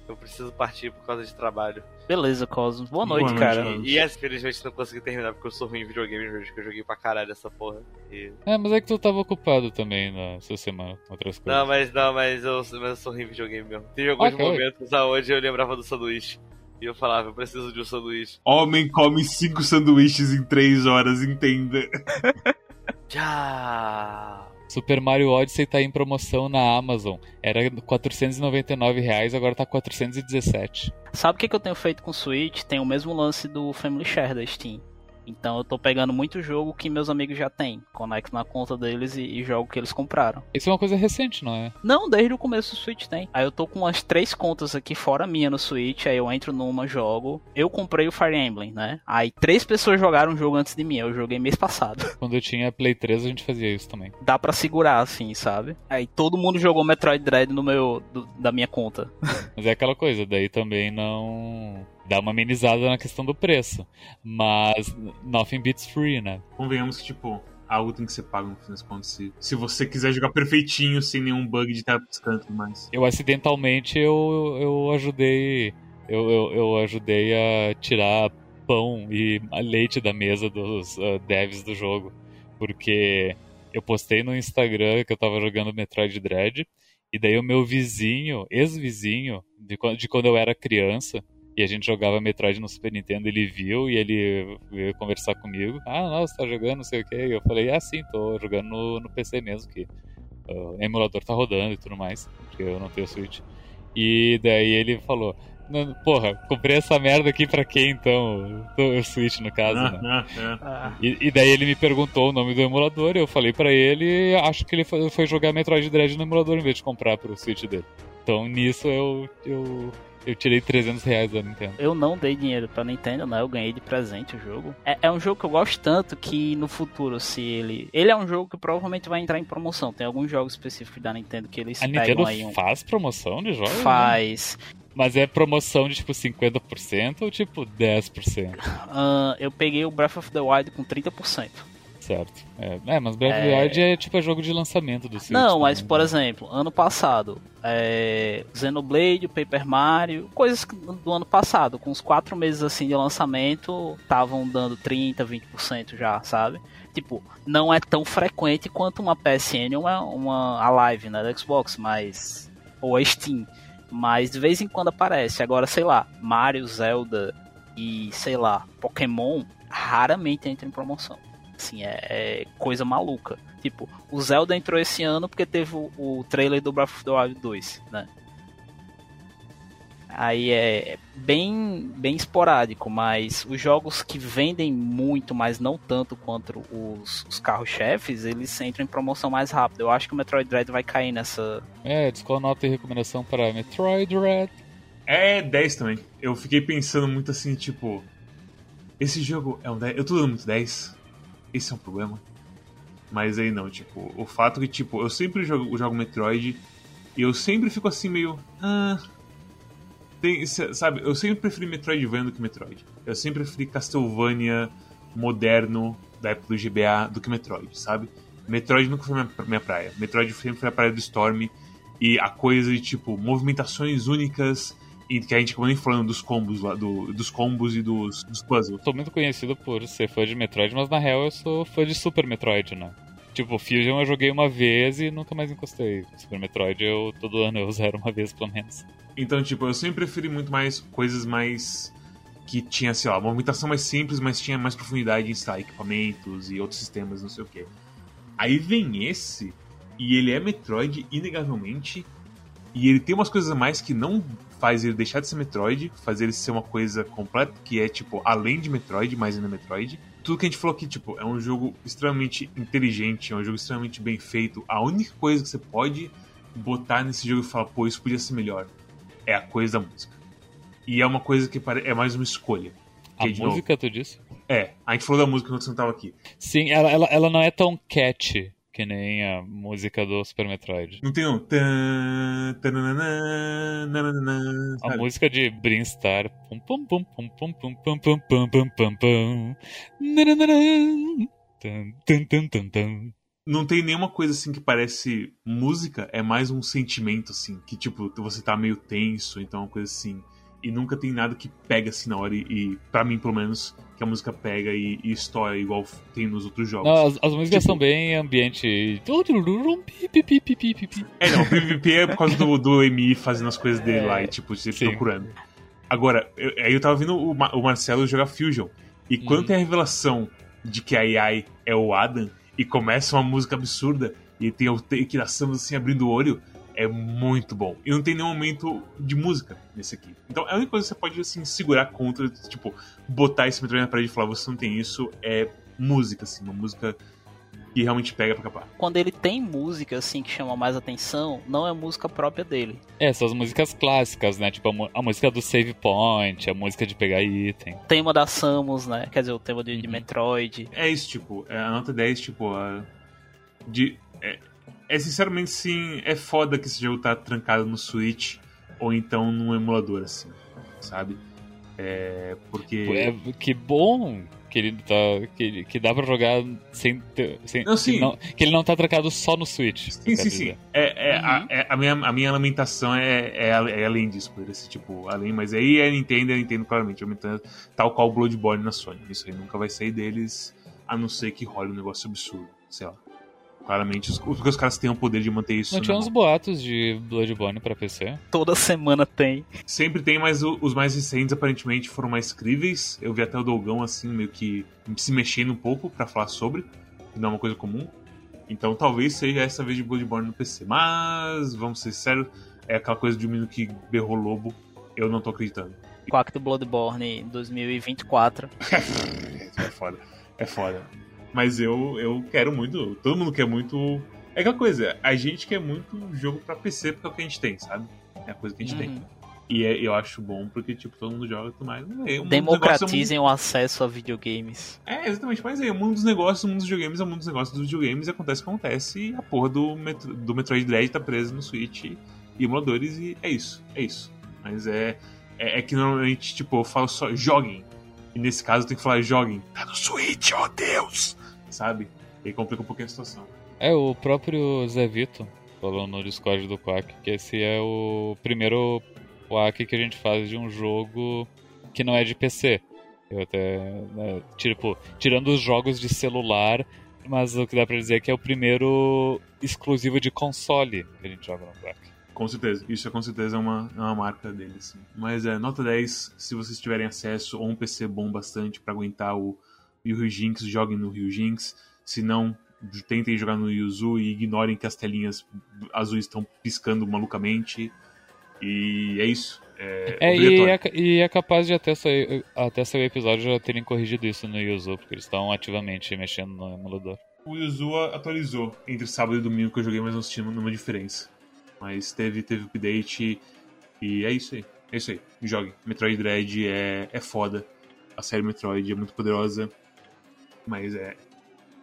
eu preciso partir por causa de trabalho. Beleza, Cosmos. Boa noite, Boa noite, cara. Cosmos. E essa, infelizmente, não consegui terminar porque eu sou ruim em videogame, hoje que eu joguei pra caralho essa porra. E- É, mas é que tu tava ocupado também na sua semana com outras coisas. Não, mas não, mas eu, mas eu sou ruim em videogame mesmo. Teve alguns Ok. momentos aonde eu lembrava do sanduíche. E eu falava, eu preciso de um sanduíche. Homem come cinco sanduíches em três horas, entenda. Tchau! Super Mario Odyssey tá em promoção na Amazon. Era 499 reais, agora tá 417. Sabe o que, que eu tenho feito com o Switch? Tem o mesmo lance do Family Share da Steam. Então eu tô pegando muito jogo que meus amigos já têm, conecto na conta deles e, e jogo que eles compraram. Isso é uma coisa recente, não é? Não, desde o começo do Switch tem. Aí eu tô com umas três contas aqui fora minha no Switch, aí eu entro numa, jogo. Eu comprei o Fire Emblem, né? Aí três pessoas jogaram o jogo antes de mim, eu joguei mês passado. Quando eu tinha Play 3 a gente fazia isso também. Dá pra segurar, assim, sabe? Aí todo mundo jogou Metroid Dread no meu, do- da minha conta. Mas é aquela coisa, daí também não dá uma amenizada na questão do preço. Mas nothing beats free, né? Convenhamos que, tipo, algo tem que ser pago no fim das contas. Se, se você quiser jogar perfeitinho, sem nenhum bug de estar piscando e tudo mais. Eu acidentalmente eu, eu ajudei eu, eu, eu ajudei a tirar pão e leite da mesa dos ah, devs do jogo. Porque eu postei no Instagram que eu tava jogando Metroid Dread. E daí o meu vizinho, ex-vizinho, de, de quando eu era criança, e a gente jogava Metroid no Super Nintendo, ele viu e ele veio conversar comigo. Ah, não, você tá jogando, não sei o que. Eu falei, ah, sim, tô jogando no, no PC mesmo, que ah, o emulador tá rodando e tudo mais, porque eu não tenho Switch. E daí ele falou, "Não, porra, comprei essa merda aqui pra quem então? O Switch, no caso, né? Ah, ah. E, e daí ele me perguntou o nome do emulador, eu falei pra ele, e acho que ele foi, foi jogar Metroid Dread no emulador em vez de comprar pro Switch dele. Então nisso eu, eu, eu tirei 300 reais da Nintendo. Eu não dei dinheiro pra Nintendo, né? Eu ganhei de presente o jogo. É, é um jogo que eu gosto tanto que no futuro, se ele. Ele é um jogo que provavelmente vai entrar em promoção. Tem alguns jogos específicos da Nintendo que eles A pegam Nintendo aí um. faz promoção de jogos? né? Faz. Mas é promoção de tipo 50% ou tipo 10%? Ah, eu peguei o Breath of the Wild com 30%. Certo. É, é, mas the É. Wild é tipo é jogo de lançamento do Switch. Não, mas também, por né? exemplo, ano passado, é, Xenoblade, Paper Mario, coisas do ano passado, com uns 4 meses assim de lançamento, estavam dando 30, 20% já, sabe? Tipo, não é tão frequente quanto uma PSN ou uma, uma a Live, né, da Xbox, mas ou a Steam, mas de vez em quando aparece. Agora, sei lá, Mario, Zelda e sei lá, Pokémon raramente entra em promoção. Assim, é, é coisa maluca. Tipo, o Zelda entrou esse ano porque teve o, o trailer do Breath of the Wild 2, né? Aí é bem, bem esporádico, mas os jogos que vendem muito, mas não tanto quanto os, os carros-chefes, eles entram em promoção mais rápido. Eu acho que o Metroid Dread vai cair nessa. É, descola nota e recomendação para Metroid Red. É 10 também. Eu fiquei pensando muito assim, tipo. Esse jogo é um 10. Eu tô dando muito 10. Esse é um problema. Mas aí não, tipo, o fato que, tipo, eu sempre jogo, jogo Metroid e eu sempre fico assim meio. Ah. Tem, sabe, eu sempre preferi Metroidvania do que Metroid. Eu sempre preferi Castlevania moderno da época do GBA do que Metroid, sabe? Metroid nunca foi minha, minha praia. Metroid sempre foi a praia do Storm e a coisa de tipo movimentações únicas que a gente acabou nem falando dos combos lá, do, dos combos e dos, dos puzzles. Sou muito conhecido por ser fã de Metroid, mas na real eu sou fã de Super Metroid, né? Tipo, Fusion eu joguei uma vez e nunca mais encostei. Super Metroid eu todo ano eu zero uma vez pelo menos. Então, tipo, eu sempre preferi muito mais coisas mais que tinha, sei lá, uma movimentação mais simples, mas tinha mais profundidade em, sei equipamentos e outros sistemas, não sei o que. Aí vem esse, e ele é Metroid, inegavelmente, e ele tem umas coisas a mais que não faz ele deixar de ser Metroid, faz ele ser uma coisa completa, que é, tipo, além de Metroid, mais ainda Metroid. Tudo que a gente falou aqui, tipo, é um jogo extremamente inteligente, é um jogo extremamente bem feito. A única coisa que você pode botar nesse jogo e falar, pô, isso podia ser melhor, é a coisa da música. E é uma coisa que é mais uma escolha. A Que, de novo, música, tu disse? É, a gente falou da música quando você não tava aqui. Sim, ela, ela, ela não é tão catchy que nem a música do Super Metroid. Não tem um. A música de Brinstar. Não tem nenhuma coisa assim que parece música, é mais um sentimento assim, que tipo, você tá meio tenso, então uma coisa assim. E nunca tem nada que pega assim na hora, e, e pra mim, pelo menos, que a música pega e, e estoura igual tem nos outros jogos. Não, as, as músicas Tipo- são bem ambiente. É, não, o PVP é por causa do, do EMI fazendo as coisas dele É, lá e, tipo, sempre sim. procurando. Agora, eu, aí eu tava vendo o, o Marcelo jogar Fusion. E quando Uhum. tem a revelação de que a AI é o Adam e começa uma música absurda e tem o Take da Samus assim abrindo o olho, é muito bom. E não tem nenhum momento de música nesse aqui. Então, a única coisa que você pode, assim, segurar contra, tipo, botar esse Metroid na parede e falar, você não tem isso, é música, assim, uma música que realmente pega pra capar. Quando ele tem música, assim, que chama mais atenção, não é música própria dele. É, são as músicas clássicas, né? Tipo, a, música do Save Point, a música de pegar item. O tema da Samus, né? Quer dizer, o tema de, de Uhum. Metroid. É isso, tipo, é, a nota 10, tipo, a, de, é, é sinceramente, sim, é foda que esse jogo tá trancado no Switch ou então num emulador, assim, sabe? É, porque... É, que bom que ele tá. Que, que dá pra jogar sem. sem Não, sim. Que, não, que ele não tá trancado só no Switch. Sim, eu sim, sim. É, é, a, Uhum. é- a minha, a minha lamentação é, é, é além disso, por esse tipo, além, mas aí é Nintendo, é Nintendo claramente, aumentando, tal qual o Bloodborne na Sony. Isso aí nunca vai sair deles, a não ser que role um negócio absurdo, sei lá. Claramente, os, porque os caras têm o poder de manter isso. Não tinha uns boatos de Bloodborne pra PC? Toda semana tem. Sempre tem, mas o- os mais recentes aparentemente foram mais críveis. Eu vi até o Dolgão assim, meio que se mexendo um pouco pra falar sobre, que não é uma coisa comum. Então talvez seja essa vez de Bloodborne no PC. Mas, vamos ser sérios, é aquela coisa de um menino que berrou lobo. Eu não tô acreditando. Quack do Bloodborne 2024. É foda. É foda. Mas eu, eu quero muito. Todo mundo quer muito. É aquela coisa, a gente quer muito jogo pra PC porque é o que a gente tem, sabe? É a coisa que a gente tem. Uhum. E é- eu acho bom porque, tipo, todo mundo joga e tudo mais. É, o mundo é Democratizem o acesso a videogames. É, exatamente. Mas é, o mundo dos negócios, o mundo dos videogames é o mundo dos negócios dos videogames e acontece o que acontece. E a porra do, Metro, do Metroid Dread tá presa no Switch e emuladores e é isso. É isso. Mas é, é, é que normalmente, tipo, eu falo só joguem. E nesse caso eu tenho que falar joguem. Tá no Switch, oh Deus! Sabe? E complica um pouquinho a situação. É, o próprio Zé Vito falou no Discord do Quack que esse é o primeiro Quack que a gente faz de um jogo que não é de PC. Eu até. né, tipo, tirando os jogos de celular, mas o que dá pra dizer é que é o primeiro exclusivo de console que a gente joga no Quack. Com certeza. Isso é com certeza uma, é uma marca deles. sim. Mas é, nota 10, se vocês tiverem acesso ou um PC bom bastante pra aguentar o Yu Jinx, joguem no Yu Jinx. Se não, tentem jogar no Yuzu e ignorem que as telinhas azuis estão piscando malucamente. E é isso. É, É, e é, e é capaz de até sair, até sair o episódio já terem corrigido isso no Yuzu, porque eles estão ativamente mexendo no emulador. O Yuzu atualizou entre sábado e domingo que eu joguei, mas não senti nenhuma diferença. Mas teve, teve update e é isso aí. É isso aí. Joguem. Metroid Dread é, é foda. A série Metroid é muito poderosa. Mas é.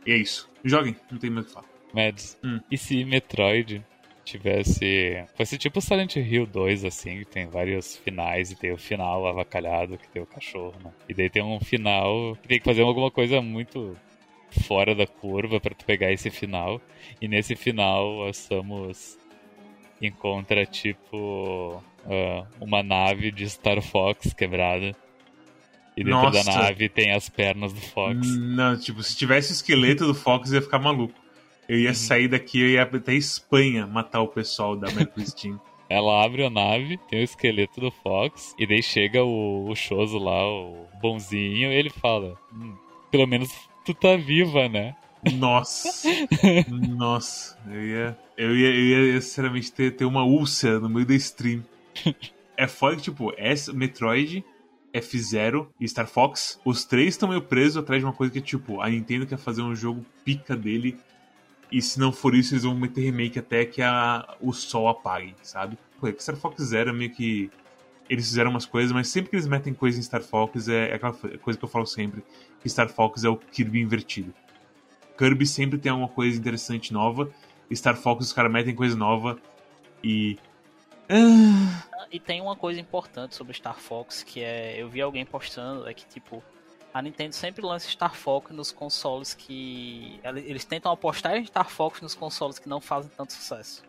E é isso. Joguem, não tem mais o que falar. Mads, Hum. e se Metroid tivesse. Fosse tipo Silent Hill 2, assim, que tem vários finais e tem o final avacalhado, que tem o cachorro, né? E daí tem um final que tem que fazer alguma coisa muito fora da curva pra tu pegar esse final. E nesse final a Samus encontra tipo ah, uma nave de Star Fox quebrada. E dentro da Nossa. nave tem as pernas do Fox. Não, tipo, se tivesse o esqueleto do Fox, eu ia ficar maluco. Eu ia sair daqui, eu ia até Espanha matar o pessoal da Metro Steam. Ela abre a nave, tem o esqueleto do Fox, e daí chega o, o Choso lá, o bonzinho, e ele fala: "Hum, pelo menos tu tá viva, né? Nossa. Nossa. Eu ia, eu ia, eu ia sinceramente ter, ter uma úlcera no meio da stream. É foda que, tipo, essa, Metroid, F-Zero e Star Fox, os três estão meio presos atrás de uma coisa que, tipo, a Nintendo quer fazer um jogo pica dele. E se não for isso, eles vão meter remake até que a, o sol apague, sabe? Pô, é Star Fox Zero é meio que. Eles fizeram umas coisas, mas sempre que eles metem coisa em Star Fox é, é aquela coisa que eu falo sempre: que Star Fox é o Kirby invertido. Kirby sempre tem alguma coisa interessante nova. Star Fox os caras metem coisa nova e. Ah, E tem uma coisa importante sobre Star Fox que é. Eu vi alguém postando, é que tipo. A Nintendo sempre lança Star Fox nos consoles que. Eles tentam apostar em Star Fox nos consoles que não fazem tanto sucesso.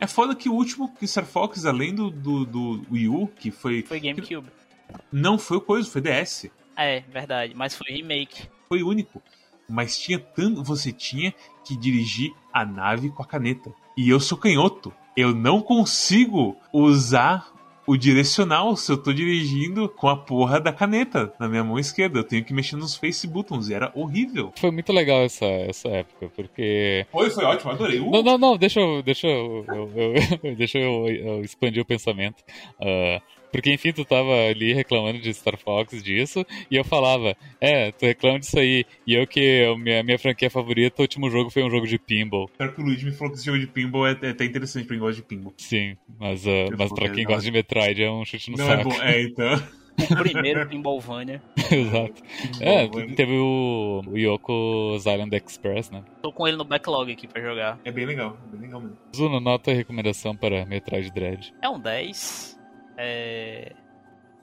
É foda que o último que Star Fox, além do, do, do Wii U, que foi. Foi GameCube. Não foi o coisa, foi DS. É, verdade, mas foi remake. Foi único. Mas tinha tanto. Você tinha que dirigir a nave com a caneta. E eu sou canhoto. Eu não consigo usar o direcional se eu tô dirigindo com a porra da caneta na minha mão esquerda. Eu tenho que mexer nos face buttons e era horrível. Foi muito legal essa, essa época, porque. Foi, foi ótimo, adorei. Uh! Não, não, não, deixa eu, deixa eu, eu- eu- deixa eu, eu expandir o pensamento. Ah, porque, enfim, tu tava ali reclamando de Star Fox disso, e eu falava, é, tu reclama disso aí, e eu que a minha, minha franquia favorita, o último jogo foi um jogo de pinball. Pior que o Luigi me falou que esse jogo de pinball é, é até interessante pra quem gosta de pinball. Sim, mas, ah, mas pra quem não. gosta de Metroid é um chute no não é saco. bom. É, então. O primeiro Pinballvania. Exato. É, teve o, o Yoko's Island Express, né? Tô com ele no backlog aqui pra jogar. É bem legal, é bem legal mesmo. Zuno, nota e recomendação para Metroid Dread. É um 10. É...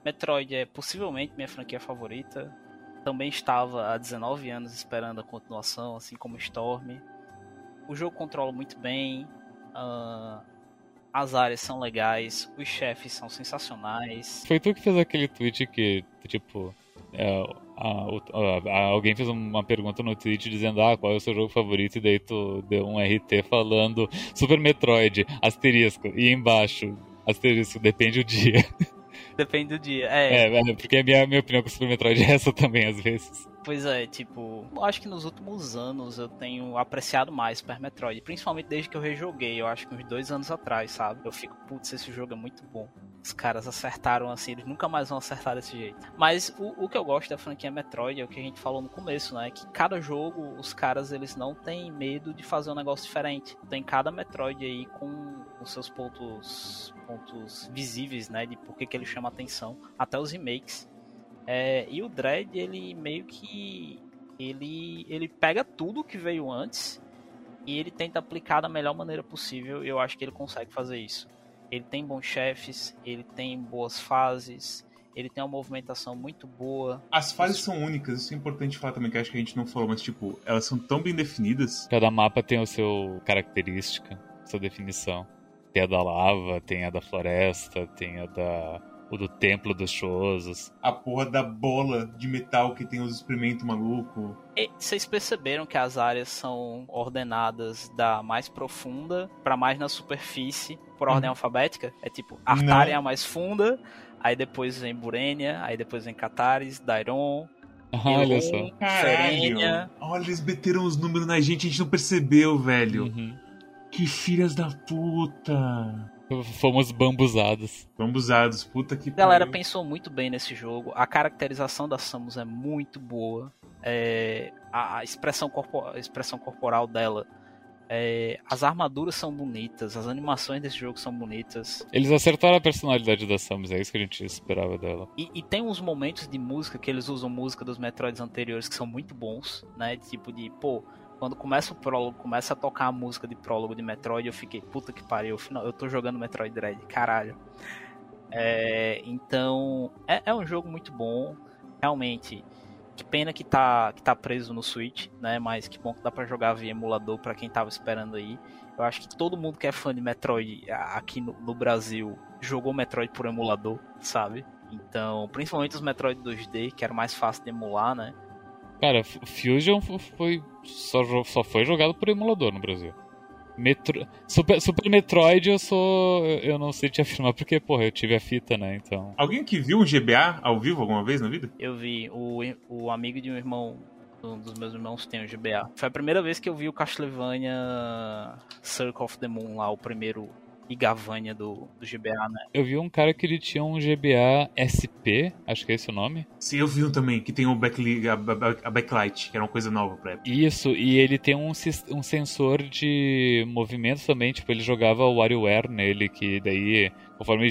Metroid é possivelmente minha franquia favorita. Também estava há 19 anos esperando a continuação, assim como Storm. O jogo controla muito bem. ah, as áreas são legais. Os chefes são sensacionais. Foi tu que fez aquele tweet que, tipo, é, a- a- a- alguém fez uma pergunta no tweet dizendo, ah, qual é o seu jogo favorito? E daí tu deu um RT falando Super Metroid, asterisco, e embaixo, asterisco, depende o dia. Depende do dia. É, É, é, porque a minha, minha opinião com o Super Metroid é essa também, às vezes. Pois é, tipo, acho que nos últimos anos eu tenho apreciado mais Super Metroid, principalmente desde que eu rejoguei, eu acho que uns dois anos atrás, sabe? Eu fico, putz, esse jogo é muito bom. Os caras acertaram assim, eles nunca mais vão acertar desse jeito. Mas o, o que eu gosto da franquia Metroid é o que a gente falou no começo, né? Que cada jogo, os caras, eles não têm medo de fazer um negócio diferente. Tem cada Metroid aí com os seus pontos, pontos visíveis, né? De por que, que ele chama atenção. Até os remakes. É, e o Dread, ele meio que. Ele, ele pega tudo que veio antes e ele tenta aplicar da melhor maneira possível. E eu acho que ele consegue fazer isso. Ele tem bons chefes, ele tem boas fases, ele tem uma movimentação muito boa. As fases são únicas, isso é importante falar também, que acho que a gente não falou, mas tipo, elas são tão bem definidas. Cada mapa tem o seu característica, sua definição. Tem a da lava, tem a da floresta, tem a da. O do templo dos Chozos. A porra da bola de metal que tem os experimentos maluco. E vocês perceberam que as áreas são ordenadas da mais profunda para mais na superfície, por ordem Uhum. alfabética? É tipo. Artária é a mais funda, aí depois vem Burenia, aí depois vem Catares, Dairon, olha só. Caralho! Olha, eles meteram os números na gente, a gente não percebeu, velho. Uhum. Que filhas da puta. Fomos bambuzados. Vamos puta que A galera pariu. pensou muito bem nesse jogo. A caracterização da Samus é muito boa. É, a, a expressão, corpo- a expressão corporal dela. é, as armaduras são bonitas. As animações desse jogo são bonitas. Eles acertaram a personalidade da Samus, é isso que a gente esperava dela. E, e tem uns momentos de música que eles usam música dos Metroids anteriores que são muito bons, né? Tipo de, pô, quando começa o prólogo, começa a tocar a música de prólogo de Metroid, eu fiquei, puta que pariu, eu tô jogando Metroid Dread, caralho. É, então, é, é um jogo muito bom, realmente. Que pena que tá, que tá preso no Switch, né? Mas que bom que dá pra jogar via emulador pra quem tava esperando aí. Eu acho que todo mundo que é fã de Metroid aqui no, no Brasil jogou Metroid por emulador, sabe? Então, principalmente os Metroid 2D, que era mais fácil de emular, né? Cara, Fusion foi só, só foi jogado por emulador no Brasil. Metro... Super, Super Metroid eu sou. Eu não sei te afirmar porque, porra, eu tive a fita, né? Então. Alguém que viu um GBA ao vivo alguma vez na vida? Eu vi o, o amigo de um irmão, um dos meus irmãos tem o GBA. Foi a primeira vez que eu vi o Castlevania Circle of the Moon lá, o primeiro Igavania do, do GBA, né? Eu vi um cara que ele tinha um GBA SP, acho que é esse o nome. Sim, eu vi um também, que tem o backli- a, backlight, que era uma coisa nova pra época. Isso, e ele tem um, um sensor de movimento também, tipo, ele jogava o WarioWare nele, que daí, conforme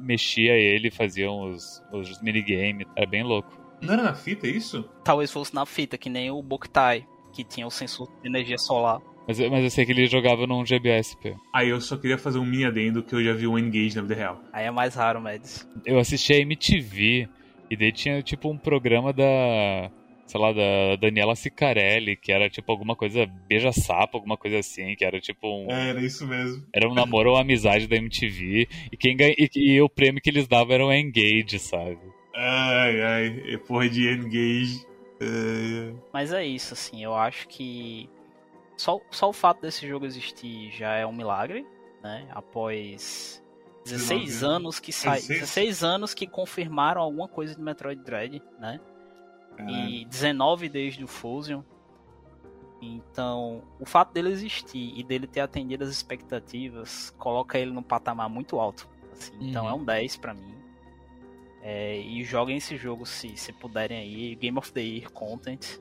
mexia ele, faziam os, os minigames, era bem louco. Não era na fita isso? Talvez fosse na fita, que nem o Boktai, que tinha o sensor de energia solar. Mas, eu- mas eu sei que ele jogava num GBA SP. Aí eu só queria fazer um mini adendo que eu já vi o Engage na vida real. Aí é mais raro, Mads. Eu assisti a MTV, e daí tinha tipo um programa da. Sei lá, da Daniela Sicarelli, que era tipo alguma coisa beija-sapo, alguma coisa assim, que era tipo um. Era isso mesmo. Era um namoro ou amizade da MTV. E, quem ganha, e, e o prêmio que eles davam era o Engage, sabe? Ai, ai, porra de Engage. Ai, ai. Mas é isso, assim, eu acho que só, só o fato desse jogo existir já é um milagre, né? Após 16 19 anos que sai, 16? 16 anos que confirmaram alguma coisa de Metroid Dread, né? E 19 desde o Fusion. Então, o fato dele existir e dele ter atendido as expectativas coloca ele num patamar muito alto. assim. Então Uhum. é um 10 pra mim. É, e joguem esse jogo se, se puderem aí. Game of the Year Content.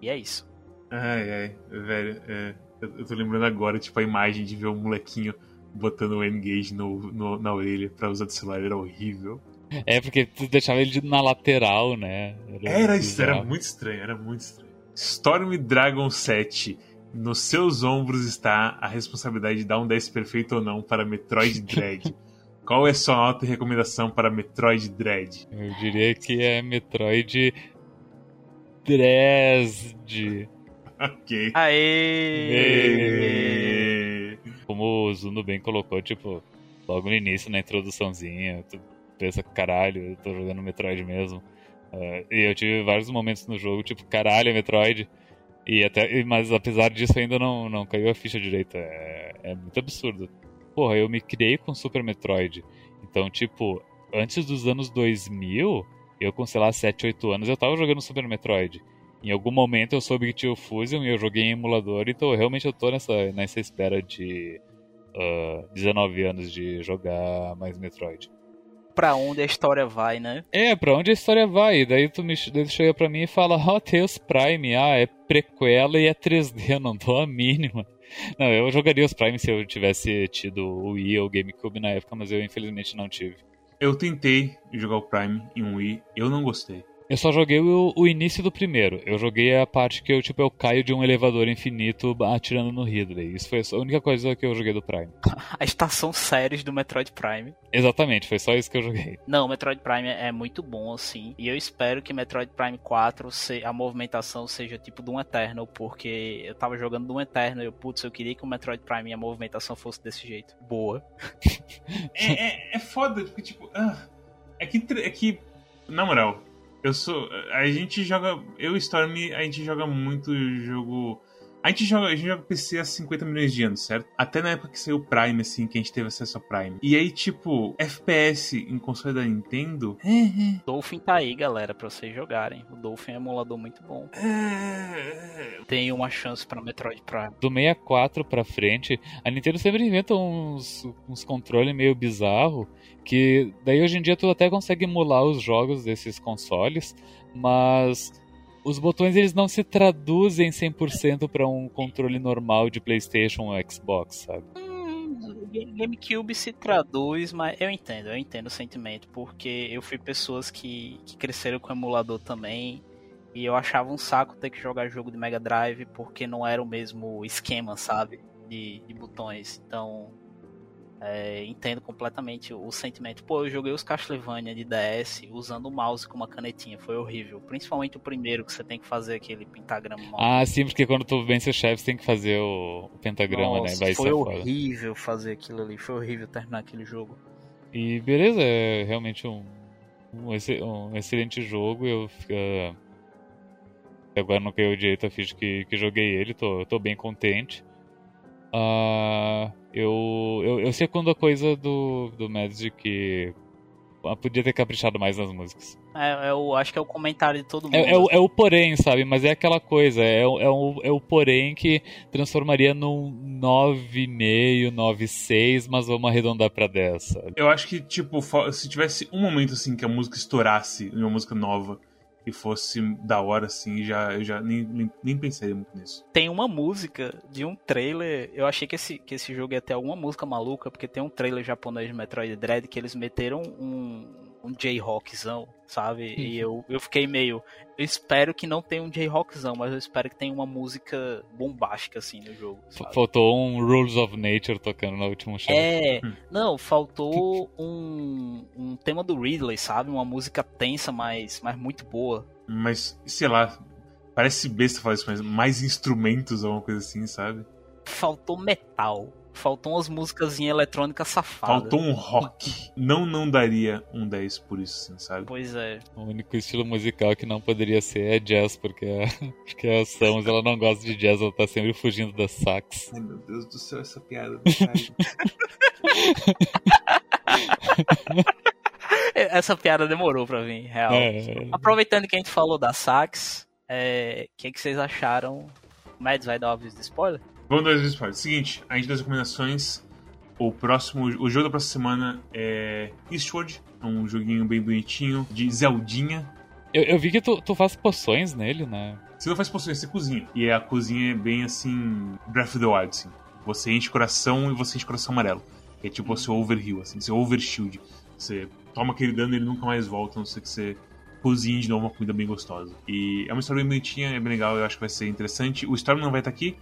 E é isso. Ai, ai, velho, é, eu, eu tô lembrando agora, tipo, a imagem de ver o molequinho botando o N-Gage no, no- na orelha pra usar do celular era horrível. É, porque tu deixava ele na lateral, né? Era isso, era bizarro. muito estranho, era muito estranho. Storm Dragon 7. Nos seus ombros está a responsabilidade de dar um 10 perfeito ou não para Metroid Dread. Qual é sua nota e recomendação para Metroid Dread? Eu diria que é Metroid Dresd. Ok. Aê! Como o Zuno bem colocou, tipo, logo no início, na introduçãozinha, tu pensa, caralho, eu tô jogando Metroid mesmo. Ah, e eu tive vários momentos no jogo, tipo, caralho, é Metroid. E até, mas apesar disso ainda não, não caiu a ficha direita. É, é muito absurdo. Porra, eu me criei com Super Metroid. Então, tipo, antes dos anos 2000, eu com, sei lá, 7, 8 anos, eu tava jogando Super Metroid. Em algum momento eu soube que tinha o Fusion e eu joguei em emulador, então realmente eu tô nessa, nessa espera de ah, 19 anos de jogar mais Metroid. Pra onde a história vai, né? É, pra onde a história vai? E daí tu me daí tu chega pra mim e fala, ó, Tails Prime, ah, é prequela e é 3D, eu não dou a mínima. Não, eu jogaria os Prime se eu tivesse tido o Wii ou o GameCube na época, mas eu infelizmente não tive. Eu tentei jogar o Prime em um Wii, eu não gostei. Eu só joguei o, o início do primeiro. Eu joguei a parte que eu, tipo, eu caio de um elevador infinito atirando no Ridley. Isso foi a única coisa que eu joguei do Prime. A estação séries do Metroid Prime. Exatamente, foi só isso que eu joguei. Não, o Metroid Prime é muito bom, assim. E eu espero que Metroid Prime 4 se- a movimentação seja tipo Doom Eternal, porque eu tava jogando Doom Eternal e eu, putz, eu queria que o Metroid Prime e a movimentação fosse desse jeito. Boa. É, é, é foda, porque, tipo, ah, é que, é que, na moral, eu sou. A gente joga. Eu e Storm, a gente joga muito jogo. A gente joga, a gente joga PC há 50 milhões de anos, certo? Até na época que saiu o Prime, assim, que a gente teve acesso ao Prime. E aí, tipo, FPS em console da Nintendo. Dolphin tá aí, galera, pra vocês jogarem. O Dolphin é um emulador muito bom. É... Tem uma chance pra Metroid Prime. do 64 pra frente, a Nintendo sempre inventa uns, uns controles meio bizarro que daí hoje em dia tu até consegue emular os jogos desses consoles, mas os botões eles não se traduzem 100% pra um controle normal de PlayStation ou Xbox, sabe? Hum, GameCube se traduz, mas eu entendo, eu entendo o sentimento, porque eu fui pessoas que, que cresceram com emulador também, e eu achava um saco ter que jogar jogo de Mega Drive, porque não era o mesmo esquema, sabe? De, de botões. Então, é, entendo completamente o, o sentimento. Pô, eu joguei os Castlevania de DS usando o mouse com uma canetinha, foi horrível. Principalmente o primeiro, que você tem que fazer aquele pentagrama. Ah, sim, porque quando tu vence o chefe tem que fazer o, o pentagrama, Nossa, né? Vai foi horrível fazer aquilo ali, foi horrível terminar aquele jogo. E beleza, é realmente um, um, exce- um excelente jogo. Eu fica- agora não caiu direito a ficha que, que joguei ele, tô, tô bem contente. Ah, eu, eu, eu secundo a coisa do, do Mads de que ah, podia ter caprichado mais nas músicas. É, eu acho que é o comentário de todo mundo. É, é, o, é o porém, sabe? Mas é aquela coisa, é, o- é, o, é o porém que transformaria num 9,5, 9,6, mas vamos arredondar pra 10, sabe? Eu acho que, tipo, se tivesse um momento assim que a música estourasse, uma música nova, e fosse da hora, assim, já, eu já nem, nem, nem muito nisso. Tem uma música de um trailer. Eu achei que esse, que esse jogo ia ter alguma música maluca, porque tem um trailer japonês de Metroid Dread que eles meteram um, um J-Rockzão, sabe? E eu, eu fiquei meio. Eu espero que não tenha um J-Rockzão, mas eu espero que tenha uma música bombástica assim no jogo. Sabe? Faltou um Rules of Nature tocando no último show. É, Hum. não, faltou um, um tema do Ridley, sabe? Uma música tensa, mas, mas muito boa. Mas, sei lá, parece besta falar isso, mas mais instrumentos, alguma coisa assim, sabe? Faltou metal. Faltou umas músicas eletrônicas safadas. Faltou um rock. Não, não daria um 10 por isso, assim, sabe? Pois é. O único estilo musical que não poderia ser é jazz, porque a, porque a Samus ela não gosta de jazz, ela tá sempre fugindo das sax. Ai meu Deus do céu, essa piada. essa piada demorou pra vir, real. É, Aproveitando que a gente falou da sax, é, o que, que vocês acharam? O Mads vai dar um aviso de spoiler? Vamos dar os spoilers. Seguinte, a gente dá as recomendações. O próximo, o jogo da próxima semana é Eastward, um joguinho bem bonitinho de Zeldinha. eu, eu vi que tu, tu faz poções nele, né? Você não faz poções, você cozinha. E a cozinha é bem assim, Breath of the Wild, assim. Você enche coração e você enche coração amarelo. É tipo seu overheal, assim, seu overshield. Você toma aquele dano e ele nunca mais volta, a não ser que você cozinhe de novo uma comida bem gostosa. E é uma história bem bonitinha, é bem legal, eu acho que vai ser interessante. O Storm não vai estar aqui.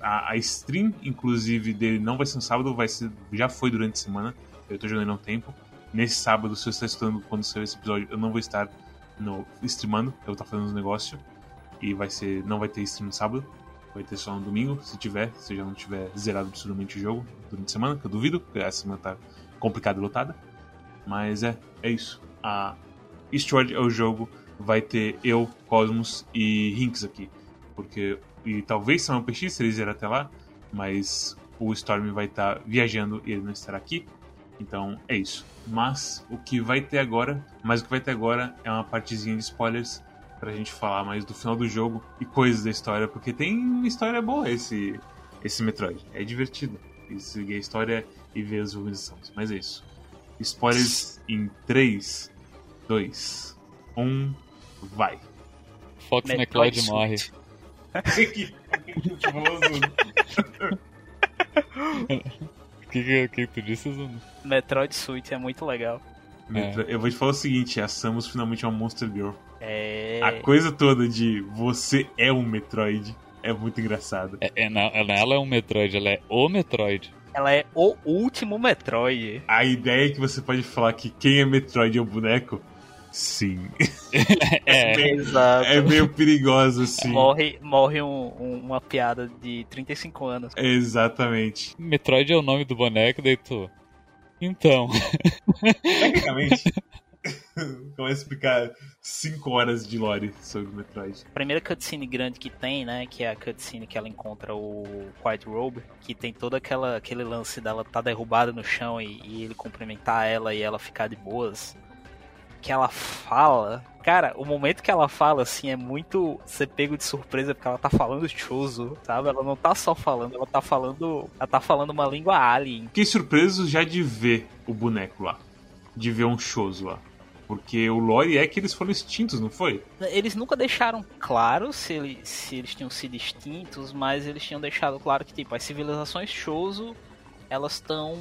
A, a stream, inclusive, dele não vai ser no sábado, vai ser, já foi durante a semana. Eu tô jogando há um tempo. Nesse sábado, se você está estudando quando sair esse episódio, eu não vou estar no, streamando, eu vou estar fazendo os negócios. E vai ser. Não vai ter stream no sábado. Vai ter só no domingo, se tiver, se já não tiver zerado absurdamente o jogo durante a semana, que eu duvido, porque essa semana tá complicada e lotada. Mas é, é isso. A Eastward é o jogo, vai ter eu, Cosmos e Rinks aqui. Porque. E talvez são um PX se ele zerar até lá, mas o Storm vai estar viajando e ele não estará aqui. Então é isso. Mas o que vai ter agora, mas o que vai ter agora é uma partezinha de spoilers pra gente falar mais do final do jogo e coisas da história, porque tem uma história boa esse esse Metroid. É divertido. E seguir a história e ver as organizações. Mas é isso. Spoilers em 3, 2, 1, vai. Fox McCloud morre. Suit. O que, que, que tu disse, Zuno? Metroid Suite é muito legal. Metro- Eu vou te falar o seguinte: a Samus finalmente é uma Monster Girl. É. A coisa toda de você é um Metroid é muito engraçada. É, é, não, ela ela é um Metroid, ela é o Metroid. Ela é o último Metroid. A ideia é que você pode falar que quem é Metroid é o boneco, sim. É, Exato. É meio perigoso, assim. Morre, morre um- um- uma piada de 35 anos. Exatamente. Metroid é o nome do boneco, daí tu. Então, Tecnicamente. Começa a explicar 5 horas de lore sobre Metroid. A primeira cutscene grande que tem, né? Que é a cutscene que ela encontra o Quiet Robe, que tem todo aquela, aquele lance dela tá derrubada no chão e, e ele cumprimentar ela e ela ficar de boas. Que ela fala. Cara, o momento que ela fala assim é muito ser pego de surpresa porque ela tá falando choso, sabe? Ela não tá só falando, ela tá falando. Ela tá falando uma língua alien. Fiquei surpreso já de ver o boneco lá. De ver um Shoso lá. Porque o lore é que eles foram extintos, não foi? Eles nunca deixaram claro se, ele- se eles tinham sido extintos, mas eles tinham deixado claro que, tipo, as civilizações Chozo, elas estão.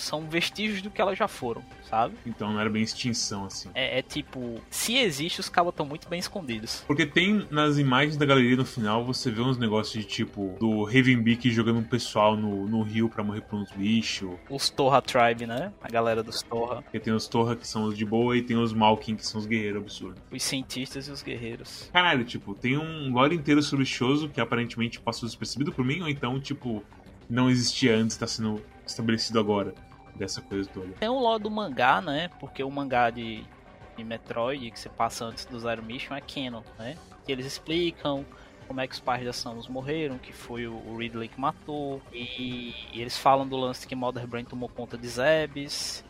São vestígios do que elas já foram, sabe? Então não era bem extinção, assim. É, é tipo, se existe, os cabos estão muito bem escondidos. Porque tem nas imagens da galeria no final, você vê uns negócios de tipo do Ravenbeak jogando um pessoal no, no rio pra morrer por uns bichos. Os Torra Tribe, né? A galera dos Torra, Porque tem os Torra que são os de boa e tem os Malkin que são os guerreiros absurdos. os cientistas e os guerreiros. Caralho, tipo, tem um lore inteiro sobre Shoso que aparentemente passou despercebido por mim, ou então, tipo, não existia antes, tá sendo estabelecido agora. Dessa coisa toda. Tem o lore do mangá, né? Porque o mangá de, de Metroid, que você passa antes do Zero Mission, é canon, né? Eles explicam como é que os pais da Samus morreram, que foi o Ridley que matou. E, e eles falam do lance que Mother Brain tomou conta de Zebes.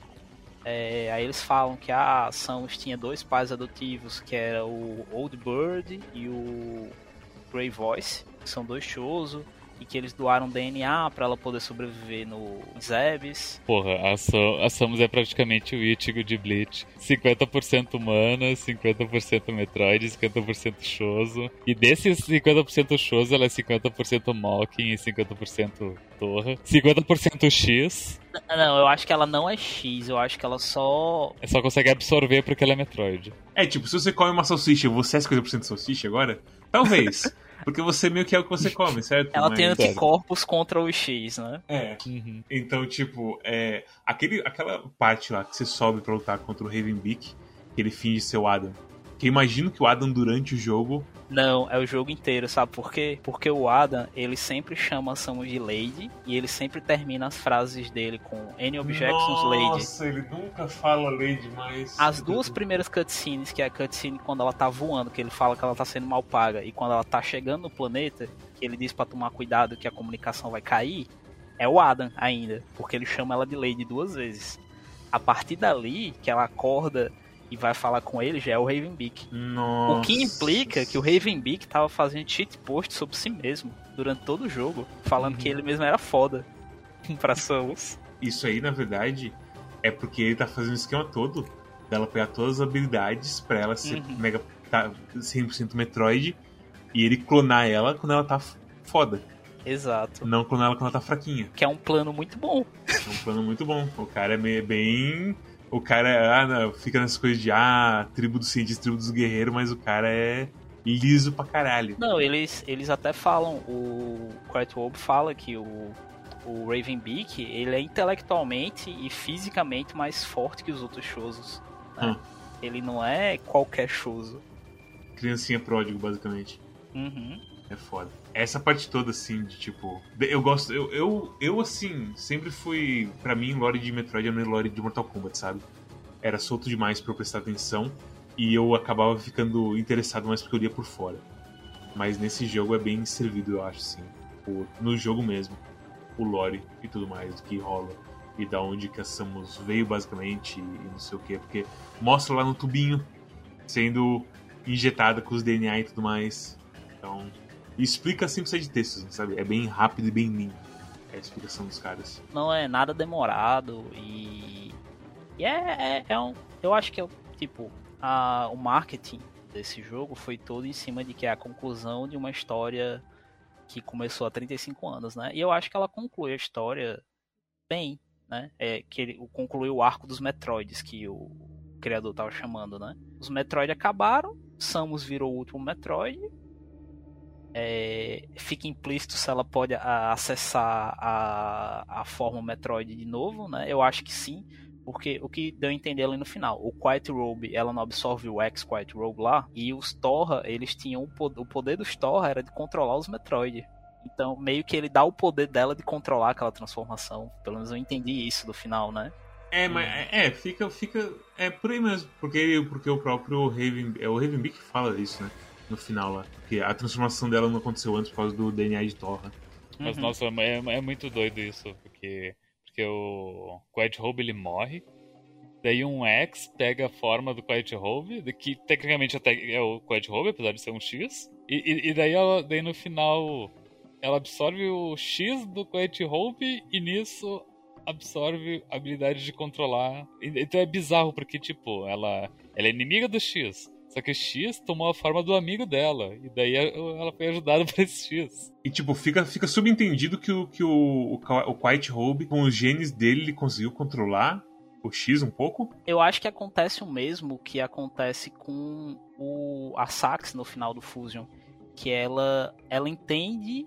É, aí eles falam que a Samus tinha dois pais adotivos, que era o Old Bird e o Grey Voice, que são dois Chozo. E que eles doaram DNA pra ela poder sobreviver no Zebes. porra, a, Sam- a Samus é praticamente o Ichigo de Bleach. 50% humana, 50% Metroid, 50% Shoso. E desses 50% Shoso, ela é 50% Malkin e 50% Torra. 50% X, Não, eu acho que ela não é X, eu acho que ela só. é só consegue absorver porque ela é Metroid. É, tipo, se você come uma salsicha, você é 50% salsicha agora? Talvez. Porque você meio que é o que você come, certo? Ela Mas- tem anticorpos contra o X, né? É. Uhum. Então, tipo, é, aquele, aquela parte lá que você sobe pra lutar contra o Ravenbeak, que ele finge ser o Adam. Que eu imagino que o Adam, durante o jogo, Não, é o jogo inteiro, sabe por quê? Porque o Adam, ele sempre chama a Samus de Lady e ele sempre termina as frases dele com Any Objections Lady. Nossa, ele nunca fala Lady, mas. As duas primeiras cutscenes, que é a cutscene quando ela tá voando, que ele fala que ela tá sendo mal paga, e quando ela tá chegando no planeta, que ele diz pra tomar cuidado que a comunicação vai cair, é o Adam ainda, porque ele chama ela de Lady duas vezes. A partir dali, que ela acorda e vai falar com ele, já é o Ravenbeak. Nossa. O que implica que o Ravenbeak tava fazendo cheat post sobre si mesmo durante todo o jogo, falando que ele mesmo era foda pra Samus. Isso aí, na verdade, é porque ele tá fazendo o esquema todo dela pegar todas as habilidades pra ela ser Uhum. mega tá 100% Metroid e ele clonar ela quando ela tá foda. Exato. Não clonar ela quando ela tá fraquinha. Que é um plano muito bom. É um plano muito bom. O cara é bem. O cara ah, não, fica nessas coisas de ah, tribo dos cientistas, tribo dos guerreiros, mas o cara é liso pra caralho. Não, eles, eles até falam, o Quiet Wolf fala que o, o Ravenbeak, ele é intelectualmente e fisicamente mais forte que os outros Shozos. né? Hum. Ele não é qualquer Shozo. Criancinha pródigo, basicamente. Uhum. É foda. Essa parte toda, assim, de tipo. Eu gosto. Eu, eu, eu assim, sempre fui. Pra mim, lore de Metroid era lore de Mortal Kombat, sabe? Era solto demais pra eu prestar atenção. E eu acabava ficando interessado mais porque eu lia por fora. Mas nesse jogo é bem servido, eu acho, sim. O- no jogo mesmo. O lore e tudo mais, do que rola. E da onde que a Samus veio, basicamente, e não sei o que. Porque mostra lá no tubinho, sendo injetada com os DNA e tudo mais. Então, e explica sem precisar de textos, sabe? É bem rápido e bem lindo. É a explicação dos caras. Não é nada demorado e. E é, é, é um. Eu acho que é tipo. A, o marketing desse jogo foi todo em cima de que é a conclusão de uma história que começou há 35 anos, né? E eu acho que ela conclui a história bem, né? É, que ele concluiu o arco dos Metroids que o criador tava chamando, né? Os Metroid acabaram, Samus virou o último Metroid. É, fica implícito se ela pode a- acessar a, a forma Metroid de novo, né? Eu acho que sim, porque o que deu a entender ali no final, o Quiet Robe, ela não absorve o X Quiet Robe lá, e os Torra, eles tinham o poder, dos Torra era de controlar os Metroid. Então, meio que ele dá o poder dela de controlar aquela transformação. Pelo menos eu entendi isso do final, né? É, mas é, é, fica, fica. É por aí mesmo. Porque, porque o próprio Raven. É o Ravenbeak que fala isso, né? No final lá. Porque a transformação dela não aconteceu antes por causa do DNA de Torra. Mas, Uhum. nossa, é, é muito doido isso, porque, porque o Quiet Robe ele morre, daí um X pega a forma do Quiet Robe, que tecnicamente até é o Quiet Robe, apesar de ser um X, e, e, e daí, ela, daí no final ela absorve o X do Quiet Robe e nisso absorve a habilidade de controlar. Então é bizarro, porque tipo, ela, ela é inimiga do X. Só que o X tomou a forma do amigo dela. E daí ela foi ajudada por esse X. E tipo, fica, fica subentendido que, o, que o, o, o Quiet Robe, com os genes dele, ele conseguiu controlar o X um pouco. Eu acho que acontece o mesmo que acontece com o, a Sax no final do Fusion. Que ela, ela entende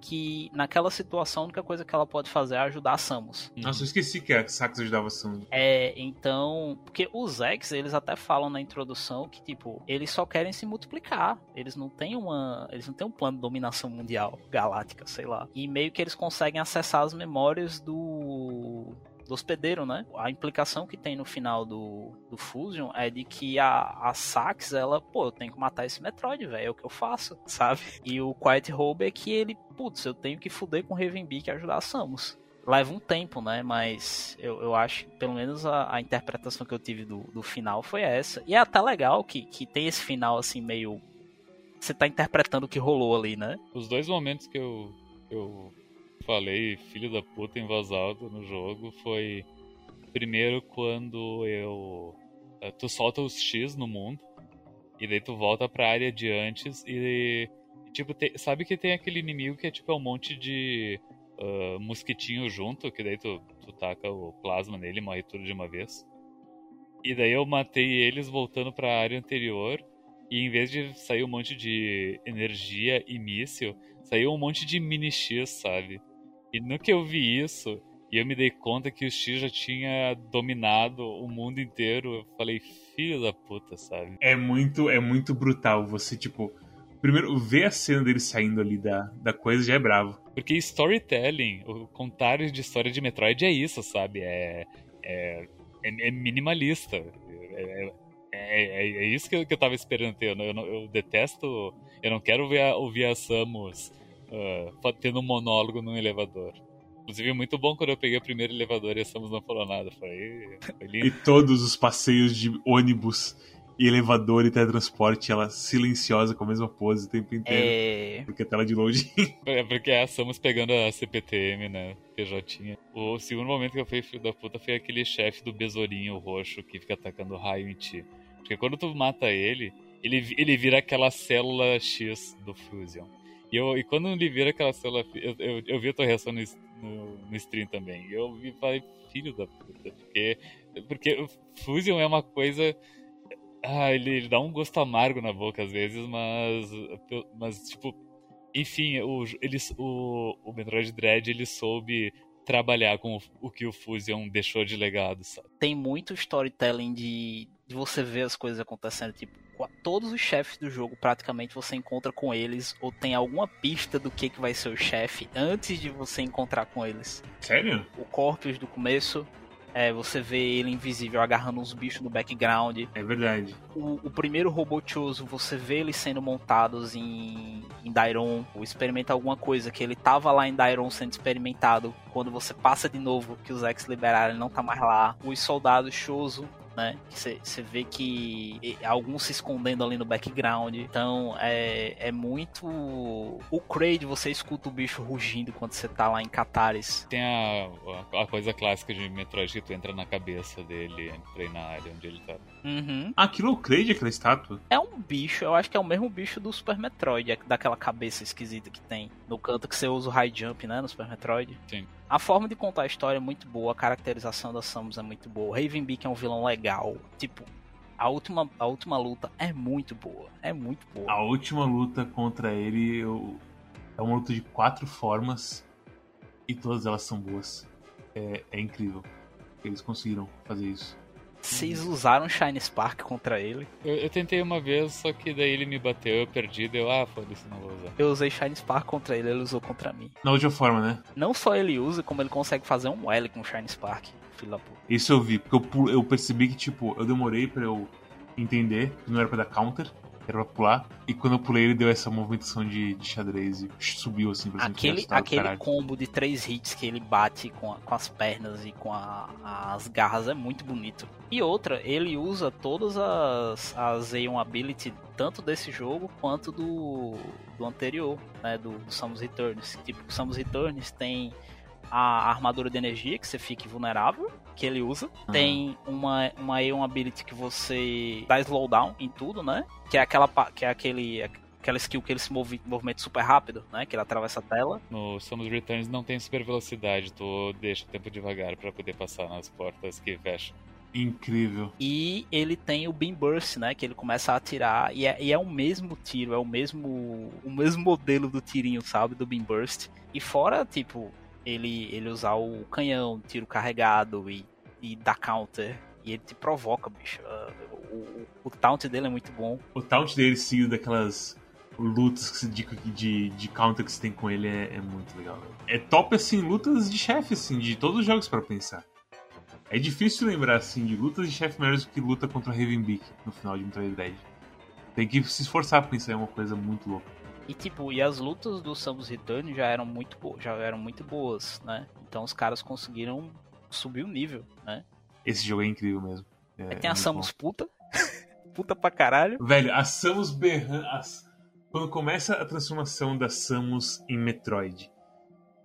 que naquela situação a única coisa que ela pode fazer é ajudar a Samus. Nossa, eu esqueci que a Sax ajudava a Samus. É, então. Porque os X, eles até falam na introdução que, tipo, eles só querem se multiplicar. Eles não têm uma. Eles não têm um plano de dominação mundial, galáctica, sei lá. E meio que eles conseguem acessar as memórias do. Do hospedeiro, né? A implicação que tem no final do, do Fusion é de que a, a Sax, ela, pô, eu tenho que matar esse Metroid, velho, é o que eu faço, sabe? E o Quiet Robe é que ele, putz, eu tenho que fuder com o Ravenbeak e ajudar a Samus leva um tempo, né? Mas eu, eu acho pelo menos a, a interpretação que eu tive do, do final foi essa. E é até legal que, que tem esse final assim meio. Você tá interpretando o que rolou ali, né? Os dois momentos que eu, que eu falei filho da puta em no jogo foi primeiro quando eu eh, tu solta os X no mundo e daí tu volta pra área de antes e, tipo te- sabe que tem aquele inimigo que é tipo é um monte de ah, mosquitinho junto que daí tu, tu taca o plasma nele e morre tudo de uma vez e daí eu matei eles voltando pra área anterior e em vez de sair um monte de energia e míssil, saiu um monte de mini X, sabe? E no que eu vi isso, e eu me dei conta que o X já tinha dominado o mundo inteiro, eu falei, filho da puta, sabe? É muito, é muito brutal você, tipo. Primeiro, ver a cena dele saindo ali da, da coisa já é bravo. Porque storytelling, o contar de história de Metroid é isso, sabe? É, é, é- é minimalista. É, é, é- é isso que eu, que eu tava esperando ter. Eu, eu eu detesto. Eu não quero ver a, ouvir a Samus fa- tendo um monólogo num elevador. Inclusive, muito bom quando eu peguei o primeiro elevador e a Samus não falou nada. Foi, foi E lindo. todos os passeios de ônibus e elevador e teletransporte, ela silenciosa com a mesma pose o tempo inteiro. É. Porque a tela de load. É porque é a Samus pegando a CPTM, né? PJ. O segundo momento que eu fui filho da puta foi aquele chefe do besourinho roxo que fica atacando raio em ti. Porque quando tu mata ele, ele, ele vira aquela célula X do Fusion. E, eu, e quando vira aquela célula. Eu, eu, eu vi a tua reação no, no, no stream também. E eu vi falei, filho da puta. Porque, porque Fusion é uma coisa. Ah, ele, ele dá um gosto amargo na boca às vezes, mas. Mas, tipo. Enfim, o, ele, o, o Metroid Dread ele soube trabalhar com o, o que o Fusion deixou de legado, sabe? Tem muito storytelling de, de você ver as coisas acontecendo. Tipo, todos os chefes do jogo, praticamente, você encontra com eles, ou tem alguma pista do que, que vai ser o chefe antes de você encontrar com eles. Sério? O Corpus do começo, é, você vê ele invisível agarrando uns bichos no background. É verdade. O, o primeiro robô Choso, você vê eles sendo montados em, em Dairon, ou experimenta alguma coisa, que ele tava lá em Dairon sendo experimentado. Quando você passa de novo, que os ex liberaram, ele não tá mais lá. Os soldados Choso, né? Você vê que alguns se escondendo ali no background. Então é, é muito. O Kraid, você escuta o bicho rugindo quando você tá lá em Catares. Tem a, a, a coisa clássica de Metroid que tu entra na cabeça dele pra ir na área onde ele tá. Uhum. Aquilo é o Kraid, aquela estátua? É um bicho, eu acho que é o mesmo bicho do Super Metroid, é daquela cabeça esquisita que tem no canto que você usa o high jump, né, no Super Metroid. Sim. A forma de contar a história é muito boa, a caracterização da Samus é muito boa. O Ravenbeak é um vilão legal. Tipo, a última, a última luta é muito boa, é muito boa. A última luta contra ele eu- é uma luta de quatro formas e todas elas são boas. É, é incrível. Eles conseguiram fazer isso. Vocês usaram Shine Spark contra ele? Eu, eu tentei uma vez, só que daí ele me bateu, eu perdi, deu, ah, foda-se, não vou usar. Eu usei Shine Spark contra ele, ele usou contra mim. Na última forma, né? Não só ele usa, como ele consegue fazer um L com Shine Spark. Filho da puta. Isso eu vi, porque eu, eu percebi que, tipo, eu demorei pra eu entender que não era pra dar counter, era pra pular. E quando eu pulei, ele deu essa movimentação de, de xadrez e subiu assim pra cima. Aquele, aquele caralho. combo de três hits que ele bate com, a- com as pernas e com a- as garras é muito bonito. E outra, ele usa todas as, as A1 Ability, tanto desse jogo quanto do, do anterior, né? Do, do Samus Returns. Tipo, o Samus Returns tem a armadura de energia, que você fica invulnerável, que ele usa. Tem uma, uma A1 Ability que você dá slowdown em tudo, né? Que é aquela que é aquele aquela skill que ele se move movimento super rápido, né? Que ele atravessa a tela. No Samus Returns não tem super velocidade, tu deixa o tempo devagar pra poder passar nas portas que fecham. Incrível. E ele tem o Beam Burst, né? Que ele começa a atirar. E é, e é o mesmo tiro, é o mesmo. O mesmo modelo do tirinho, sabe? Do Beam Burst. E fora, tipo, ele, ele usar o canhão, tiro carregado e, e dar counter. E ele te provoca, bicho. Ah, O, o, o taunt dele é muito bom. O taunt dele seguido daquelas lutas de, de, de counter que você tem com ele é, é muito legal. É top, assim, lutas de chefe, assim, de todos os jogos pra pensar. É difícil lembrar, assim, de lutas de chefe melhores do que luta contra o Ravenbeak no final de Metroid Dread. Tem que se esforçar pra pensar em uma coisa muito louca. E tipo, e as lutas do Samus Return já eram muito boas, já eram muito boas, né? Então os caras conseguiram subir o nível, né? Esse jogo é incrível mesmo. É, tem é a Samus puta, puta pra caralho. bom. Velho, a Samus berrando... as- Quando começa a transformação da Samus em Metroid,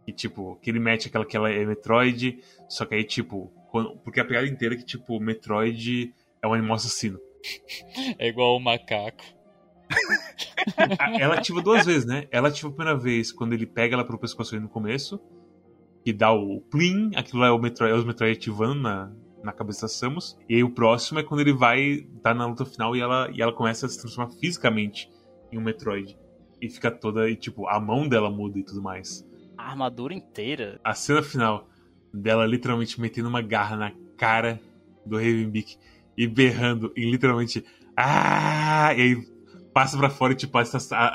que tipo, que ele mete aquela que ela é Metroid, só que aí tipo... quando- Porque a pegada inteira é que tipo, Metroid é um animal assassino. É igual o macaco. Ela ativa duas vezes, né? Ela ativa a primeira vez quando ele pega ela pelo pescoço ali no começo, que dá o plim, aquilo lá é, o Metroid, é os Metroid ativando na, na cabeça da Samus. E aí o próximo é quando ele vai, tá na luta final e ela, e ela começa a se transformar fisicamente em um Metroid. E fica toda, e tipo, a mão dela muda e tudo mais. A armadura inteira. A cena final dela literalmente metendo uma garra na cara do Ravenbeak e berrando e literalmente. Ah! E aí passa pra fora e tipo, a,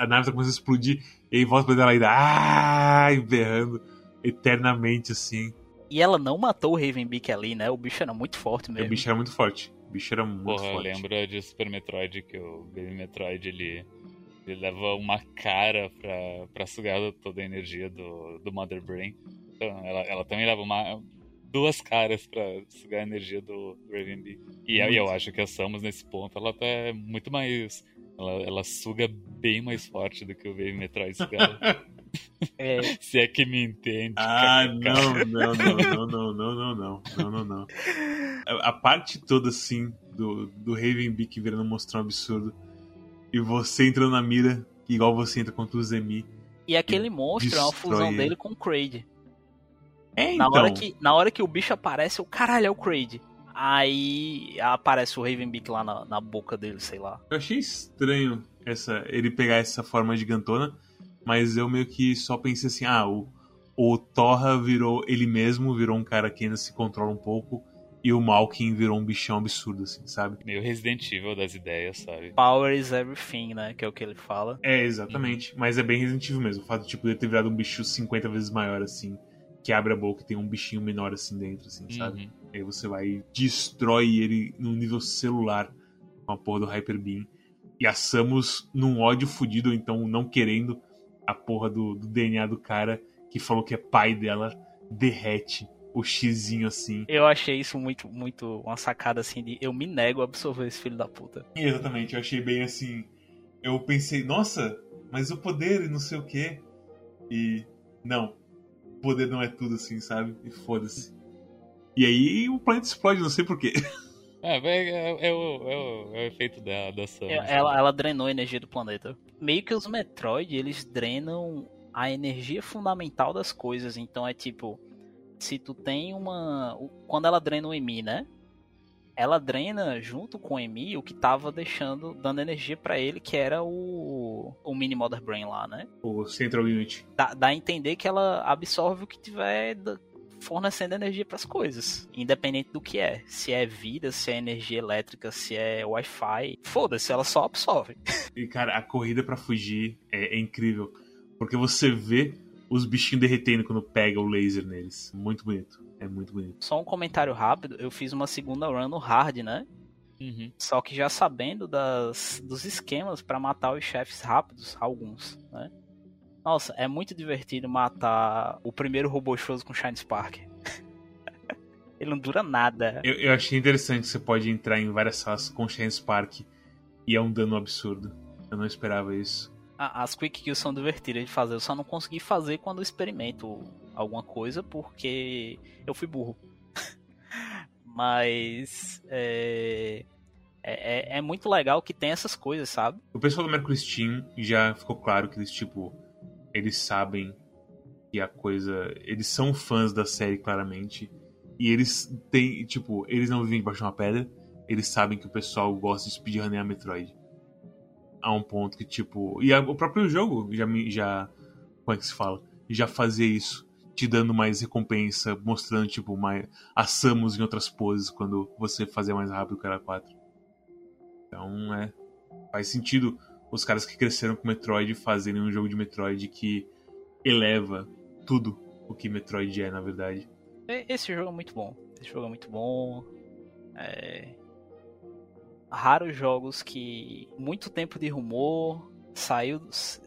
a nave tá começando a explodir e aí volta pra dela ainda. Ah! E berrando eternamente assim. E ela não matou o Ravenbeak ali, né? O bicho era muito forte E o mesmo. bicho era muito forte. O bicho era muito Porra, forte. lembra de Super Metroid que o Baby Metroid ele, ele leva uma cara pra, pra sugar toda a energia do, do Mother Brain. Então, ela, ela também leva uma, duas caras pra sugar a energia do Ravenby. E eu, eu acho que a Samus, nesse ponto, ela tá muito mais. Ela, ela suga bem mais forte do que o Wave Metroid sugava. É, Se é que me entende. Ah, não, não, não, não, não, não, não, não, não, não, não. A, a parte toda, assim, do, do Ravenbeak virando um monstrão absurdo e você entrando na mira, igual você entra contra o Zemi. e aquele monstro é uma fusão ele. dele com o Kraid. É, Na, então. hora que, na hora que o bicho aparece, o caralho é o Kraid. Aí aparece o Ravenbeak lá na, na boca dele, sei lá. Eu achei estranho essa, ele pegar essa forma gigantona, mas eu meio que só pensei assim, ah, o, o Torra virou ele mesmo, virou um cara que ainda se controla um pouco, e o Malkin virou um bichão absurdo, assim, sabe? Meio Resident Evil das ideias, sabe? Power is everything, né? Que é o que ele fala. É, exatamente. Mas é bem Resident Evil mesmo. O fato tipo, de ter virado um bicho 50 vezes maior, assim, que abre a boca e tem um bichinho menor assim dentro, assim, sabe? Uhum. Aí você vai e destrói ele num nível celular com a porra do Hyper Beam. E a Samus num ódio fudido, ou então não querendo a porra do, do DNA do cara que falou que é pai dela, derrete o xizinho assim. Eu achei isso muito, muito uma sacada assim de eu me nego a absorver esse filho da puta. Exatamente, eu achei bem assim. Eu pensei, nossa, mas o poder e não sei o quê. E. Não. O poder não é tudo assim, sabe? E foda-se. E aí o planeta explode, não sei porquê. É, é, é, é o, é, o, é o efeito da, da Samus. É, Ela, ela drenou a energia do planeta. Meio que os Metroid, eles drenam a energia fundamental das coisas. Então é tipo, se tu tem uma. Quando ela drena o Emi, né? Ela drena junto com o Emi o que tava deixando, dando energia pra ele, que era o. o Mini Mother Brain lá, né? O Central Unit. Dá, dá a entender que ela absorve o que tiver da- fornecendo energia pras coisas, independente do que é. Se é vida, se é energia elétrica, se é Wi-Fi. Foda-se, ela só absorve. E, cara, a corrida pra fugir é, é incrível. Porque você vê os bichinhos derretendo quando pega o laser neles. Muito bonito. É muito bonito. Só um comentário rápido, eu fiz uma segunda run no hard, né? Uhum. Só que já sabendo das, dos esquemas pra matar os chefes rápidos, alguns, né? Nossa, é muito divertido matar o primeiro robô shows com Shine Spark. Ele não dura nada. Eu, eu achei interessante que você pode entrar em várias salas com Shine Spark e é um dano absurdo. Eu não esperava isso. A- As quick kills são divertidas de fazer, eu só não consegui fazer quando experimento alguma coisa porque eu fui burro. Mas é, é, é- é muito legal que tem essas coisas, sabe? O pessoal do Mercury Steam já ficou claro que eles, tipo, eles sabem que a coisa. Eles são fãs da série, claramente. E eles têm, tipo, eles não vivem debaixo de uma pedra. Eles sabem que o pessoal gosta de speedrunner Metroid. A um ponto que, tipo. E a- o próprio jogo já. Já, como é que se fala? Já fazia isso. Te dando mais recompensa, mostrando, tipo, mais. A Samus em outras poses quando você fazia mais rápido que era 4. Então, é. Faz sentido os caras que cresceram com Metroid fazerem um jogo de Metroid que eleva tudo o que Metroid é, na verdade. Esse jogo é muito bom. Esse jogo é muito bom. É... Raros jogos que muito tempo de rumor saiu,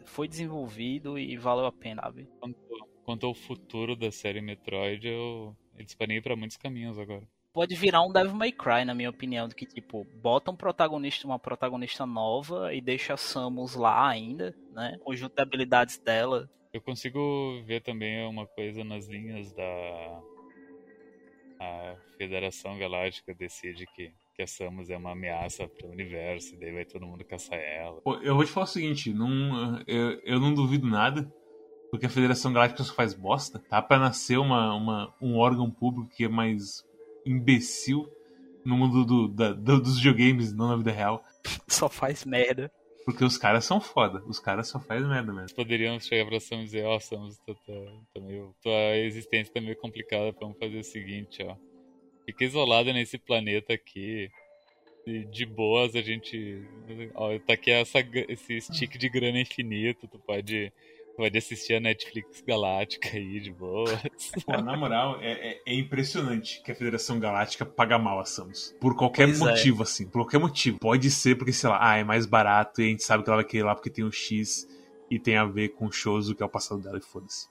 foi desenvolvido e valeu a pena, sabe? Quanto, quanto ao futuro da série Metroid, eu, disparei pra muitos caminhos agora. Pode virar um Devil May Cry, na minha opinião, de que tipo, bota um protagonista, uma protagonista nova e deixa a Samus lá ainda, né? Conjunto de habilidades dela. Eu consigo ver também uma coisa nas linhas da. A Federação Galáctica decide que, que a Samus é uma ameaça para o universo, e daí vai todo mundo caçar ela. Pô, Eu vou te falar o seguinte, não, eu, eu não duvido nada, porque a Federação Galáctica só faz bosta. Tá pra nascer uma, uma, um órgão público que é mais imbecil no mundo do, da- do- dos videogames, não na vida real. Só faz merda. Porque os caras são foda, os caras só fazem merda mesmo. Poderíamos chegar pra Samus e dizer: Ó, Samus, tu tá, tá meio, tua existência tá meio complicada, vamos fazer o seguinte, ó. Fica isolada nesse planeta aqui. E de boas a gente. Ó, tá aqui essa, esse stick de grana infinito, tu pode. Pode assistir a Netflix Galáctica aí, de boas. Pô, na moral, é, é- é impressionante que a Federação Galáctica paga mal a Samus. Por qualquer Pois é. motivo, assim. Por qualquer motivo. Pode ser porque, sei lá, ah, é mais barato e a gente sabe que ela vai querer ir lá porque tem um X e tem a ver com o Shows que é o passado dela e foda-se.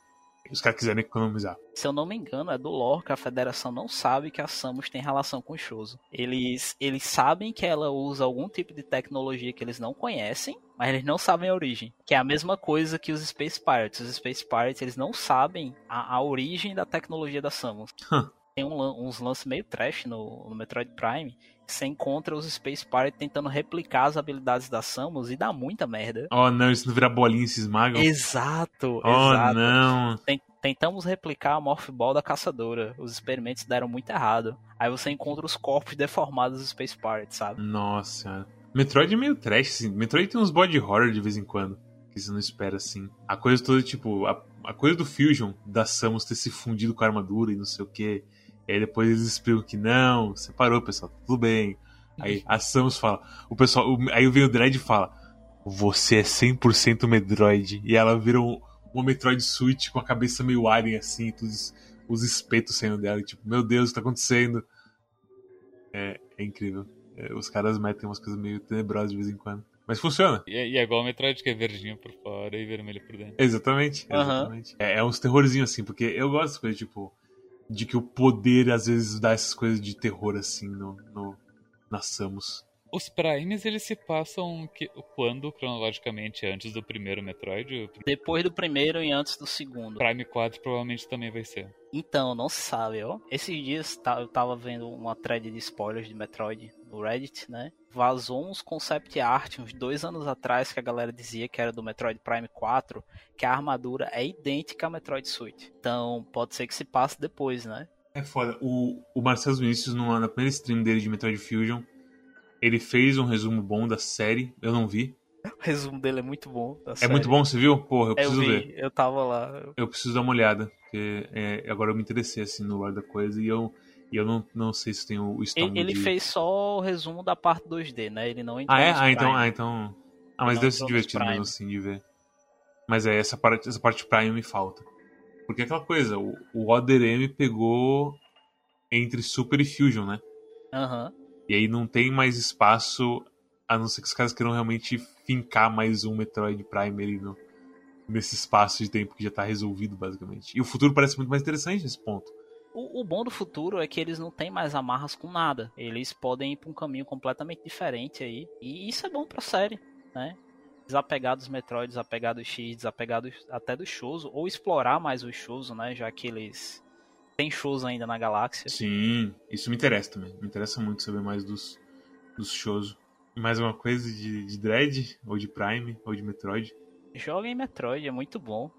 Os caras quiserem economizar. Se eu não me engano, é do lore que a federação não sabe que a Samus tem relação com o Shoso. Eles, eles sabem que ela usa algum tipo de tecnologia que eles não conhecem, mas eles não sabem a origem. Que é a mesma coisa que os Space Pirates. Os Space Pirates, eles não sabem a, a origem da tecnologia da Samus. Tem um, uns lances meio trash no, no Metroid Prime. Você encontra os Space Pirates tentando replicar as habilidades da Samus e dá muita merda. Oh, não, isso não vira bolinha e se esmagam. Exato, Oh, exato. não. Ten- Tentamos replicar a Morph Ball da caçadora. Os experimentos deram muito errado. Aí você encontra os corpos deformados dos Space Pirates, sabe? Nossa. Metroid é meio trash, assim. Metroid tem uns body horror de vez em quando. Que você não espera, assim. A coisa toda, tipo... A, a coisa do Fusion, da Samus ter se fundido com a armadura e não sei o quê. E aí depois eles explicam que não, separou, pessoal, tá tudo bem. Aí a Samus fala... O pessoal... o- aí vem o Dredd e fala... Você é 100% Metroid. E ela vira um, uma Metroid Suite com a cabeça meio alien, assim. e Todos os espetos saindo dela. E, tipo, meu Deus, o que tá acontecendo? É, é incrível. É, os caras metem umas coisas meio tenebrosas de vez em quando. Mas funciona. E, é- e é igual o Metroid, que é verdinho por fora e vermelho por dentro. Exatamente. Exatamente. É, é uns terrorzinhos assim, porque eu gosto dessas coisas, tipo, de que o poder às vezes dá essas coisas de terror assim no, no na Samus. Os Primes, eles se passam que, quando, cronologicamente, antes do primeiro Metroid? Depois do primeiro e antes do segundo. Prime 4 provavelmente também vai ser. Então, não se sabe, ó. Esses dias tá- eu tava vendo uma thread de spoilers de Metroid no Reddit, né? Vazou uns concept art uns dois anos atrás que a galera dizia que era do Metroid Prime 4, que a armadura é idêntica à Metroid Suite. Então, pode ser que se passe depois, né? É foda. O, o Marcelo Vinícius, numa, na primeira stream dele de Metroid Fusion, ele fez um resumo bom da série. Eu não vi. O resumo dele é muito bom. da É série. muito bom, você viu? Porra, eu Eu preciso vi, ver. eu tava lá. Eu preciso dar uma olhada. Porque é, agora eu me interessei assim no lore da coisa e eu, e eu não, não sei se tem o estômago Ele, de... fez só o resumo da parte 2D, né? Ele não entrou Ah, é? Ah, então, ah, então. Ah, mas deve ser divertido mesmo assim de ver. Mas é, essa parte, essa parte Prime me falta. Porque é aquela coisa, o, o Other M pegou entre Super e Fusion, né? Aham. E aí não tem mais espaço, a não ser que os caras queiram realmente fincar mais um Metroid Prime ali no, nesse espaço de tempo que já tá resolvido, basicamente. E o futuro parece muito mais interessante nesse ponto. O, o bom do futuro é que eles não têm mais amarras com nada. Eles podem ir pra um caminho completamente diferente aí. E isso é bom pra série, né? Desapegar dos Metroid, desapegar do X, desapegar dos- até do Shoso, ou explorar mais o Shoso, né? Já que eles têm Shoso ainda na galáxia. Sim, isso me interessa também. Me interessa muito saber mais dos, dos shows. Mais uma coisa de, de Dread, ou de Prime, ou de Metroid. Joga em Metroid, é muito bom.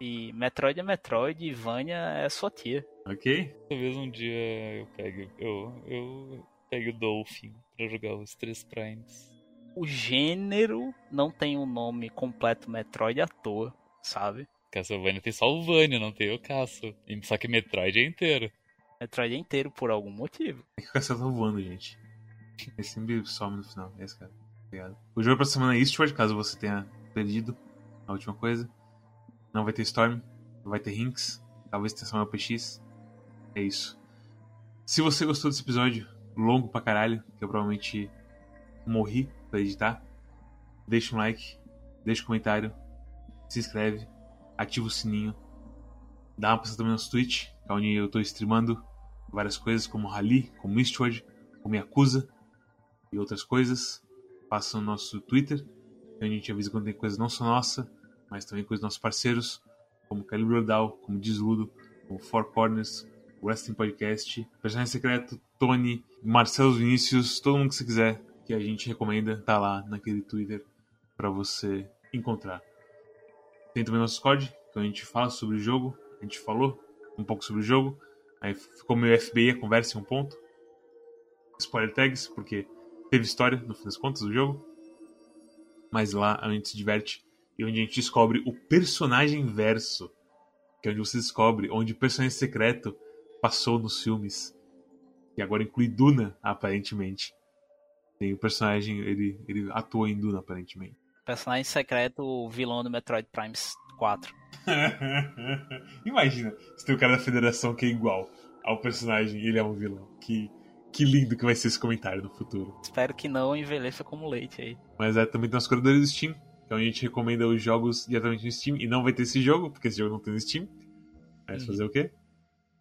E Metroid é Metroid e Vânia é sua tia. Ok? Talvez um dia eu pegue, eu, eu pegue o Dolphin pra jogar os três Primes. O gênero não tem um nome completo Metroid à toa, sabe? Castlevania tem só o Vania, não tem o Casso. E- Só que Metroid é inteiro. Metroid é inteiro por algum motivo. É que o castelo tá voando, gente. Ele sempre some no final. É esse cara. Obrigado. O jogo pra semana é Eastward, caso você tenha perdido a última coisa. Não vai ter Storm, não vai ter Rinks, talvez tenha Samuel PX. É isso. Se você gostou desse episódio, longo pra caralho, que eu provavelmente morri pra editar, deixa um like, deixa um comentário, se inscreve, ativa o sininho, dá uma passada também no Twitch, que é onde eu tô streamando várias coisas como Rally, como Eastward, como Yakuza e outras coisas. Passa no nosso Twitter, onde a gente avisa quando tem coisa não só nossa, mas também coisas dos nossos parceiros, como Calibre Rodal, como Desludo, como Four Corners, Wrestling Podcast, Personagem Secreto, Tony, Marcelo Vinícius, todo mundo que você quiser que a gente recomenda, tá lá naquele Twitter para você encontrar. Tem também nosso Discord, que a gente fala sobre o jogo, a gente falou um pouco sobre o jogo, aí ficou meio FBI a conversa em um ponto. Spoiler tags, porque teve história, no fim das contas, do jogo. Mas lá a gente se diverte e onde a gente descobre o personagem verso, que é onde você descobre onde o personagem secreto passou nos filmes. E agora inclui Duna, aparentemente. Tem o personagem, ele, ele atuou em Duna, aparentemente. Personagem secreto, o vilão do Metroid Prime 4. Imagina, se tem o cara da federação que é igual ao personagem e ele é um vilão. Que, que lindo que vai ser esse comentário no futuro. Espero que não envelheça como leite aí. Mas é, também tem os curadores do Steam, onde a gente recomenda os jogos diretamente no Steam. E não vai ter esse jogo, porque esse jogo não tem no Steam. Mas Uhum. fazer o quê?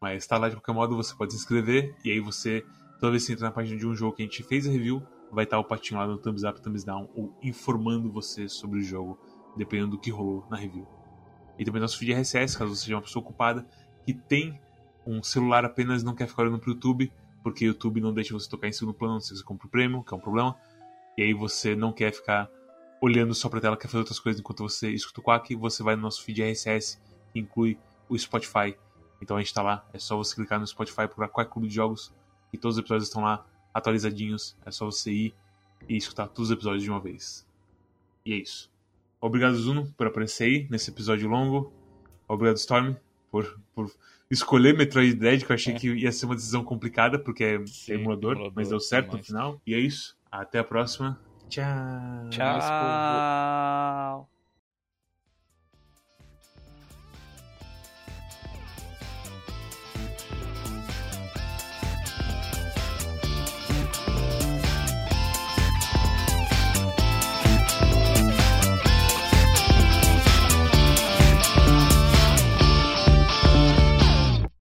Mas tá lá de qualquer modo, você pode se inscrever, e aí você, toda vez que você entra na página de um jogo que a gente fez a review, vai estar o patinho lá no thumbs up, thumbs down, ou informando você sobre o jogo, dependendo do que rolou na review. E também nosso feed RSS, caso você seja uma pessoa ocupada, que tem um celular apenas não quer ficar olhando pro YouTube, porque o YouTube não deixa você tocar em segundo plano, se você compra o prêmio, que é um problema. E aí você não quer ficar olhando só pra tela, quer fazer outras coisas enquanto você escuta o Quack, você vai no nosso feed RSS, que inclui o Spotify. Então a gente tá lá, é só você clicar no Spotify, procurar Quack Clube de Jogos, e todos os episódios estão lá, atualizadinhos. É só você ir e escutar todos os episódios de uma vez. E é isso. Obrigado, Zuno, por aparecer aí nesse episódio longo. Obrigado, Storm, por, por escolher Metroid Dread, que eu achei que ia ser uma decisão complicada, porque é Sim, emulador, emulador, mas deu certo no final. E é isso. Até a próxima. Tchau. Tchau.